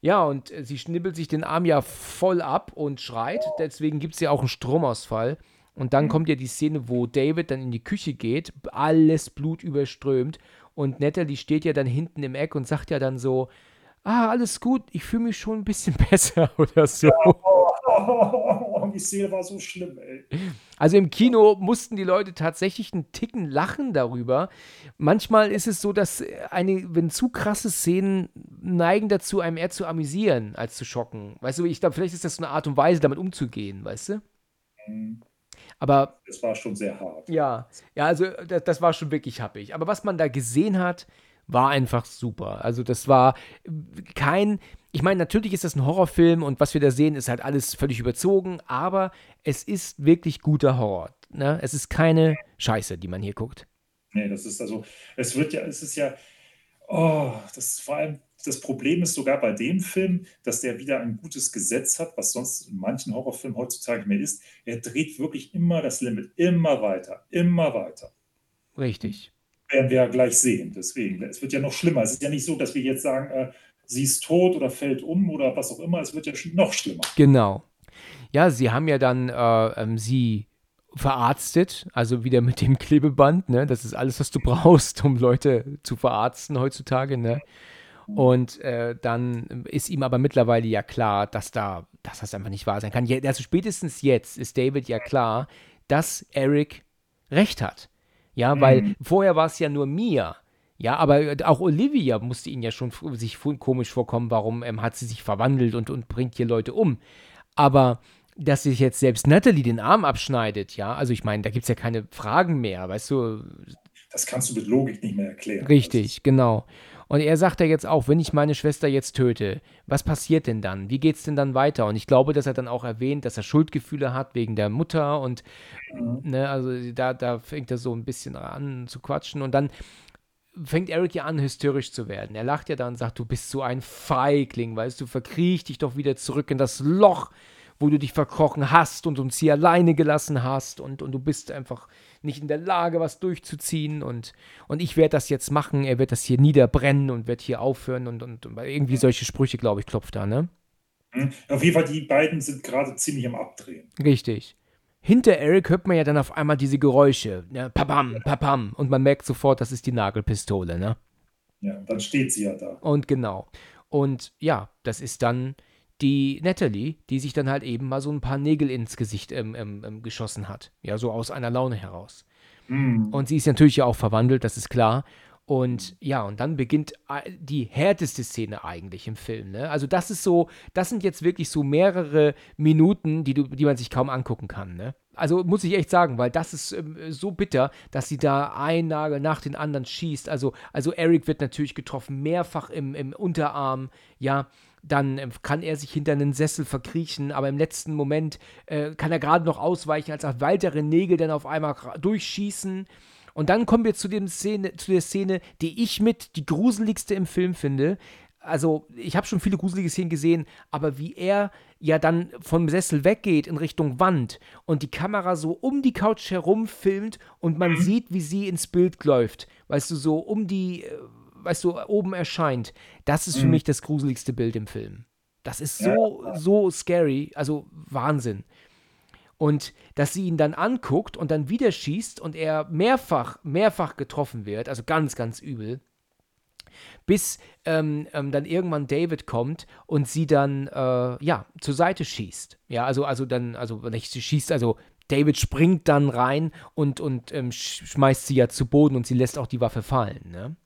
Ja, und äh, sie schnibbelt sich den Arm ja voll ab und schreit. Deswegen gibt es ja auch einen Stromausfall. Und dann kommt ja die Szene, wo David dann in die Küche geht, alles Blut überströmt. Und Natalie steht ja dann hinten im Eck und sagt ja dann so: Ah, alles gut, ich fühle mich schon ein bisschen besser oder so. Oh, die Szene war so schlimm, ey. Also im Kino mussten die Leute tatsächlich einen Ticken lachen darüber. Manchmal ist es so, dass eine, wenn zu krasse Szenen neigen dazu, einem eher zu amüsieren, als zu schocken. Weißt du, ich glaube, vielleicht ist das so eine Art und Weise, damit umzugehen, weißt du? Aber Das war schon sehr hart. ja, ja, also das, das war schon wirklich happig. Aber was man da gesehen hat, war einfach super. Also das war kein, ich meine, natürlich ist das ein Horrorfilm und was wir da sehen, ist halt alles völlig überzogen, aber es ist wirklich guter Horror. Ne? Es ist keine Scheiße, die man hier guckt. Nee, das ist also, es wird ja, es ist ja, oh, das ist vor allem, das Problem ist sogar bei dem Film, dass der wieder ein gutes Gesetz hat, was sonst in manchen Horrorfilmen heutzutage mehr ist. Er dreht wirklich immer das Limit, immer weiter, immer weiter. Richtig. Werden wir ja gleich sehen. Deswegen, es wird ja noch schlimmer. Es ist ja nicht so, dass wir jetzt sagen, äh, sie ist tot oder fällt um oder was auch immer. Es wird ja noch schlimmer. Genau. Ja, sie haben ja dann äh, ähm, sie verarztet, also wieder mit dem Klebeband, ne? Das ist alles, was du brauchst, um Leute zu verarzten heutzutage, ne? Und äh, dann ist ihm aber mittlerweile ja klar, dass da, dass das einfach nicht wahr sein kann. Also spätestens jetzt ist David ja klar, dass Eric recht hat. Ja, weil vorher war es ja nur Mia. Ja, aber auch Olivia musste ihn ja schon sich komisch vorkommen, warum ähm, hat sie sich verwandelt und, und bringt hier Leute um. Aber dass sich jetzt selbst Natalie den Arm abschneidet, ja, also ich meine, da gibt es ja keine Fragen mehr, weißt du, Das kannst du mit Logik nicht mehr erklären. Richtig, genau. Und er sagt ja jetzt auch, wenn ich meine Schwester jetzt töte, was passiert denn dann? Wie geht's denn dann weiter? Und ich glaube, dass er dann auch erwähnt, dass er Schuldgefühle hat wegen der Mutter und ne, also da, da fängt er so ein bisschen an zu quatschen und dann fängt Eric ja an, hysterisch zu werden. Er lacht ja dann und sagt, du bist so ein Feigling, weißt du, verkriech dich doch wieder zurück in das Loch, wo du dich verkrochen hast und uns hier alleine gelassen hast und, und du bist einfach nicht in der Lage, was durchzuziehen und, und ich werde das jetzt machen, er wird das hier niederbrennen und wird hier aufhören und, und, und irgendwie solche Sprüche, glaube ich, klopft da, ne? Hm? Auf jeden Fall, die beiden sind gerade ziemlich am Abdrehen. Richtig. hinter Eric hört man ja dann auf einmal diese Geräusche. Ne? Papam, papam. Und man merkt sofort, das ist die Nagelpistole, ne? Ja, dann steht sie ja da. Und genau. Und ja, das ist dann die Natalie, die sich dann halt eben mal so ein paar Nägel ins Gesicht ähm, ähm, ähm geschossen hat. Ja, so aus einer Laune heraus. Mhm. Und sie ist natürlich ja auch verwandelt, das ist klar. Und ja, und dann beginnt äh, die härteste Szene eigentlich im Film. Ne? Also das ist so, das sind jetzt wirklich so mehrere Minuten, die, du, die man sich kaum angucken kann. Ne? Also muss ich echt sagen, weil das ist ähm, so bitter, dass sie da ein Nagel nach den anderen schießt. Also, also Eric wird natürlich getroffen, mehrfach im, im Unterarm, ja. Dann ähm, kann er sich hinter einen Sessel verkriechen, aber im letzten Moment äh, kann er gerade noch ausweichen, als auch weitere Nägel dann auf einmal durchschießen. Und dann kommen wir zu, dem Szene, zu der Szene, die ich mit die gruseligste im Film finde. Also, ich habe schon viele gruselige Szenen gesehen, aber wie er ja dann vom Sessel weggeht in Richtung Wand und die Kamera so um die Couch herum filmt und man Mhm. sieht, wie sie ins Bild läuft, weißt du, so um die, äh, weißt du, oben erscheint, das ist für Mhm. mich das gruseligste Bild im Film. Das ist Ja, so, so scary, also Wahnsinn. Und dass sie ihn dann anguckt und dann wieder schießt und er mehrfach, mehrfach getroffen wird, also ganz, ganz übel, bis ähm, ähm, dann irgendwann David kommt und sie dann, äh, ja, zur Seite schießt. Ja, also, also dann, also nicht sie schießt, also David springt dann rein und, und ähm, sch schmeißt sie ja zu Boden und sie lässt auch die Waffe fallen, ne?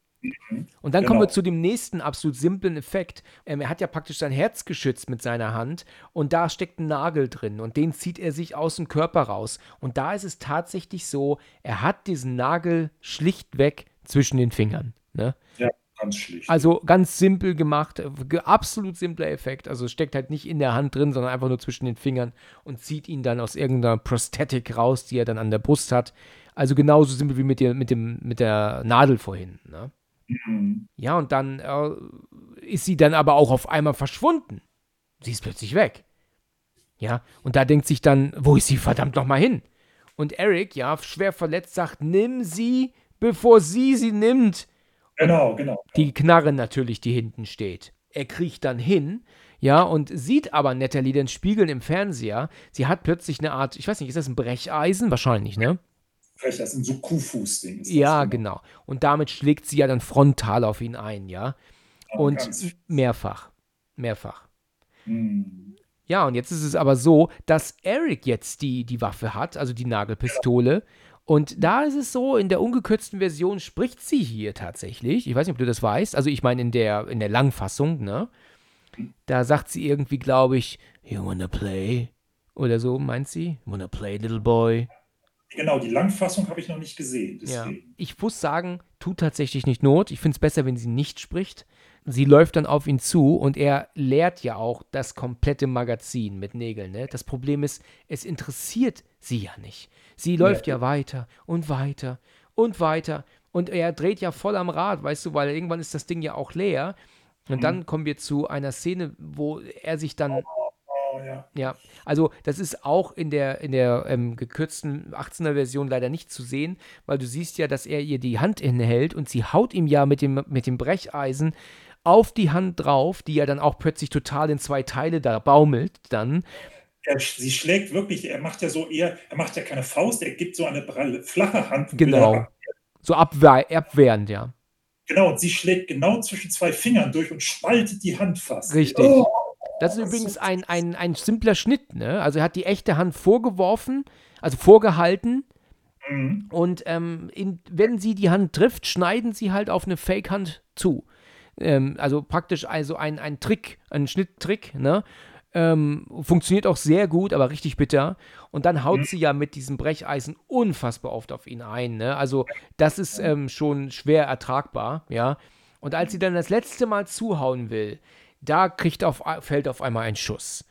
Und dann kommen wir Genau. zu dem nächsten absolut simplen Effekt. Ähm, er hat ja praktisch sein Herz geschützt mit seiner Hand und da steckt ein Nagel drin und den zieht er sich aus dem Körper raus. Und da ist es tatsächlich so, er hat diesen Nagel schlichtweg zwischen den Fingern. Ne? Ja, ganz schlicht. Also ganz simpel gemacht, ge- absolut simpler Effekt. Also steckt halt nicht in der Hand drin, sondern einfach nur zwischen den Fingern und zieht ihn dann aus irgendeiner Prosthetic raus, die er dann an der Brust hat. Also genauso simpel wie mit, der, mit, dem, mit der Nadel vorhin. Ne? Mhm. Ja, und dann äh, ist sie dann aber auch auf einmal verschwunden. Sie ist plötzlich weg. Ja, und da denkt sich dann, wo ist sie verdammt nochmal hin? Und Eric, ja, schwer verletzt, sagt, nimm sie, bevor sie sie nimmt. Genau, genau. Die Knarre natürlich, die hinten steht. Er kriecht dann hin, ja, und sieht aber Natalie den Spiegeln im Fernseher. Sie hat plötzlich eine Art, ich weiß nicht, ist das ein Brecheisen? Wahrscheinlich, ne? Vielleicht das ein so Kuhfuß-Ding. Ja, genau. Und damit schlägt sie ja dann frontal auf ihn ein, ja. Aber Und ganz- mehrfach. Mehrfach. Mhm. Ja, und jetzt ist es aber so, dass Eric jetzt die, die Waffe hat, also die Nagelpistole. Und da ist es so, in der ungekürzten Version spricht sie hier tatsächlich. Ich weiß nicht, ob du das weißt. Also ich meine in der, in der Langfassung, ne? Da sagt sie irgendwie, glaube ich, You wanna play? Oder so, meint sie? You wanna play, little boy? Genau, die Langfassung habe ich noch nicht gesehen. Ja. Ich muss sagen, tut tatsächlich nicht Not. Ich finde es besser, wenn sie nicht spricht. Sie läuft dann auf ihn zu und er leert ja auch das komplette Magazin mit Nägeln. Ne? Das Problem ist, es interessiert sie ja nicht. Sie läuft ja weiter und weiter und weiter. Und er dreht ja voll am Rad, weißt du, weil irgendwann ist das Ding ja auch leer. Und dann kommen wir zu einer Szene, wo er sich dann Oh, ja. ja, also das ist auch in der, in der ähm, gekürzten 18er Version leider nicht zu sehen, weil du siehst ja, dass er ihr die Hand innehält und sie haut ihm ja mit dem, mit dem Brecheisen auf die Hand drauf, die ja dann auch plötzlich total in zwei Teile da baumelt dann. Er, sie schlägt wirklich, er macht ja so eher, er macht ja keine Faust, er gibt so eine pralle- flache Hand. Genau. So abwehr, abwehrend, ja. Genau, und sie schlägt genau zwischen zwei Fingern durch und spaltet die Hand fast. Richtig. Oh, Das ist übrigens ein, ein, ein simpler Schnitt, ne? Also er hat die echte Hand vorgeworfen, also vorgehalten mhm. Und ähm, in, wenn sie die Hand trifft, schneiden sie halt auf eine Fake-Hand zu. Ähm, also praktisch also ein, ein Trick, ein Schnitttrick, ne? Ähm, funktioniert auch sehr gut, aber richtig bitter. Und dann haut sie ja mit diesem Brecheisen unfassbar oft auf ihn ein. Ne? Also, das ist ähm, schon schwer ertragbar, ja. Und als sie dann das letzte Mal zuhauen will, da kriegt auf, fällt auf einmal ein Schuss.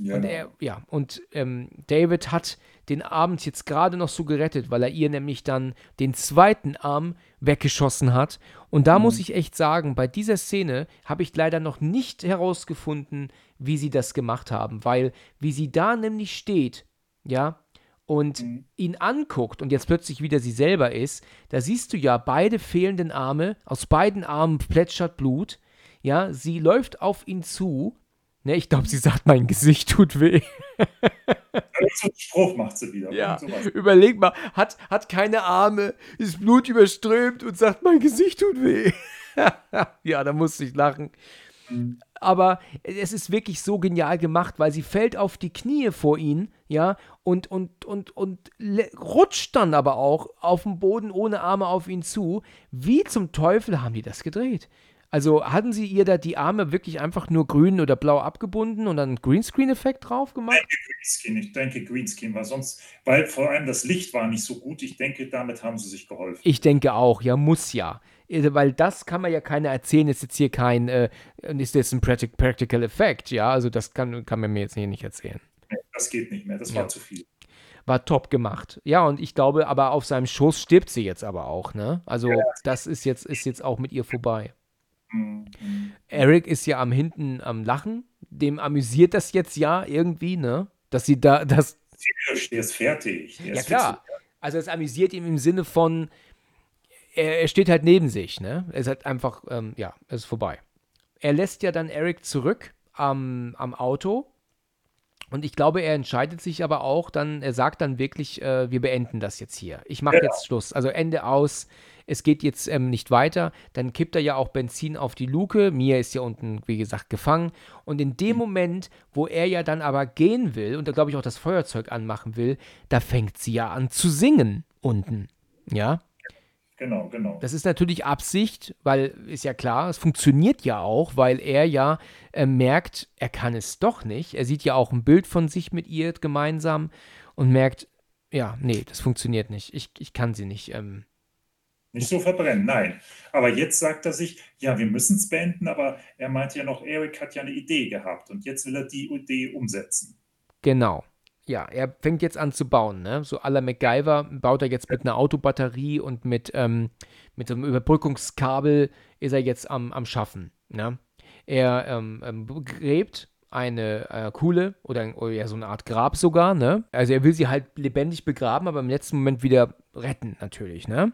Ja, Und er, ja, und ähm, David hat den Abend jetzt gerade noch so gerettet, weil er ihr nämlich dann den zweiten Arm weggeschossen hat. Und da muss ich echt sagen, bei dieser Szene habe ich leider noch nicht herausgefunden, wie sie das gemacht haben, weil wie sie da nämlich steht, ja, und Mhm. ihn anguckt und jetzt plötzlich wieder sie selber ist, da siehst du ja beide fehlenden Arme, aus beiden Armen plätschert Blut, ja, sie läuft auf ihn zu, Ne, ich glaube, sie sagt, mein Gesicht tut weh. einen Spruch macht sie wieder. Ja, überleg mal, hat, hat keine Arme, ist Blut überströmt und sagt, mein Gesicht tut weh. ja, da musste ich lachen. Mhm. Aber es ist wirklich so genial gemacht, weil sie fällt auf die Knie vor ihn, ja, und, und, und, und rutscht dann aber auch auf dem Boden ohne Arme auf ihn zu. Wie zum Teufel haben die das gedreht? Also hatten sie ihr da die Arme wirklich einfach nur grün oder blau abgebunden und dann einen Greenscreen-Effekt drauf gemacht? Ich denke Greenscreen, ich denke Greenscreen, weil sonst, weil vor allem das Licht war nicht so gut. Ich denke, damit haben sie sich geholfen. Ich denke auch, ja, muss ja. Äh, weil das kann man ja keiner erzählen, ist jetzt hier kein, äh, ist jetzt ein Practical Effekt, ja, also das kann, kann man mir jetzt hier nicht erzählen. Das geht nicht mehr, das war zu viel war top gemacht. Ja, und ich glaube, aber auf seinem Schoß stirbt sie jetzt aber auch, ne? Also ja. das ist jetzt, ist jetzt auch mit ihr vorbei. Mhm. Eric ist ja am hinten am Lachen. Dem amüsiert das jetzt ja irgendwie, ne? Dass sie da, das. Der ist fertig. Der ja, klar. Also es amüsiert ihn im Sinne von, er, er, steht halt neben sich, ne? Es ist halt einfach, ähm, ja, es ist vorbei. Er lässt ja dann Eric zurück am, am Auto. Und ich glaube, er entscheidet sich aber auch dann, er sagt dann wirklich, äh, wir beenden das jetzt hier. Ich mache ja. jetzt Schluss. Also Ende aus es geht jetzt ähm, nicht weiter, dann kippt er ja auch Benzin auf die Luke. Mia ist ja unten, wie gesagt, gefangen. Und in dem mhm. Moment, wo er ja dann aber gehen will und da glaube ich auch das Feuerzeug anmachen will, da fängt sie ja an zu singen unten. Ja. Genau, genau. Das ist natürlich Absicht, weil ist ja klar, es funktioniert ja auch, weil er ja äh, merkt, er kann es doch nicht. Er sieht ja auch ein Bild von sich mit ihr gemeinsam und merkt, ja, nee, das funktioniert nicht. Ich, ich kann sie nicht. Ähm, nicht so verbrennen, nein. Aber jetzt sagt er sich, ja, wir müssen es beenden, aber er meinte ja noch, Eric hat ja eine Idee gehabt und jetzt will er die Idee umsetzen. Genau. Ja, er fängt jetzt an zu bauen, ne? So aller MacGyver baut er jetzt mit einer Autobatterie und mit, ähm, mit einem Überbrückungskabel ist er jetzt am, am Schaffen, ne? Er ähm, ähm, gräbt eine äh, Kuhle oder, oder ja, so eine Art Grab sogar, ne? Also er will sie halt lebendig begraben, aber im letzten Moment wieder retten, natürlich, ne?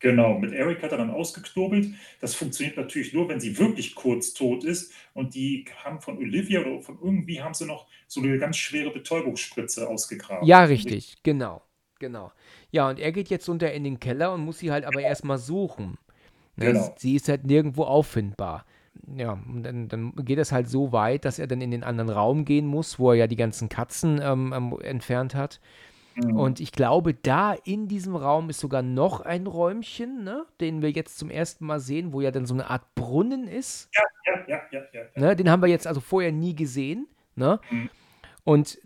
Genau, mit Eric hat er dann ausgeknobelt. Das funktioniert natürlich nur, wenn sie wirklich kurz tot ist. Und die haben von Olivia oder von irgendwie haben sie noch so eine ganz schwere Betäubungsspritze ausgegraben. Ja, richtig, genau, genau. Ja, und er geht jetzt runter in den Keller und muss sie halt aber erstmal suchen. Ne, genau. Sie ist halt nirgendwo auffindbar. Ja, und dann, dann geht es halt so weit, dass er dann in den anderen Raum gehen muss, wo er ja die ganzen Katzen ähm, ähm entfernt hat. Mhm. Und ich glaube, da in diesem Raum ist sogar noch ein Räumchen, ne, den wir jetzt zum ersten Mal sehen, wo ja dann so eine Art Brunnen ist. Ja, ja, ja, ja. ja, ja. Ne, den haben wir jetzt also vorher nie gesehen. Ne? Mhm. Und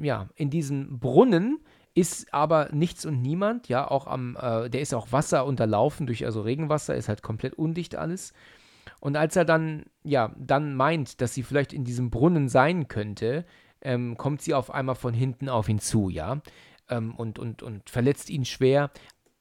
ja, in diesem Brunnen ist aber nichts und niemand, ja, auch am, äh, der ist auch Wasser unterlaufen durch also Regenwasser, ist halt komplett undicht alles. Und als er dann, ja, dann meint, dass sie vielleicht in diesem Brunnen sein könnte, ähm, kommt sie auf einmal von hinten auf ihn zu, ja ähm, und, und, und verletzt ihn schwer.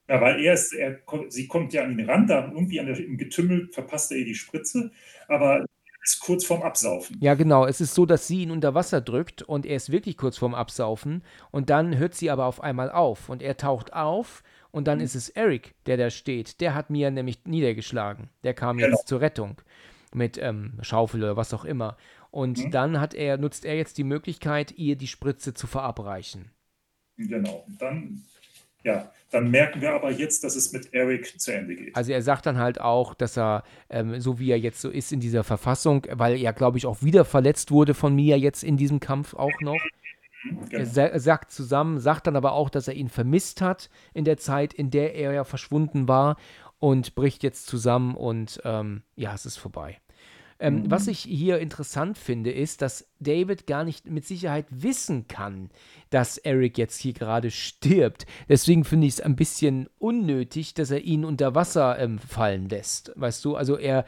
Ja, weil er ist, er, sie kommt ja an den Rand, da irgendwie an der, im Getümmel verpasst er ihr die Spritze, aber ist kurz vorm Absaufen. Ja, genau. Es ist so, dass sie ihn unter Wasser drückt und er ist wirklich kurz vorm Absaufen und dann hört sie aber auf einmal auf und er taucht auf und dann mhm. ist es Eric, der da steht. Der hat Mia nämlich niedergeschlagen. Der kam genau. jetzt zur Rettung mit ähm, Schaufel oder was auch immer. Und mhm. dann hat er, nutzt er jetzt die Möglichkeit, ihr die Spritze zu verabreichen. Genau. Und dann, ja, dann merken wir aber jetzt, dass es mit Eric zu Ende geht. Also er sagt dann halt auch, dass er, ähm, so wie er jetzt so ist in dieser Verfassung, weil er, glaube ich, auch wieder verletzt wurde von Mia jetzt in diesem Kampf auch noch. Mhm, genau. Er sa sagt zusammen, sagt dann aber auch, dass er ihn vermisst hat in der Zeit, in der er ja verschwunden war und bricht jetzt zusammen und ähm, ja, es ist vorbei. Ähm, mhm. Was ich hier interessant finde, ist, dass David gar nicht mit Sicherheit wissen kann, dass Eric jetzt hier gerade stirbt. Deswegen finde ich es ein bisschen unnötig, dass er ihn unter Wasser ähm, fallen lässt. Weißt du, also er,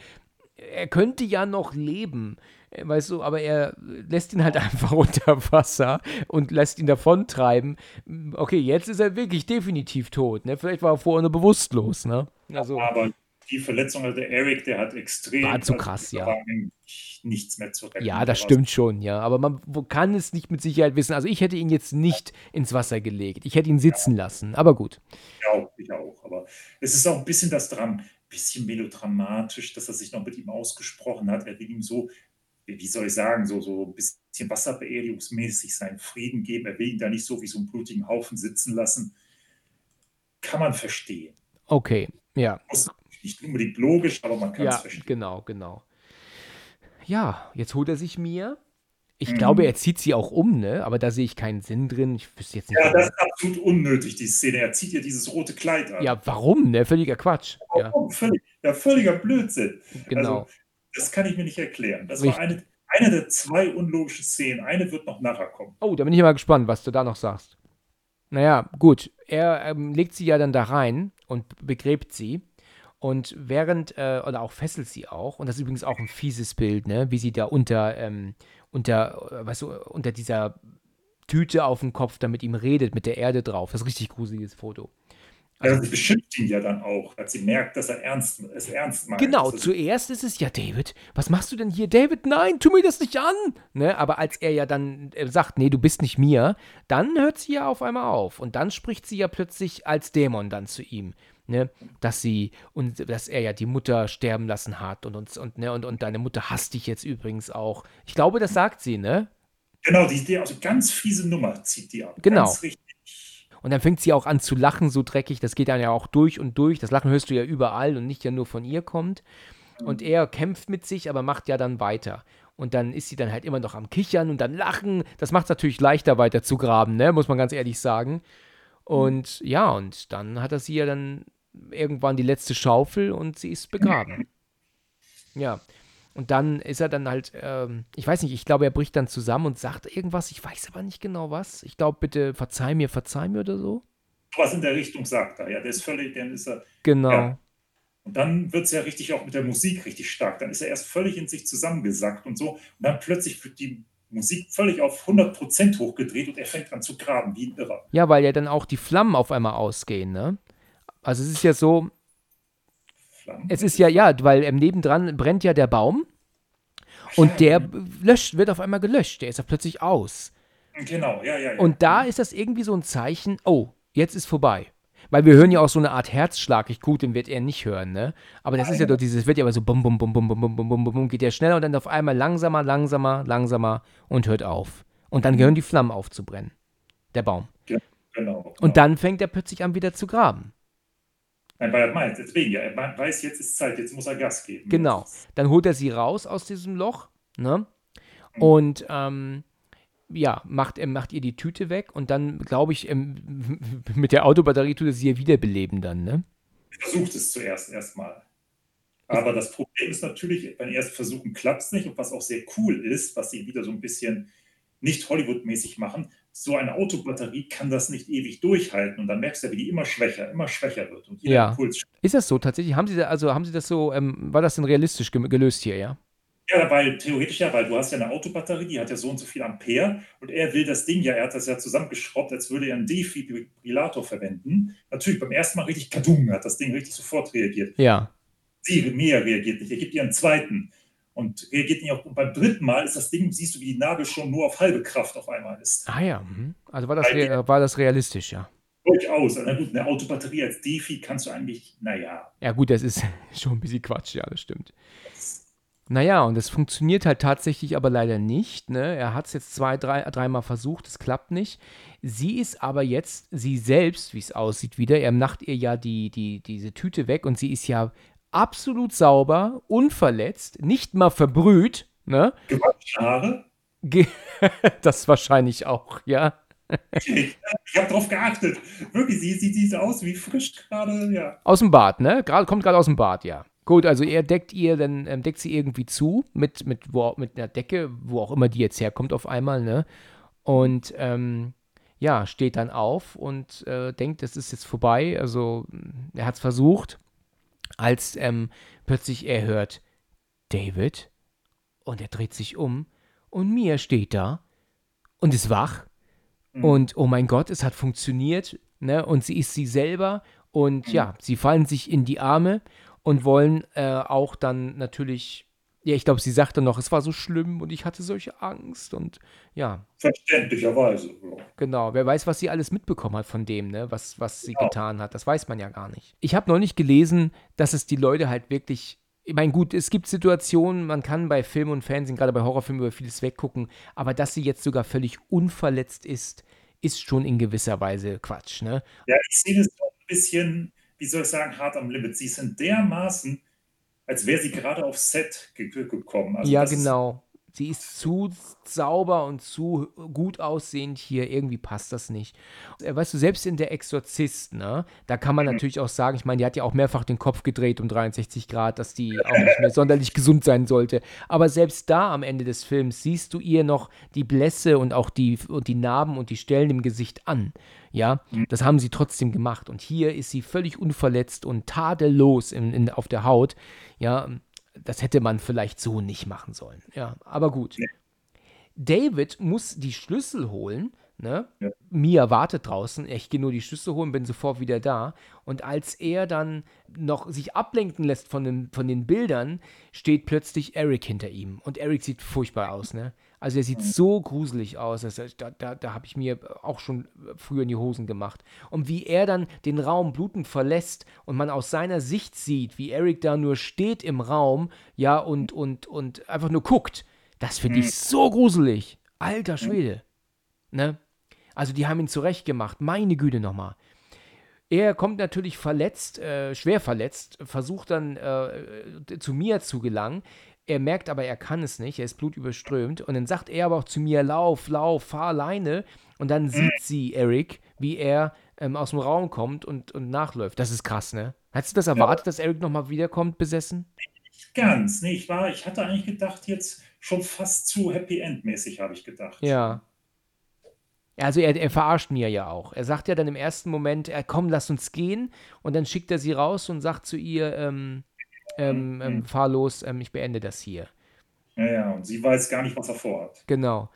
er könnte ja noch leben. Äh, weißt du, aber er lässt ihn halt einfach unter Wasser und lässt ihn davontreiben. Okay, jetzt ist er wirklich definitiv tot. Ne? Vielleicht war er vorher nur bewusstlos. Ne? Also, aber die Verletzung, also der Eric, der hat extrem. War zu krass, ja. nichts mehr zu retten. Ja, das stimmt schon, ja. Aber man kann es nicht mit Sicherheit wissen. Also ich hätte ihn jetzt nicht ins Wasser gelegt. Ich hätte ihn sitzen ja. lassen. Aber gut. Ich auch, ich auch. Aber es ist auch ein bisschen das dran, ein bisschen melodramatisch, dass er sich noch mit ihm ausgesprochen hat. Er will ihm so wie soll ich sagen, so, so ein bisschen wasserbeerdigungsmäßig seinen Frieden geben. Er will ihn da nicht so wie so einen blutigen Haufen sitzen lassen. Kann man verstehen. Okay, ja. Muss nicht unbedingt logisch, aber man kann es Ja, verstehen. genau, genau. Ja, jetzt holt er sich mir. Ich Mhm. glaube, er zieht sie auch um, ne? Aber da sehe ich keinen Sinn drin. Ich wüsste jetzt nicht, Ja, das ist absolut unnötig, die Szene. Er zieht ihr dieses rote Kleid an. Ja, warum, ne? Völliger Quatsch. Ja, Warum? Völlig, ja, völliger Blödsinn. genau. Also, das kann ich mir nicht erklären. Das Richtig. war eine, eine der zwei unlogischen Szenen. Eine wird noch nachher kommen. Oh, da bin ich mal gespannt, was du da noch sagst. Naja, gut. Er ähm, legt sie ja dann da rein und begräbt sie. Und während, äh, oder auch fesselt sie auch, und das ist übrigens auch ein fieses Bild, ne? Wie sie da unter, ähm, unter, äh, weißt du, unter dieser Tüte auf dem Kopf da mit ihm redet, mit der Erde drauf. Das ist ein richtig gruseliges Foto. Also, sie beschimpft ihn ja dann auch, als sie merkt, dass er ernst, es ernst meint. Genau, ist- zuerst ist es ja David. Was machst du denn hier, David? Nein, tu mir das nicht an. Ne? Aber als er ja dann äh, sagt, nee, du bist nicht mir, dann hört sie ja auf einmal auf und dann spricht sie ja plötzlich als Dämon dann zu ihm, ne? Dass sie und dass er ja die Mutter sterben lassen hat und uns und ne und und deine Mutter hasst dich jetzt übrigens auch. Ich glaube, das sagt sie, ne? Genau, die, die also ganz fiese Nummer zieht die ab. Genau. Und dann fängt sie auch an zu lachen, so dreckig. Das geht dann ja auch durch und durch. Das Lachen hörst du ja überall und nicht ja nur von ihr kommt. Und er kämpft mit sich, aber macht ja dann weiter. Und dann ist sie dann halt immer noch am Kichern und dann lachen. Das macht es natürlich leichter weiter zu graben, ne? muss man ganz ehrlich sagen. Und ja, und dann hat er sie ja dann irgendwann die letzte Schaufel und sie ist begraben. Ja. Und dann ist er dann halt, ähm, ich weiß nicht, ich glaube, er bricht dann zusammen und sagt irgendwas. Ich weiß aber nicht genau was. Ich glaube, bitte verzeih mir, verzeih mir oder so. Was in der Richtung sagt er. Ja, der ist völlig, dann ist er. Genau. Ja. Und dann wird es ja richtig auch mit der Musik richtig stark. Dann ist er erst völlig in sich zusammengesackt und so. Und dann plötzlich wird die Musik völlig auf 100% hochgedreht und er fängt an zu graben, wie ein Irrer. Ja, weil ja dann auch die Flammen auf einmal ausgehen, ne? Also es ist ja so, es ist ja, ja, weil ähm, nebendran brennt ja der Baum und der löscht, wird auf einmal gelöscht. Der ist ja plötzlich aus. Genau, ja, ja, ja. Und da ist das irgendwie so ein Zeichen, oh, jetzt ist vorbei. Weil wir hören ja auch so eine Art Herzschlag. Ich, gut, den wird er nicht hören, ne? Aber das ist ja doch dieses, wird ja immer so bum, bum, bum, bum, bum, bum, bum, bum, bum, bum, geht ja schneller und dann auf einmal langsamer, langsamer, langsamer und hört auf. Und dann gehören die Flammen aufzubrennen. Der Baum. Genau. genau. Und dann fängt er plötzlich an, wieder zu graben. Nein, weil er meint, deswegen, ja, er weiß, jetzt ist Zeit, jetzt muss er Gas geben. Genau. Dann holt er sie raus aus diesem Loch, ne? Und ähm, ja, macht, er macht ihr die Tüte weg und dann, glaube ich, ähm, mit der Autobatterie tut er sie ja wiederbeleben dann, ne? Er versucht es zuerst erstmal. Aber das Problem ist natürlich, beim ersten Versuchen klappt es nicht. Und was auch sehr cool ist, was sie wieder so ein bisschen nicht Hollywood-mäßig machen, so eine Autobatterie kann das nicht ewig durchhalten. Und dann merkst du ja, wie die immer schwächer, immer schwächer wird. Und jeder Ja. Impuls Ist das so tatsächlich? Haben Sie da, also haben Sie das so, ähm, war das denn realistisch gelöst hier, ja? Ja, weil theoretisch ja, weil du hast ja eine Autobatterie, die hat ja so und so viel Ampere und er will das Ding ja, er hat das ja zusammengeschraubt, als würde er einen Defibrillator verwenden. Natürlich beim ersten Mal richtig kadung, hat das Ding richtig sofort reagiert. Ja. Sie mehr reagiert nicht, er gibt ihr einen zweiten und reagiert nicht auch. Und beim dritten Mal ist das Ding, siehst du, wie die Nadel schon nur auf halbe Kraft auf einmal ist. Ah ja. Mhm. Also war das, Weil war das realistisch, ja. Durchaus. Na gut, eine Autobatterie als Defi kannst du eigentlich, naja, Ja gut, das ist schon ein bisschen Quatsch, ja, das stimmt. Naja, und es funktioniert halt tatsächlich aber leider nicht. Ne? Er hat es jetzt zwei, drei, dreimal versucht, es klappt nicht. Sie ist aber jetzt, sie selbst, wie es aussieht wieder, er macht ihr ja die, die, diese Tüte weg und sie ist ja absolut sauber, unverletzt, nicht mal verbrüht. Ne? gewaschene Haare. Ge das wahrscheinlich auch, ja. Ich habe drauf geachtet. Wirklich, sie sie sieht aus wie frisch gerade, ja. Aus dem Bad, ne? Grad, kommt gerade aus dem Bad, ja. Gut, also er deckt ihr, dann ähm, deckt sie irgendwie zu mit, mit, wo, mit einer Decke, wo auch immer die jetzt herkommt auf einmal, ne? Und ähm, ja, steht dann auf und äh, denkt, das ist jetzt vorbei. Also er hat es versucht, als ähm, plötzlich er hört, David, und er dreht sich um und Mia steht da und ist wach. Und oh mein Gott, es hat funktioniert, ne? Und sie ist sie selber und ja, sie fallen sich in die Arme und wollen äh, auch dann natürlich, ja, ich glaube, sie sagte noch, es war so schlimm und ich hatte solche Angst und ja, Verständlicherweise. Ja. Genau, wer weiß, was sie alles mitbekommen hat von dem, ne? was, was sie getan hat. Das weiß man ja gar nicht. Ich habe noch nicht gelesen, dass es die Leute halt wirklich ich meine, gut, es gibt Situationen, man kann bei Film und Fernsehen, gerade bei Horrorfilmen, über vieles weggucken, aber dass sie jetzt sogar völlig unverletzt ist, ist schon in gewisser Weise Quatsch, ne? Ja, ich sehe das so ein bisschen, wie soll ich sagen, hart am Limit. Sie sind dermaßen, als wäre sie gerade aufs Set ge gekommen. Also ja, genau. Sie ist zu sauber und zu gut aussehend hier. Irgendwie passt das nicht. Äh, weißt du, selbst in Der Exorzist, ne, da kann man mhm. natürlich auch sagen, ich meine, die hat ja auch mehrfach den Kopf gedreht um 63 Grad, dass die auch nicht mehr sonderlich gesund sein sollte. Aber selbst da am Ende des Films siehst du ihr noch die Blässe und auch die, und die Narben und die Stellen im Gesicht an. Ja, mhm. das haben sie trotzdem gemacht. Und hier ist sie völlig unverletzt und tadellos in, in, auf der Haut. Ja, das hätte man vielleicht so nicht machen sollen. Ja, aber gut. Nee. David muss die Schlüssel holen. Ne? Ja. Mia wartet draußen. Ich gehe nur die Schlüssel holen, bin sofort wieder da. Und als er dann noch sich ablenken lässt von den, von den Bildern, steht plötzlich Eric hinter ihm. Und Eric sieht furchtbar aus. Ne? Also er sieht so gruselig aus. Also da da, da habe ich mir auch schon früher in die Hosen gemacht. Und wie er dann den Raum blutend verlässt und man aus seiner Sicht sieht, wie Eric da nur steht im Raum, ja, und, und, und einfach nur guckt, das finde ich mhm. so gruselig. Alter Schwede. Ne? Also die haben ihn zurechtgemacht. Meine Güte nochmal. Er kommt natürlich verletzt, äh, schwer verletzt, versucht dann äh, zu mir zu gelangen. Er merkt aber, er kann es nicht, er ist blutüberströmt. Und dann sagt er aber auch zu mir, lauf, lauf, fahr alleine. Und dann sieht sie Eric, wie er ähm, aus dem Raum kommt und, und nachläuft. Das ist krass, ne? Hast du das erwartet, ja. dass Eric nochmal wiederkommt, besessen? Nicht ganz. Nee, ich, war, ich hatte eigentlich gedacht, jetzt schon fast zu Happy End-mäßig, habe ich gedacht. Ja. Also er, er, verarscht mir ja auch. Er sagt ja dann im ersten Moment, äh, komm, lass uns gehen. Und dann schickt er sie raus und sagt zu ihr, ähm, ähm, mhm. ähm, fahr los, ähm, ich beende das hier. Ja, ja, und sie weiß gar nicht, was er vorhat. Genau.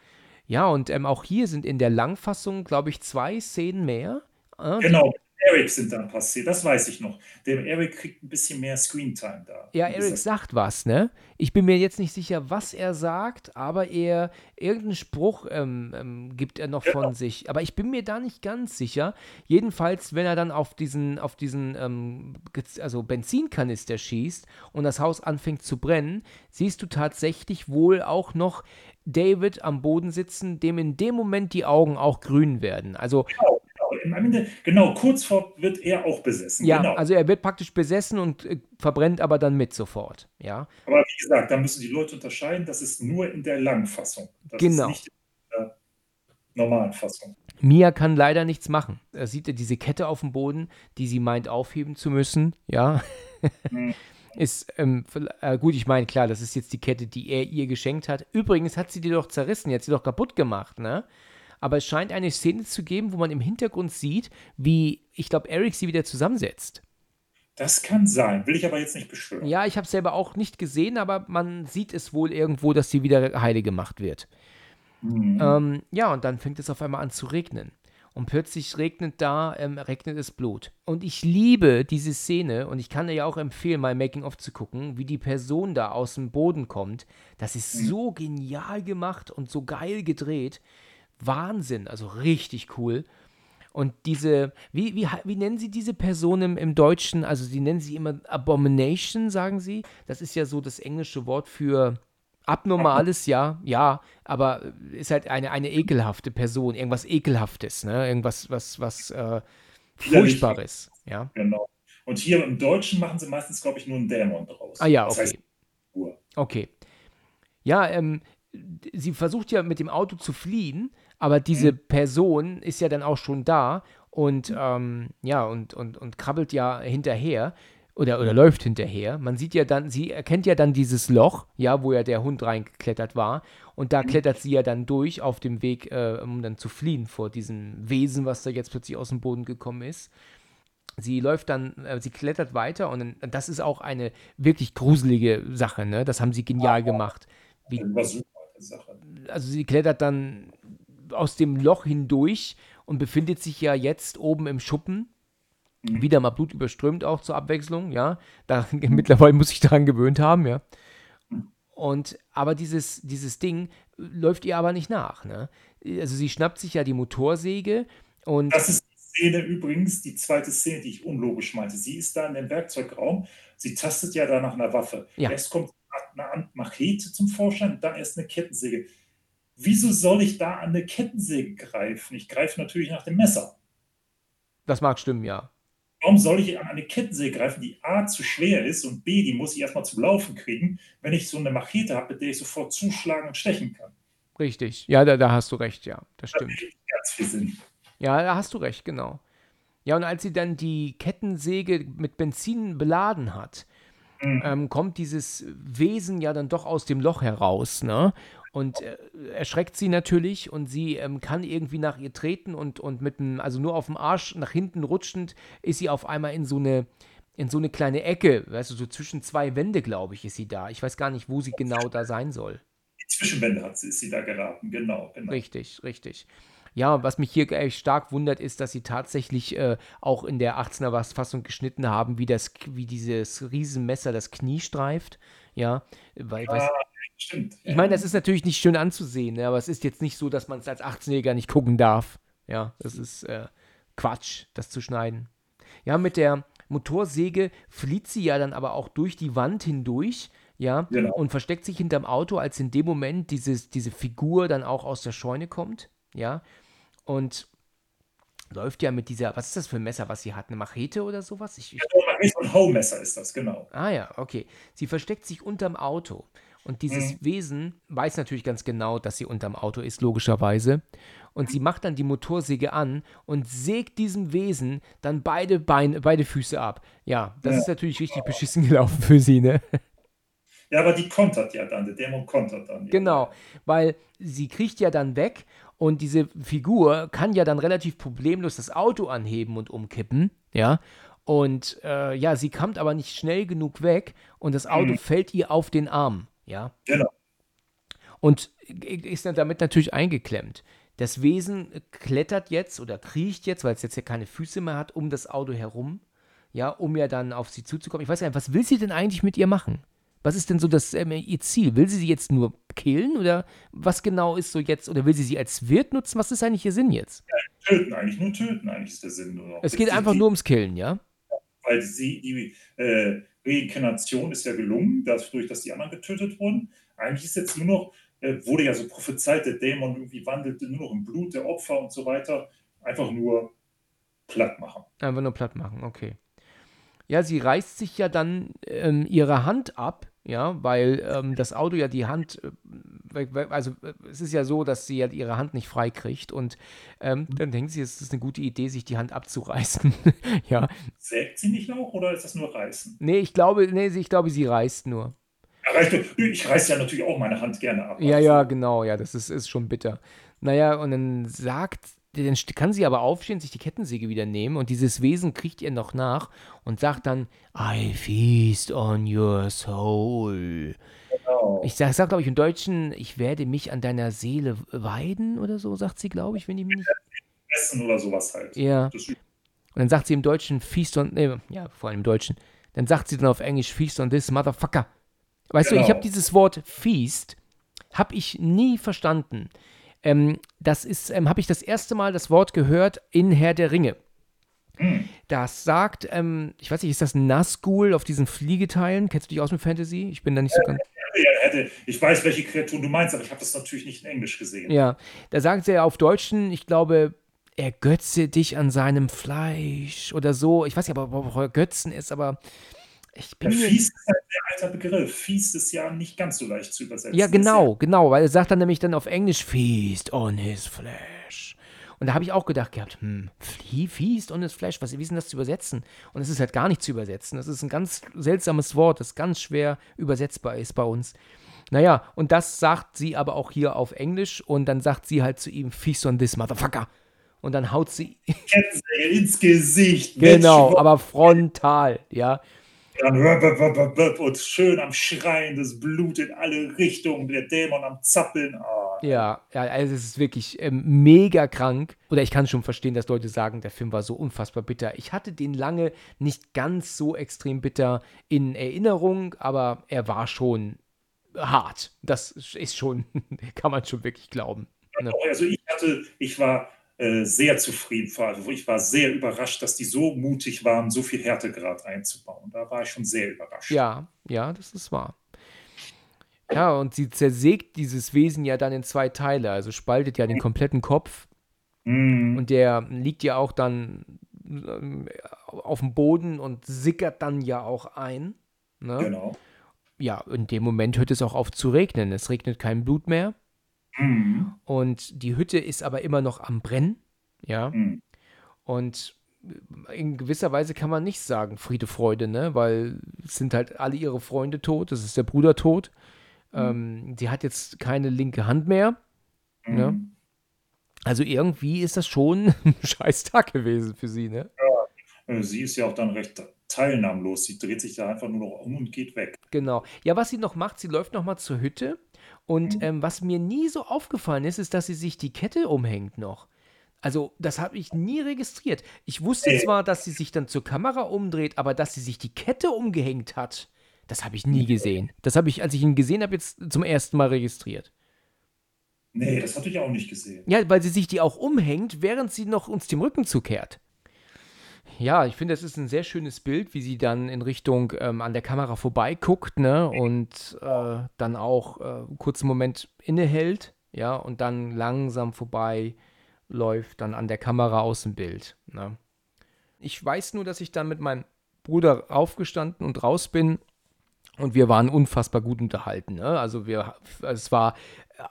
Ja, und ähm, auch hier sind in der Langfassung, glaube ich, zwei Szenen mehr. Äh, genau, Eric sind dann passiert, das weiß ich noch. Der Eric kriegt ein bisschen mehr Screentime da. Ja, Eric sagt was, ne? Ich bin mir jetzt nicht sicher, was er sagt, aber er, irgendeinen Spruch ähm, ähm, gibt er noch genau. von sich. Aber ich bin mir da nicht ganz sicher. Jedenfalls, wenn er dann auf diesen, auf diesen ähm, also Benzinkanister schießt und das Haus anfängt zu brennen, siehst du tatsächlich wohl auch noch David am Boden sitzen, dem in dem Moment die Augen auch grün werden. Also genau am Ende, genau, kurz vor wird er auch besessen. Ja, genau. also er wird praktisch besessen und äh, verbrennt aber dann mit sofort. Ja. Aber wie gesagt, da müssen die Leute unterscheiden, das ist nur in der Langfassung. Das genau. ist nicht in der normalen Fassung. Mia kann leider nichts machen. Er sieht ja diese Kette auf dem Boden, die sie meint aufheben zu müssen. Ja. Mhm. ist ähm, äh, gut, ich meine, klar, das ist jetzt die Kette, die er ihr geschenkt hat. Übrigens hat sie die doch zerrissen, jetzt sie doch kaputt gemacht, ne? Aber es scheint eine Szene zu geben, wo man im Hintergrund sieht, wie, ich glaube, Eric sie wieder zusammensetzt. Das kann sein, will ich aber jetzt nicht beschwören. Ja, ich habe es selber auch nicht gesehen, aber man sieht es wohl irgendwo, dass sie wieder heile gemacht wird. Mhm. Ähm, ja, und dann fängt es auf einmal an zu regnen. Und plötzlich regnet da, ähm, regnet es Blut. Und ich liebe diese Szene und ich kann dir ja auch empfehlen, mal Making-of zu gucken, wie die Person da aus dem Boden kommt. Das ist mhm. so genial gemacht und so geil gedreht. Wahnsinn, also richtig cool. Und diese, wie, wie, wie nennen Sie diese Person im, im Deutschen? Also Sie nennen sie immer Abomination, sagen Sie. Das ist ja so das englische Wort für abnormales, ja, ja, aber ist halt eine, eine ekelhafte Person, irgendwas Ekelhaftes, ne? Irgendwas, was, was äh, Furchtbares, ja. Genau. Und hier im Deutschen machen sie meistens, glaube ich, nur einen Dämon draus. Ah ja, okay. Das heißt, okay. Ja, ähm, sie versucht ja mit dem Auto zu fliehen aber diese mhm. Person ist ja dann auch schon da und ähm, ja, und, und, und krabbelt ja hinterher oder, oder läuft hinterher. Man sieht ja dann, sie erkennt ja dann dieses Loch, ja, wo ja der Hund reingeklettert war. Und da mhm. klettert sie ja dann durch auf dem Weg, äh, um dann zu fliehen vor diesem Wesen, was da jetzt plötzlich aus dem Boden gekommen ist. Sie läuft dann, äh, sie klettert weiter und das ist auch eine wirklich gruselige Sache, ne? Das haben sie genial gemacht. Wie, also sie klettert dann aus dem Loch hindurch und befindet sich ja jetzt oben im Schuppen. Mhm. Wieder mal blutüberströmt auch zur Abwechslung, ja. Da, mittlerweile muss ich daran gewöhnt haben, ja. Und aber dieses, dieses Ding läuft ihr aber nicht nach. Ne? Also sie schnappt sich ja die Motorsäge und. Das ist die Szene übrigens, die zweite Szene, die ich unlogisch meinte. Sie ist da in dem Werkzeugraum, sie tastet ja da nach einer Waffe. Ja. Erst kommt eine Machete zum Vorschein, dann erst eine Kettensäge. Wieso soll ich da an eine Kettensäge greifen? Ich greife natürlich nach dem Messer. Das mag stimmen, ja. Warum soll ich an eine Kettensäge greifen, die A zu schwer ist und B, die muss ich erstmal zum Laufen kriegen, wenn ich so eine Machete habe, mit der ich sofort zuschlagen und stechen kann? Richtig. Ja, da, da hast du recht, ja. Das stimmt. ganz viel Sinn. Ja, da hast du recht, genau. Ja, und als sie dann die Kettensäge mit Benzin beladen hat, Mhm. ähm, kommt dieses Wesen ja dann doch aus dem Loch heraus, ne? Und äh, erschreckt sie natürlich und sie ähm, kann irgendwie nach ihr treten und, und mit dem, also nur auf dem Arsch nach hinten rutschend, ist sie auf einmal in so eine, in so eine kleine Ecke, weißt du, so zwischen zwei Wände, glaube ich, ist sie da. Ich weiß gar nicht, wo sie genau da sein soll. Die Zwischenwände hat sie, ist sie da geraten, genau, genau. Richtig, richtig. Ja, was mich hier echt stark wundert, ist, dass sie tatsächlich äh, auch in der 18er Fassung geschnitten haben, wie das, wie dieses Riesenmesser das Knie streift. Ja, weil, weil Ah, stimmt. ich meine, das ist natürlich nicht schön anzusehen, ne, aber es ist jetzt nicht so, dass man es als 18-Jähriger nicht gucken darf. Ja, das ist äh, Quatsch, das zu schneiden. Ja, mit der Motorsäge flieht sie ja dann aber auch durch die Wand hindurch, ja, Genau. und versteckt sich hinterm Auto, als in dem Moment dieses, diese Figur dann auch aus der Scheune kommt, ja, und läuft ja mit dieser, was ist das für ein Messer, was sie hat, eine Machete oder sowas? Ich, ich, So ein Haumesser ist das, genau. Ah ja, okay. Sie versteckt sich unterm Auto. Und dieses Mhm. Wesen weiß natürlich ganz genau, dass sie unterm Auto ist, logischerweise. Und sie macht dann die Motorsäge an und sägt diesem Wesen dann beide Beine, beide Füße ab. Ja, das Ja. ist natürlich richtig beschissen gelaufen für sie, ne? Ja, aber die kontert ja dann, der Dämon kontert dann. Genau, weil sie kriecht ja dann weg und diese Figur kann ja dann relativ problemlos das Auto anheben und umkippen, ja. Und äh, ja, sie kommt aber nicht schnell genug weg und das Auto Mhm. fällt ihr auf den Arm, ja. Genau. Und ist dann damit natürlich eingeklemmt. Das Wesen klettert jetzt oder kriecht jetzt, weil es jetzt ja keine Füße mehr hat, um das Auto herum, ja, um ja dann auf sie zuzukommen. Ich weiß gar nicht, was will sie denn eigentlich mit ihr machen? Was ist denn so das ähm, ihr Ziel? Will sie sie jetzt nur killen oder was genau ist so jetzt? Oder will sie sie als Wirt nutzen? Was ist eigentlich ihr Sinn jetzt? Töten eigentlich, nur töten eigentlich ist der Sinn. Nur noch. Es geht einfach nur ums Killen, ja? Weil sie, die äh, Reinkarnation ist ja gelungen, dadurch, dass die anderen getötet wurden. Eigentlich ist jetzt nur noch, äh, wurde ja so prophezeit, der Dämon irgendwie wandelte nur noch im Blut der Opfer und so weiter. Einfach nur platt machen. Einfach nur platt machen, okay. Ja, sie reißt sich ja dann ähm, ihre Hand ab, ja, weil ähm, das Auto ja die Hand, äh, also äh, es ist ja so, dass sie ja ihre Hand nicht frei kriegt und ähm, dann denkt sie, es ist eine gute Idee, sich die Hand abzureißen. ja, Sägt sie nicht auch oder ist das nur Reißen? nee, ich glaube, nee, sie- ich glaube, sie reißt nur. Ja. Ich reiße ja natürlich auch meine Hand gerne ab. Ja, Also, ja, genau, ja, das ist, ist schon bitter. Naja, und dann sagt, dann kann sie aber aufstehen, sich die Kettensäge wieder nehmen und dieses Wesen kriegt ihr noch nach und sagt dann, I feast on your soul. Genau. Ich sag, sag glaube ich, im Deutschen, ich werde mich an deiner Seele weiden oder so, sagt sie, glaube ich, wenn die mich. Essen oder sowas halt. Ja. Und dann sagt sie im Deutschen, feast on, nee, ja, vor allem im Deutschen. Dann sagt sie dann auf Englisch, feast on this motherfucker. Weißt du, ich Genau. habe dieses Wort feast, habe ich nie verstanden. Ähm, das ist, ähm, habe ich das erste Mal das Wort gehört in Herr der Ringe. Das sagt, ähm, ich weiß nicht, ist das Nazgul auf diesen Fliegeteilen? Kennst du dich aus mit Fantasy? Ich bin da nicht so ganz. Ja, hätte, ich weiß, welche Kreaturen du meinst, aber ich habe das natürlich nicht in Englisch gesehen. Ja, da sagt er auf Deutschen, ich glaube, ergötze dich an seinem Fleisch oder so. Ich weiß nicht, ob ob ergötzen ist, aber ich bin Ja. Fies ist halt ein alter Begriff. Fies ist ja nicht ganz so leicht zu übersetzen. Ja, Das ist genau, genau, weil er sagt dann nämlich dann auf Englisch Feast on his flesh. Und da habe ich auch gedacht gehabt, hm, Feast on his flesh, was, wie ist denn das zu übersetzen? Und es ist halt gar nicht zu übersetzen. Das ist ein ganz seltsames Wort, das ganz schwer übersetzbar ist bei uns. Naja, und das sagt sie aber auch hier auf Englisch und dann sagt sie halt zu ihm, Feast on this motherfucker. Und dann haut sie, ins Gesicht. genau, aber frontal, ja. Dann und schön am Schreien, das Blut in alle Richtungen, der Dämon am Zappeln. Ah, Ja, ja, also es ist wirklich ähm, mega krank. Oder ich kann schon verstehen, dass Leute sagen, der Film war so unfassbar bitter. Ich hatte den lange nicht ganz so extrem bitter in Erinnerung, aber er war schon hart. Das ist schon, kann man schon wirklich glauben. Ne? Also ich hatte, ich war sehr zufrieden war. Ich war sehr überrascht, dass die so mutig waren, so viel Härtegrad einzubauen. Da war ich schon sehr überrascht. Ja, ja, das ist wahr. Ja, und sie zersägt dieses Wesen ja dann in zwei Teile, also spaltet ja den kompletten Kopf. Mhm. Und der liegt ja auch dann ähm, auf dem Boden und sickert dann ja auch ein. Ne? Genau. Ja, in dem Moment hört es auch auf zu regnen. Es regnet kein Blut mehr. Mhm. Und die Hütte ist aber immer noch am Brennen. Ja. Mhm. Und in gewisser Weise kann man nicht sagen Friede, Freude, ne? Weil es sind halt alle ihre Freunde tot. Es ist der Bruder tot. Ähm, sie hat jetzt keine linke Hand mehr. Ne? Mhm. Also irgendwie ist das schon ein scheiß Tag gewesen für sie, ne? Äh, Sie ist ja auch dann recht teilnahmlos. Sie dreht sich da einfach nur noch um und geht weg. Genau. Ja, was sie noch macht, sie läuft noch mal zur Hütte. Und ähm, was mir nie so aufgefallen ist, ist, dass sie sich die Kette umhängt noch. Also, das habe ich nie registriert. Ich wusste Nee. zwar, dass sie sich dann zur Kamera umdreht, aber dass sie sich die Kette umgehängt hat, das habe ich nie gesehen. Das habe ich, als ich ihn gesehen habe, jetzt zum ersten Mal registriert. Nee, das hatte ich auch nicht gesehen. Ja, weil sie sich die auch umhängt, während sie noch uns dem Rücken zukehrt. Ja, ich finde, das ist ein sehr schönes Bild, wie sie dann in Richtung ähm, an der Kamera vorbeiguckt, ne? Und äh, dann auch äh, einen kurzen Moment innehält, ja, und dann langsam vorbei läuft, dann an der Kamera aus dem Bild. Ne? Ich weiß nur, dass ich dann mit meinem Bruder aufgestanden und raus bin und wir waren unfassbar gut unterhalten. Ne? Also wir, es war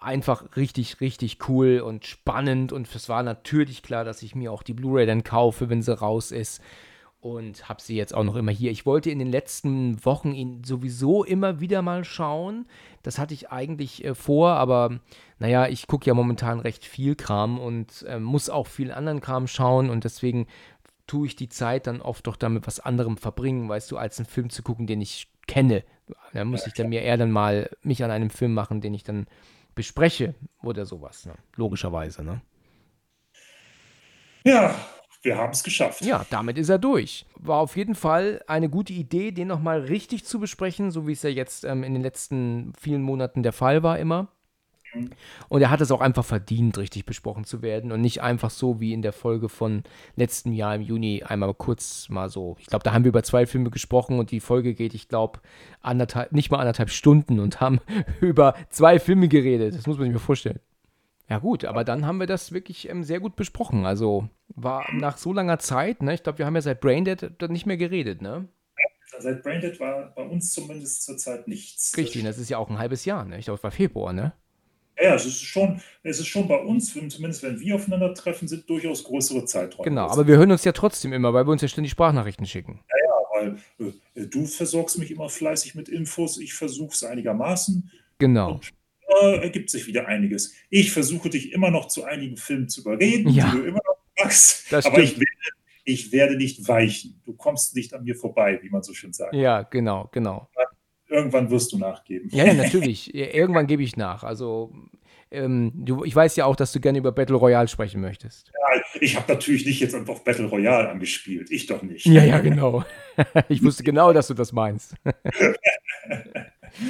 einfach richtig, richtig cool und spannend und es war natürlich klar, dass ich mir auch die Blu-ray dann kaufe, wenn sie raus ist und habe sie jetzt auch noch immer hier. Ich wollte in den letzten Wochen ihn sowieso immer wieder mal schauen. Das hatte ich eigentlich äh, vor, aber naja, ich gucke ja momentan recht viel Kram und äh, muss auch viel anderen Kram schauen und deswegen tue ich die Zeit dann oft doch damit was anderem verbringen, weißt du, als einen Film zu gucken, den ich kenne. Da muss ich dann mir eher dann mal mich an einem Film machen, den ich dann bespreche oder sowas, ne? logischerweise. Ne? Ja, wir haben es geschafft. Ja, damit ist er durch. War auf jeden Fall eine gute Idee, den nochmal richtig zu besprechen, so wie es ja jetzt ähm, in den letzten vielen Monaten der Fall war immer. Und er hat es auch einfach verdient, richtig besprochen zu werden und nicht einfach so wie in der Folge von letztem Jahr im Juni einmal kurz mal so. Ich glaube, da haben wir über zwei Filme gesprochen und die Folge geht, ich glaube, anderthalb, nicht mal anderthalb Stunden und haben über zwei Filme geredet. Das muss man sich mal vorstellen. Ja gut, aber dann haben wir das wirklich ähm, sehr gut besprochen. Also war nach so langer Zeit, ne? Ich glaube, wir haben ja seit Braindead dann nicht mehr geredet, ne? Seit Branded war bei uns zumindest zurzeit nichts. Richtig, das ist ja auch ein halbes Jahr, ne? Ich glaube, es war Februar, ne? Ja, es ist schon, es ist schon bei uns, zumindest wenn wir aufeinander treffen, sind durchaus größere Zeiträume. Genau, aber wir hören uns ja trotzdem immer, weil wir uns ja ständig Sprachnachrichten schicken. weil äh, du versorgst mich immer fleißig mit Infos, ich versuche es einigermaßen. Genau. Äh, ergibt sich wieder einiges. Ich versuche dich immer noch zu einigen Filmen zu überreden, Ja. die du immer noch magst. Das aber ich werde, ich werde nicht weichen. Du kommst nicht an mir vorbei, wie man so schön sagt. Ja, genau, genau. Irgendwann wirst du nachgeben. Ja, ja, natürlich. Ja, Irgendwann gebe ich nach. Also, ähm, du, ich weiß ja auch, dass du gerne über Battle Royale sprechen möchtest. Ich habe natürlich nicht jetzt einfach Battle Royale angespielt. Ich doch nicht. Ja, ja, genau. Ich wusste genau, dass du das meinst.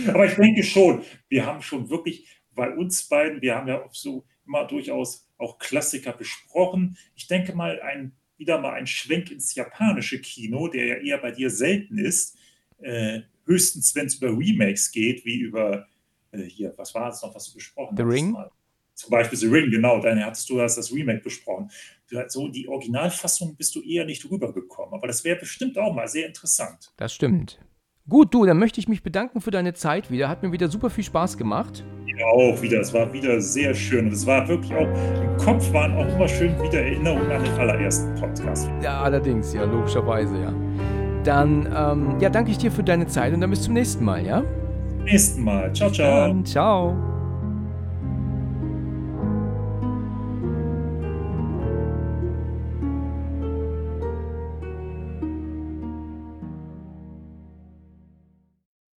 Aber ich denke schon, wir haben schon wirklich bei uns beiden, wir haben ja auch so immer durchaus auch Klassiker besprochen. Ich denke mal, ein, wieder mal ein Schwenk ins japanische Kino, der ja eher bei dir selten ist. Äh, höchstens, wenn es über Remakes geht, wie über äh, hier, was war es noch, was du besprochen The hast? Ring? Mal. Zum Beispiel The Ring, genau, dann hattest du hast das Remake besprochen. So die Originalfassung bist du eher nicht rübergekommen. Aber das wäre bestimmt auch mal sehr interessant. Das stimmt. Gut, du, dann möchte ich mich bedanken für deine Zeit wieder. Hat mir wieder super viel Spaß gemacht. Ja, auch wieder. Es war wieder sehr schön. Und es war wirklich auch, im Kopf waren auch immer schön wieder Erinnerungen an den allerersten Podcast. Ja, allerdings, ja, logischerweise, ja. Dann, ähm, ja, danke ich dir für deine Zeit und dann bis zum nächsten Mal, ja? Nächsten Mal. Ciao, ciao. Dann, ciao.